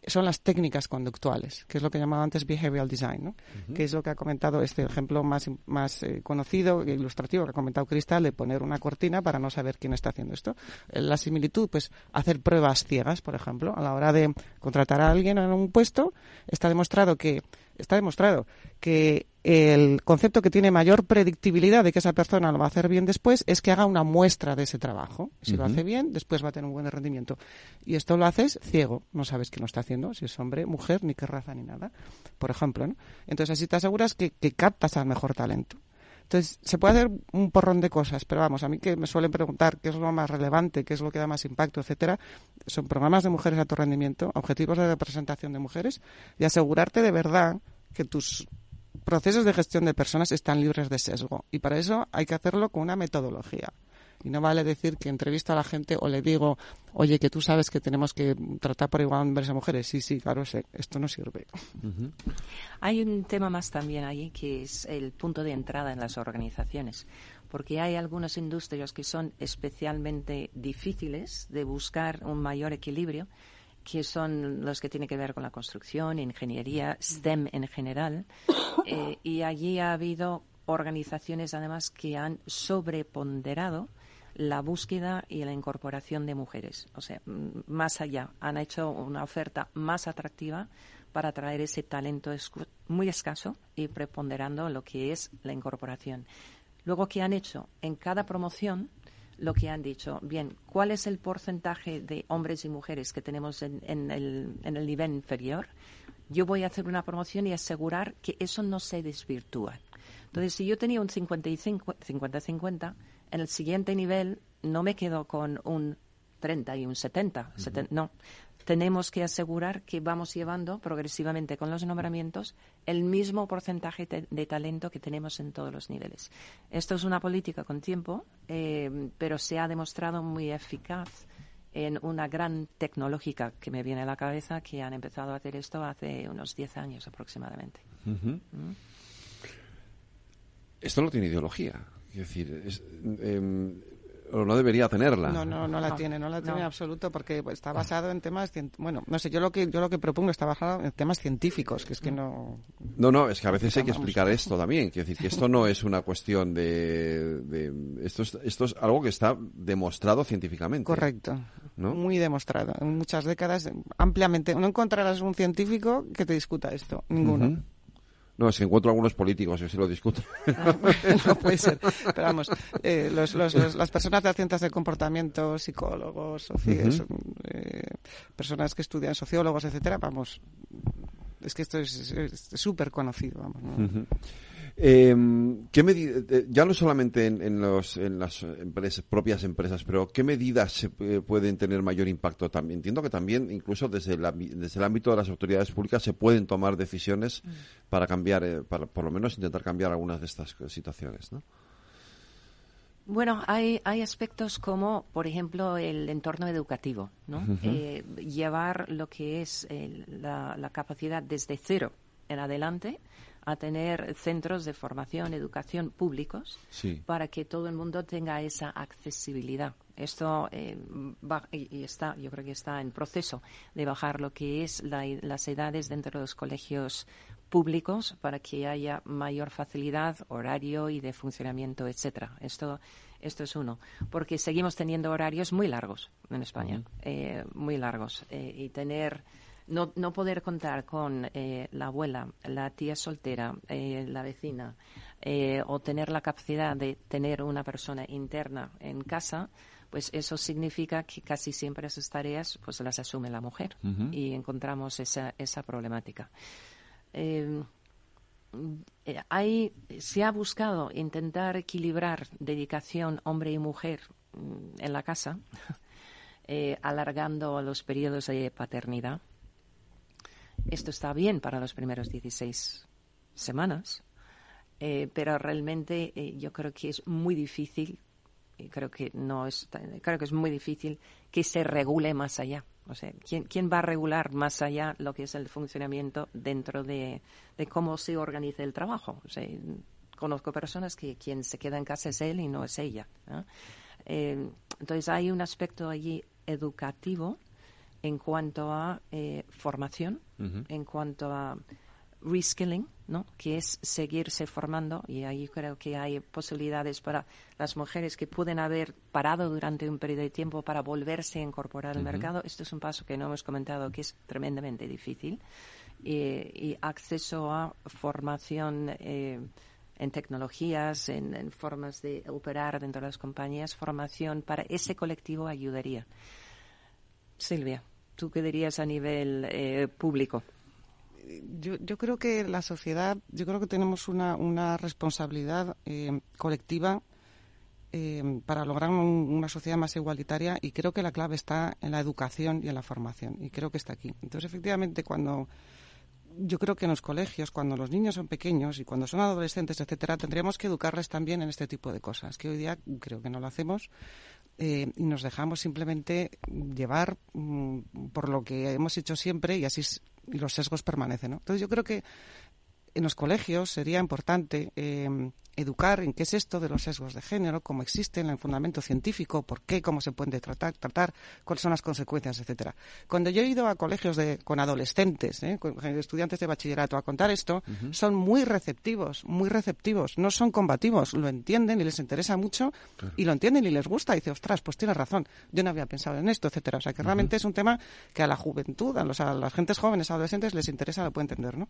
[SPEAKER 10] son las técnicas conductuales, que es lo que llamaba antes behavioral design, ¿no? que es lo que ha comentado este ejemplo más, más eh, conocido e ilustrativo que ha comentado Cristal de poner una cortina para no saber quién está haciendo esto. Eh, la similitud, pues hacer pruebas ciegas, por ejemplo, a la hora de contratar a alguien en un puesto, está demostrado que está demostrado que el concepto que tiene mayor predictibilidad de que esa persona lo va a hacer bien después es que haga una muestra de ese trabajo. Si lo hace bien, después va a tener un buen rendimiento. Y esto lo haces ciego, no sabes quién lo está haciendo, si es hombre, mujer, ni qué raza, ni nada, por ejemplo. ¿no? Entonces así te aseguras que, que captas al mejor talento. Entonces, se puede hacer un porrón de cosas, pero vamos, a mí que me suelen preguntar qué es lo más relevante, qué es lo que da más impacto, etcétera, son programas de mujeres a tu rendimiento, objetivos de representación de mujeres y asegurarte de verdad que tus procesos de gestión de personas están libres de sesgo. Y para eso hay que hacerlo con una metodología. Y no vale decir que entrevisto a la gente o le digo, oye, que tú sabes que tenemos que tratar por igual hombres a mujeres. Sí, sí, claro, sé. Esto no sirve.
[SPEAKER 11] Hay un tema más también ahí que es el punto de entrada en las organizaciones. Porque hay algunas industrias que son especialmente difíciles de buscar un mayor equilibrio que son los que tienen que ver con la construcción, ingeniería, STEM en general. Eh, y allí ha habido organizaciones, además, que han sobreponderado la búsqueda y la incorporación de mujeres. O sea, más allá, han hecho una oferta más atractiva para atraer ese talento muy escaso y preponderando lo que es la incorporación. Luego, ¿qué han hecho? En cada promoción lo que han dicho. Bien, ¿cuál es el porcentaje de hombres y mujeres que tenemos en, el, en el nivel inferior? Yo voy a hacer una promoción y asegurar que eso no se desvirtúa. Entonces, si yo tenía un 50-50, en el siguiente nivel no me quedo con un 30 y un 70. no, tenemos que asegurar que vamos llevando progresivamente con los nombramientos el mismo porcentaje de, talento que tenemos en todos los niveles. Esto es una política con tiempo, eh, pero se ha demostrado muy eficaz en una gran tecnológica que me viene a la cabeza que han empezado a hacer esto hace unos 10 años aproximadamente. ¿Mm?
[SPEAKER 3] Esto no tiene ideología. Es decir, es, em, o no debería tenerla.
[SPEAKER 10] No, no, no la tiene, no la tiene en absoluto porque está basado en temas, bueno, no sé, yo lo que yo lo que propongo está basado en temas científicos, que es que no.
[SPEAKER 3] No, no, es que a veces hay que explicar esto también, quiero decir que esto no es una cuestión de, esto es esto es algo que está demostrado científicamente.
[SPEAKER 10] Correcto. Muy demostrado. En muchas décadas, ampliamente. No encontrarás un científico que te discuta esto. Ninguno.
[SPEAKER 3] No, si encuentro algunos políticos que se lo discuten.
[SPEAKER 10] no puede ser. Pero vamos, eh, las personas de las ciencias del comportamiento, psicólogos, eh, personas que estudian sociólogos, etcétera, vamos, es que esto es súper conocido. Vamos,
[SPEAKER 3] eh, ¿qué eh, ya no solamente en, los, en las propias empresas, pero ¿qué medidas se pueden tener mayor impacto también? Entiendo que también, incluso desde, desde el ámbito de las autoridades públicas, se pueden tomar decisiones mm. para cambiar, eh, para por lo menos intentar cambiar algunas de estas situaciones, ¿no?
[SPEAKER 11] Bueno, hay, hay aspectos como, por ejemplo, el entorno educativo, ¿no? Eh, llevar lo que es la, la capacidad desde cero en adelante a tener centros de formación, educación públicos para que todo el mundo tenga esa accesibilidad. Esto eh, y está, yo creo que está en proceso de bajar lo que es las edades dentro de los colegios públicos para que haya mayor facilidad, horario y de funcionamiento, etcétera. Esto esto es uno, porque seguimos teniendo horarios muy largos en España, eh, muy largos, eh, y tener no, no poder contar con eh, la abuela, la tía soltera, eh, la vecina, eh, o tener la capacidad de tener una persona interna en casa, pues eso significa que casi siempre esas tareas pues las asume la mujer y encontramos esa, esa problemática. Hay, se ha buscado intentar equilibrar dedicación hombre y mujer mm, en la casa, alargando los periodos de paternidad esto está bien para los primeros 16 semanas, eh, pero realmente eh, yo creo que es muy difícil, y creo que no es, creo que es muy difícil que se regule más allá. O sea, ¿quién, ¿quién va a regular más allá lo que es el funcionamiento dentro de, cómo se organiza el trabajo? Conozco personas que quien se queda en casa es él y no es ella. Eh, entonces hay un aspecto allí educativo en cuanto a eh, formación, en cuanto a reskilling, ¿no? que es seguirse formando y ahí creo que hay posibilidades para las mujeres que pueden haber parado durante un periodo de tiempo para volverse a incorporar al mercado. Esto es un paso que no hemos comentado que es tremendamente difícil. y acceso a formación eh, en tecnologías, en, formas de operar dentro de las compañías, formación para ese colectivo ayudaría. Silvia, ¿tú qué dirías a nivel eh, público?
[SPEAKER 10] yo, yo, creo que la sociedad, yo creo que tenemos una, una responsabilidad eh, colectiva eh, para lograr una sociedad más igualitaria y creo que la clave está en la educación y en la formación y creo que está aquí. Entonces, efectivamente, cuando yo creo que en los colegios, cuando los niños son pequeños y cuando son adolescentes, etcétera, tendríamos que educarles también en este tipo de cosas, que hoy día creo que no lo hacemos eh, y nos dejamos simplemente llevar mm, por lo que hemos hecho siempre y así los sesgos permanecen. ¿no? Entonces yo creo que en los colegios sería importante eh, educar en qué es esto de los sesgos de género, cómo existen, el fundamento científico, por qué, cómo se puede tratar, tratar cuáles son las consecuencias, etcétera. Cuando yo he ido a colegios de, con adolescentes, ¿eh? con estudiantes de bachillerato a contar esto, son muy receptivos, muy receptivos, no son combativos, lo entienden y les interesa mucho y lo entienden y les gusta. Y dice, ostras, pues tienes razón, yo no había pensado en esto, etcétera. O sea, que realmente es un tema que a la juventud, a, los, a las gentes jóvenes, adolescentes, les interesa, lo puede entender, ¿no?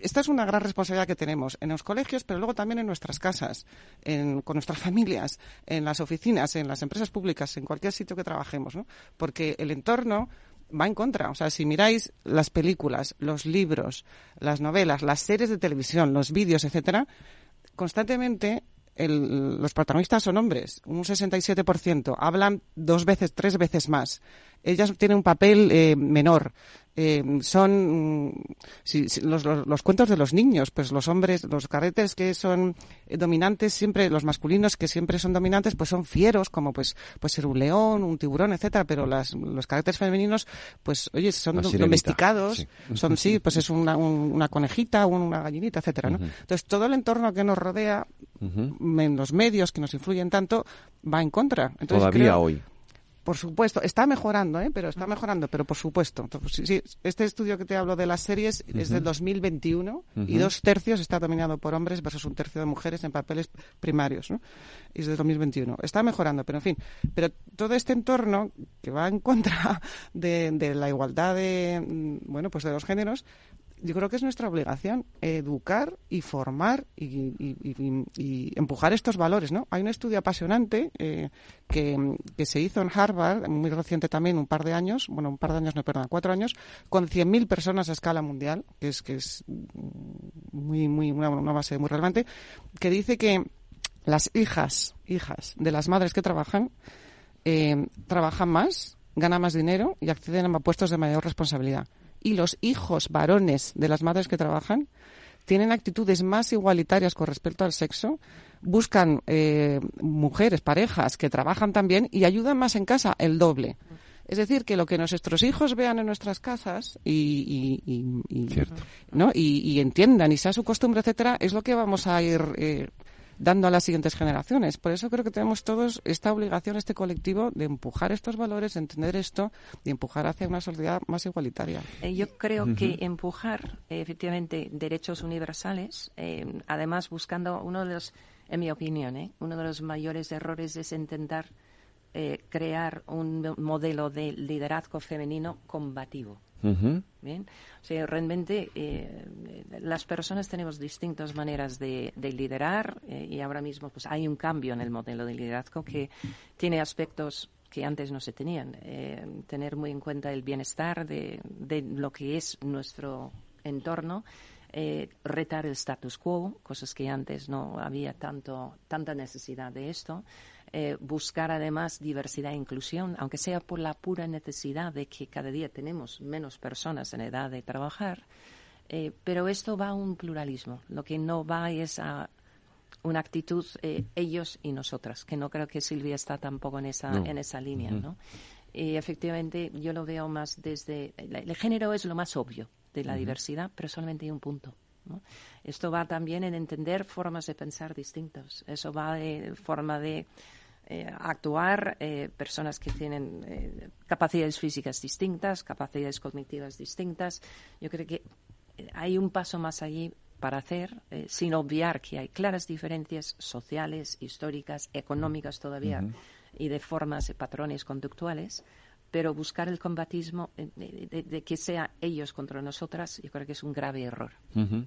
[SPEAKER 10] Esta es una gran responsabilidad que tenemos en los colegios, pero luego también en nuestras casas, con nuestras familias, en las oficinas, en las empresas públicas, en cualquier sitio que trabajemos, ¿no? Porque el entorno va en contra. O sea, si miráis las películas, los libros, las novelas, las series de televisión, los vídeos, etcétera, constantemente los protagonistas son hombres, un 67%, hablan dos veces, tres veces más. Ellas tienen un papel eh, menor. Eh, son mm, los, cuentos de los niños, pues los hombres, los carretes que son eh, dominantes siempre, los masculinos que siempre son dominantes, pues son fieros, como pues pues ser un león, un tiburón, etcétera, pero las, los carretes femeninos, pues oye, son domesticados, son sí, pues es una, una conejita, una gallinita, etcétera, ¿no? Entonces todo el entorno que nos rodea, en los medios que nos influyen tanto, va en contra. Entonces,
[SPEAKER 3] Todavía hoy.
[SPEAKER 10] Por supuesto, está mejorando, ¿eh? pero está mejorando, pero por supuesto. Sí, este estudio que te hablo de las series es del 2021 y dos tercios está dominado por hombres versus un tercio de mujeres en papeles primarios, ¿no? Y es del 2021. Está mejorando, pero en fin. Pero todo este entorno que va en contra de, de la igualdad de, mm, bueno, pues de los géneros, yo creo que es nuestra obligación educar y formar y, empujar estos valores, ¿no? Hay un estudio apasionante eh, que, se hizo en Harvard, muy reciente también, un par de años, bueno, un par de años, no, perdón, cuatro años, con 100.000 personas a escala mundial, que es, que es muy, muy, una, base muy relevante, que dice que las hijas, hijas de las madres que trabajan, eh, trabajan más, ganan más dinero y acceden a puestos de mayor responsabilidad y los hijos varones de las madres que trabajan tienen actitudes más igualitarias con respecto al sexo, buscan eh, mujeres, parejas que trabajan también y ayudan más en casa, el doble. Es decir, que lo que nuestros hijos vean en nuestras casas y, ¿no? y, entiendan y sea su costumbre, etcétera, es lo que vamos a ir eh, dando a las siguientes generaciones. Por eso creo que tenemos todos esta obligación, este colectivo, de empujar estos valores, de entender esto, de empujar hacia una sociedad más igualitaria.
[SPEAKER 11] Eh, yo creo que empujar, efectivamente, derechos universales, eh, además buscando uno de los, en mi opinión, eh, uno de los mayores errores es intentar crear un modelo de liderazgo femenino combativo. Bien, o sea, realmente eh, las personas tenemos distintas maneras de, liderar eh, y ahora mismo pues hay un cambio en el modelo de liderazgo que tiene aspectos que antes no se tenían. Eh, tener muy en cuenta el bienestar de lo que es nuestro entorno. retar el status quo, cosas que antes no había tanto, tanta necesidad de esto, eh, buscar además diversidad e inclusión, aunque sea por la pura necesidad de que cada día tenemos menos personas en edad de trabajar, eh, pero esto va a un pluralismo. Lo que no va es a una actitud eh, ellos y nosotras, que no creo que Silvia está tampoco en esa, en esa línea, ¿no? Y efectivamente yo lo veo más desde... El género es lo más obvio de la diversidad, pero solamente hay un punto. Esto va también en entender formas de pensar distintas. Eso va de forma de actuar personas que tienen capacidades físicas distintas, capacidades cognitivas distintas. Yo creo que hay un paso más allí para hacer, sin obviar que hay claras diferencias sociales, históricas, económicas todavía y de formas y patrones conductuales, pero buscar el combatismo de, que sea ellos contra nosotras, yo creo que es un grave error. ¿Mm?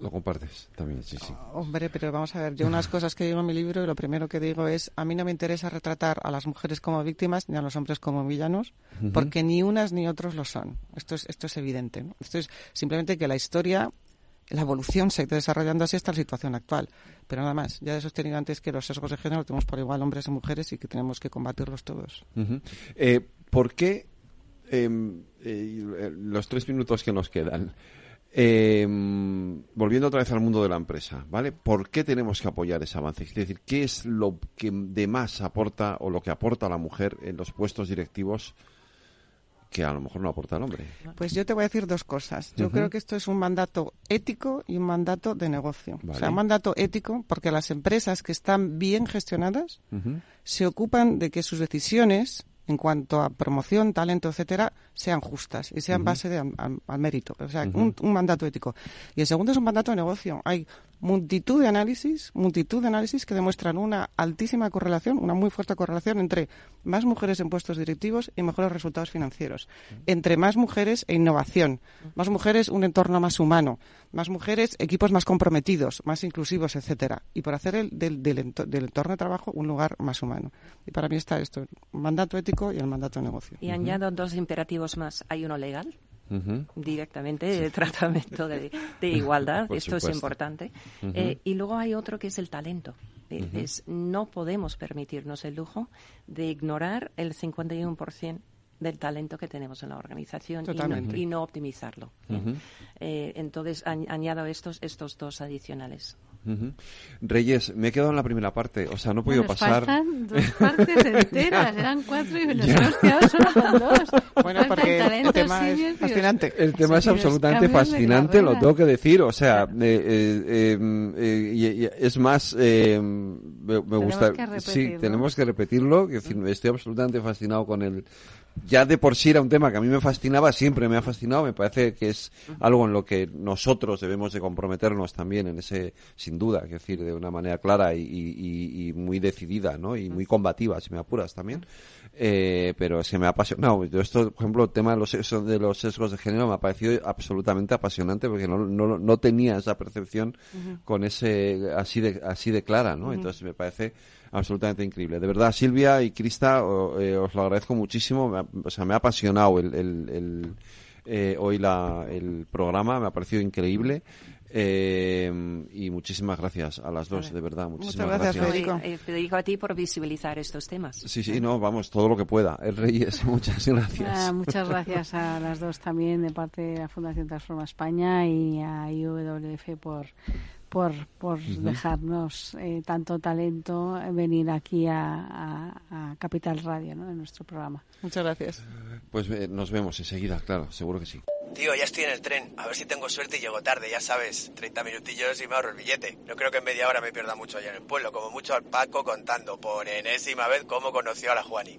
[SPEAKER 3] Lo compartes también, sí, sí.
[SPEAKER 10] hombre, pero vamos a ver, yo unas cosas que digo en mi libro y lo primero que digo es, a mí no me interesa retratar a las mujeres como víctimas ni a los hombres como villanos, porque ni unas ni otros lo son. Esto es, esto es evidente. Esto es simplemente que la historia la evolución se está desarrollando así hasta la situación actual. Pero nada más, ya he sostenido antes que los sesgos de género tenemos por igual hombres y mujeres y que tenemos que combatirlos todos.
[SPEAKER 3] Eh, ¿Por qué em, eh, los tres minutos que nos quedan? Em, volviendo otra vez al mundo de la empresa, ¿vale? ¿Por qué tenemos que apoyar ese avance? Es decir, ¿qué es lo que de más aporta o lo que aporta la mujer en los puestos directivos que a lo mejor no aporta el hombre.
[SPEAKER 10] Pues yo te voy a decir dos cosas. Yo creo que esto es un mandato ético y un mandato de negocio. O sea, un mandato ético porque las empresas que están bien gestionadas se ocupan de que sus decisiones en cuanto a promoción, talento, etcétera, sean justas y sean base de, al, mérito. O sea, un, un, mandato ético. Y el segundo es un mandato de negocio. Hay multitud de análisis, multitud de análisis que demuestran una altísima correlación, una muy fuerte correlación entre más mujeres en puestos directivos y mejores resultados financieros, entre más mujeres e innovación, más mujeres un entorno más humano, más mujeres equipos más comprometidos, más inclusivos, etcétera, y por hacer el, del, del, entorno de trabajo un lugar más humano. Y para mí está esto, el mandato ético y el mandato de negocio.
[SPEAKER 11] Y añado dos imperativos más. Hay uno legal, directamente el tratamiento de, igualdad. Esto es importante. Eh, y luego hay otro que es el talento. es, no podemos permitirnos el lujo de ignorar el 51% del talento que tenemos en la organización y no, optimizarlo. Eh, entonces, añado estos, estos dos adicionales.
[SPEAKER 3] Reyes, me he quedado en la primera parte, o sea, no he podido pasar.
[SPEAKER 9] dos partes enteras, eran cuatro y me los he hostiado solo con dos.
[SPEAKER 10] Bueno, porque el tema es fascinante.
[SPEAKER 3] El tema es absolutamente fascinante, lo tengo que decir, o sea, eh, eh, eh, es más, me, gusta. sí, tenemos que repetirlo, decir, estoy absolutamente fascinado con el ya de por sí era un tema que a mí me fascinaba, siempre me ha fascinado, me parece que es algo en lo que nosotros debemos de comprometernos también en ese, sin duda, es decir, de una manera clara y, muy decidida, ¿no? Y muy combativa, si me apuras también. Eh, pero se me ha apasionado. esto, por ejemplo, el tema de los, de los sesgos de género me ha parecido absolutamente apasionante porque no, no, no tenía esa percepción con ese, así de, así de clara, ¿no? Entonces me parece absolutamente increíble. De verdad, Silvia y Crista, eh, os lo agradezco muchísimo. o sea, me ha apasionado el, el, eh, hoy la, el programa, me ha parecido increíble. Eh, y muchísimas gracias a las dos, de verdad. Muchísimas
[SPEAKER 10] Muchas gracias,
[SPEAKER 11] Federico. Federico. a ti por visibilizar estos temas.
[SPEAKER 3] Sí, sí, no, vamos, todo lo que pueda. El Reyes, muchas gracias.
[SPEAKER 9] Ah, muchas gracias a las dos también de parte de la Fundación Transforma España y a IWF por por, por dejarnos eh, tanto talento venir aquí a, Capital Radio, ¿no? En nuestro programa.
[SPEAKER 10] Muchas gracias.
[SPEAKER 3] Pues eh, nos vemos enseguida, claro, seguro que sí.
[SPEAKER 12] Tío, ya estoy en el tren. A ver si tengo suerte y llego tarde, ya sabes. 30 minutillos y me ahorro el billete. No creo que en media hora me pierda mucho allá en el pueblo. Como mucho al Paco contando por enésima vez cómo conoció a la Juani.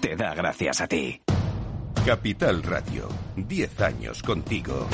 [SPEAKER 8] te da gracias a ti.
[SPEAKER 4] Capital Radio, 10 años contigo.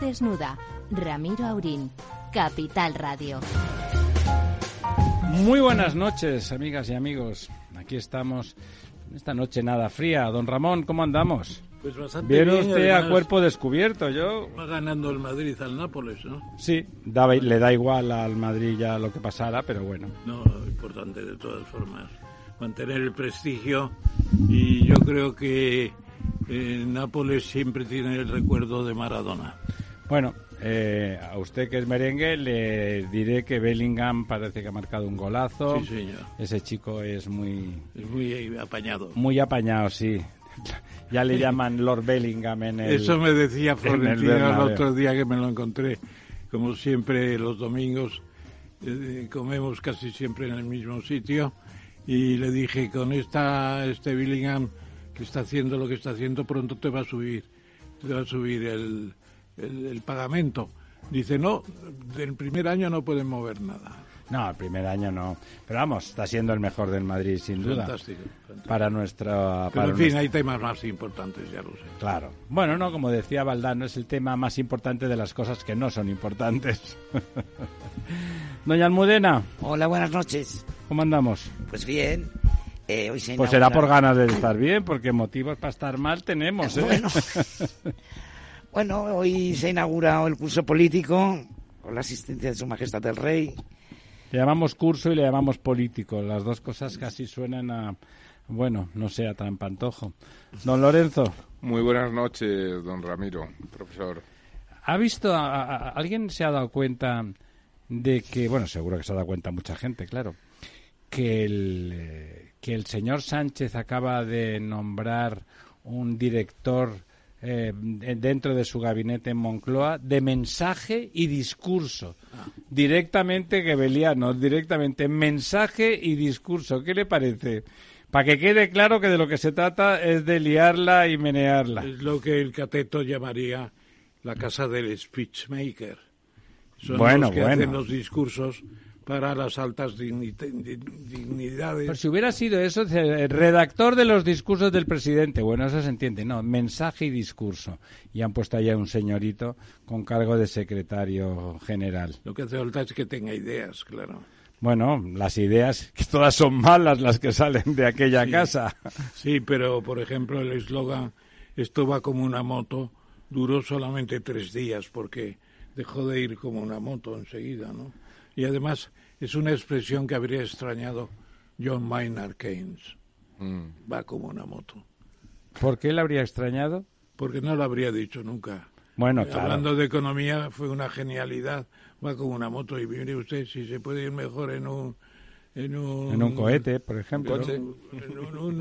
[SPEAKER 13] Desnuda. Ramiro Aurín, Capital Radio.
[SPEAKER 14] Muy buenas noches, amigas y amigos. Aquí estamos en esta noche nada fría. Don Ramón, ¿cómo andamos?
[SPEAKER 15] Pues bastante
[SPEAKER 14] Viene
[SPEAKER 15] bien,
[SPEAKER 14] usted a cuerpo descubierto, yo...
[SPEAKER 15] Va ganando el Madrid al Nápoles, ¿no?
[SPEAKER 14] Sí, le da igual al Madrid ya lo que pasara, pero bueno.
[SPEAKER 15] No, importante de todas formas. Mantener el prestigio y yo creo que eh, Nápoles siempre tiene el recuerdo de Maradona.
[SPEAKER 14] Bueno, eh, a usted que es merengue le diré que Bellingham parece que ha marcado un golazo.
[SPEAKER 15] Sí, señor.
[SPEAKER 14] Ese chico es muy...
[SPEAKER 15] Es muy apañado.
[SPEAKER 14] Muy apañado, sí. Ya le llaman Lord Bellingham en el...
[SPEAKER 15] Eso me decía
[SPEAKER 14] en el
[SPEAKER 15] Florentino el
[SPEAKER 14] Bernabéu.
[SPEAKER 15] otro día que me lo encontré. Como siempre, los domingos eh, comemos casi siempre en el mismo sitio. Y le dije, con esta este Billingham que está haciendo lo que está haciendo, pronto te va a subir, te va a subir el, el, el pagamento. Dice, no, del primer año no pueden mover nada.
[SPEAKER 14] No, el primer año no. Pero vamos, está siendo el mejor del Madrid, sin duda.
[SPEAKER 15] Fantástico, fantástico.
[SPEAKER 14] Para nuestra...
[SPEAKER 15] Pero
[SPEAKER 14] para
[SPEAKER 15] en fin,
[SPEAKER 14] nuestra-
[SPEAKER 15] hay temas más importantes, ya lo sé.
[SPEAKER 14] Claro. Bueno, no, como decía Valdán, no es el tema más importante de las cosas que no son importantes. Doña Almudena.
[SPEAKER 16] Hola, buenas noches.
[SPEAKER 14] ¿Cómo andamos?
[SPEAKER 16] Pues bien. eh, hoy se
[SPEAKER 14] Pues será por ganas de estar bien, porque motivos para estar mal tenemos, ¿eh?
[SPEAKER 16] Bueno. Bueno, hoy se ha inaugurado el curso político con la asistencia de Su Majestad el Rey.
[SPEAKER 14] Le llamamos curso y le llamamos político. Las dos cosas casi suenan a, bueno, no sé, a trampantojo. Don Lorenzo.
[SPEAKER 17] Muy buenas noches, don Ramiro, profesor.
[SPEAKER 14] ¿Ha visto, a- alguien se ha dado cuenta de que, bueno, seguro que se ha dado cuenta mucha gente, claro, que el, eh, que el señor Sánchez acaba de nombrar un director eh, dentro de su gabinete en Moncloa de mensaje y discurso. Directamente gebeliano, directamente mensaje y discurso. ¿Qué le parece? Para que quede claro que de lo que se trata es de liarla y menearla.
[SPEAKER 15] Es lo que el cateto llamaría la casa del speechmaker. Son
[SPEAKER 14] Bueno,
[SPEAKER 15] los que
[SPEAKER 14] bueno.
[SPEAKER 15] hacen los discursos para las altas digni- di- dignidades.
[SPEAKER 14] Pero si hubiera sido eso, el redactor de los discursos del presidente, bueno, eso se entiende, no, mensaje y discurso. Y han puesto allá un señorito con cargo de secretario general.
[SPEAKER 15] Lo que hace falta es que tenga ideas, claro.
[SPEAKER 14] Bueno, las ideas, que todas son malas las que salen de aquella
[SPEAKER 15] Sí.
[SPEAKER 14] casa.
[SPEAKER 15] Sí, pero por ejemplo el eslogan esto va como una moto duró solamente tres días porque dejó de ir como una moto enseguida, ¿no? Y además es una expresión que habría extrañado John Maynard Keynes. Va como una moto.
[SPEAKER 14] ¿Por qué le habría extrañado?
[SPEAKER 15] Porque no lo habría dicho nunca.
[SPEAKER 14] Bueno,
[SPEAKER 15] Eh,
[SPEAKER 14] claro.
[SPEAKER 15] Hablando de economía, fue una genialidad. Va como una moto y mire usted si se puede ir mejor en un... En un,
[SPEAKER 14] En un cohete, por ejemplo.
[SPEAKER 15] en un- en un- un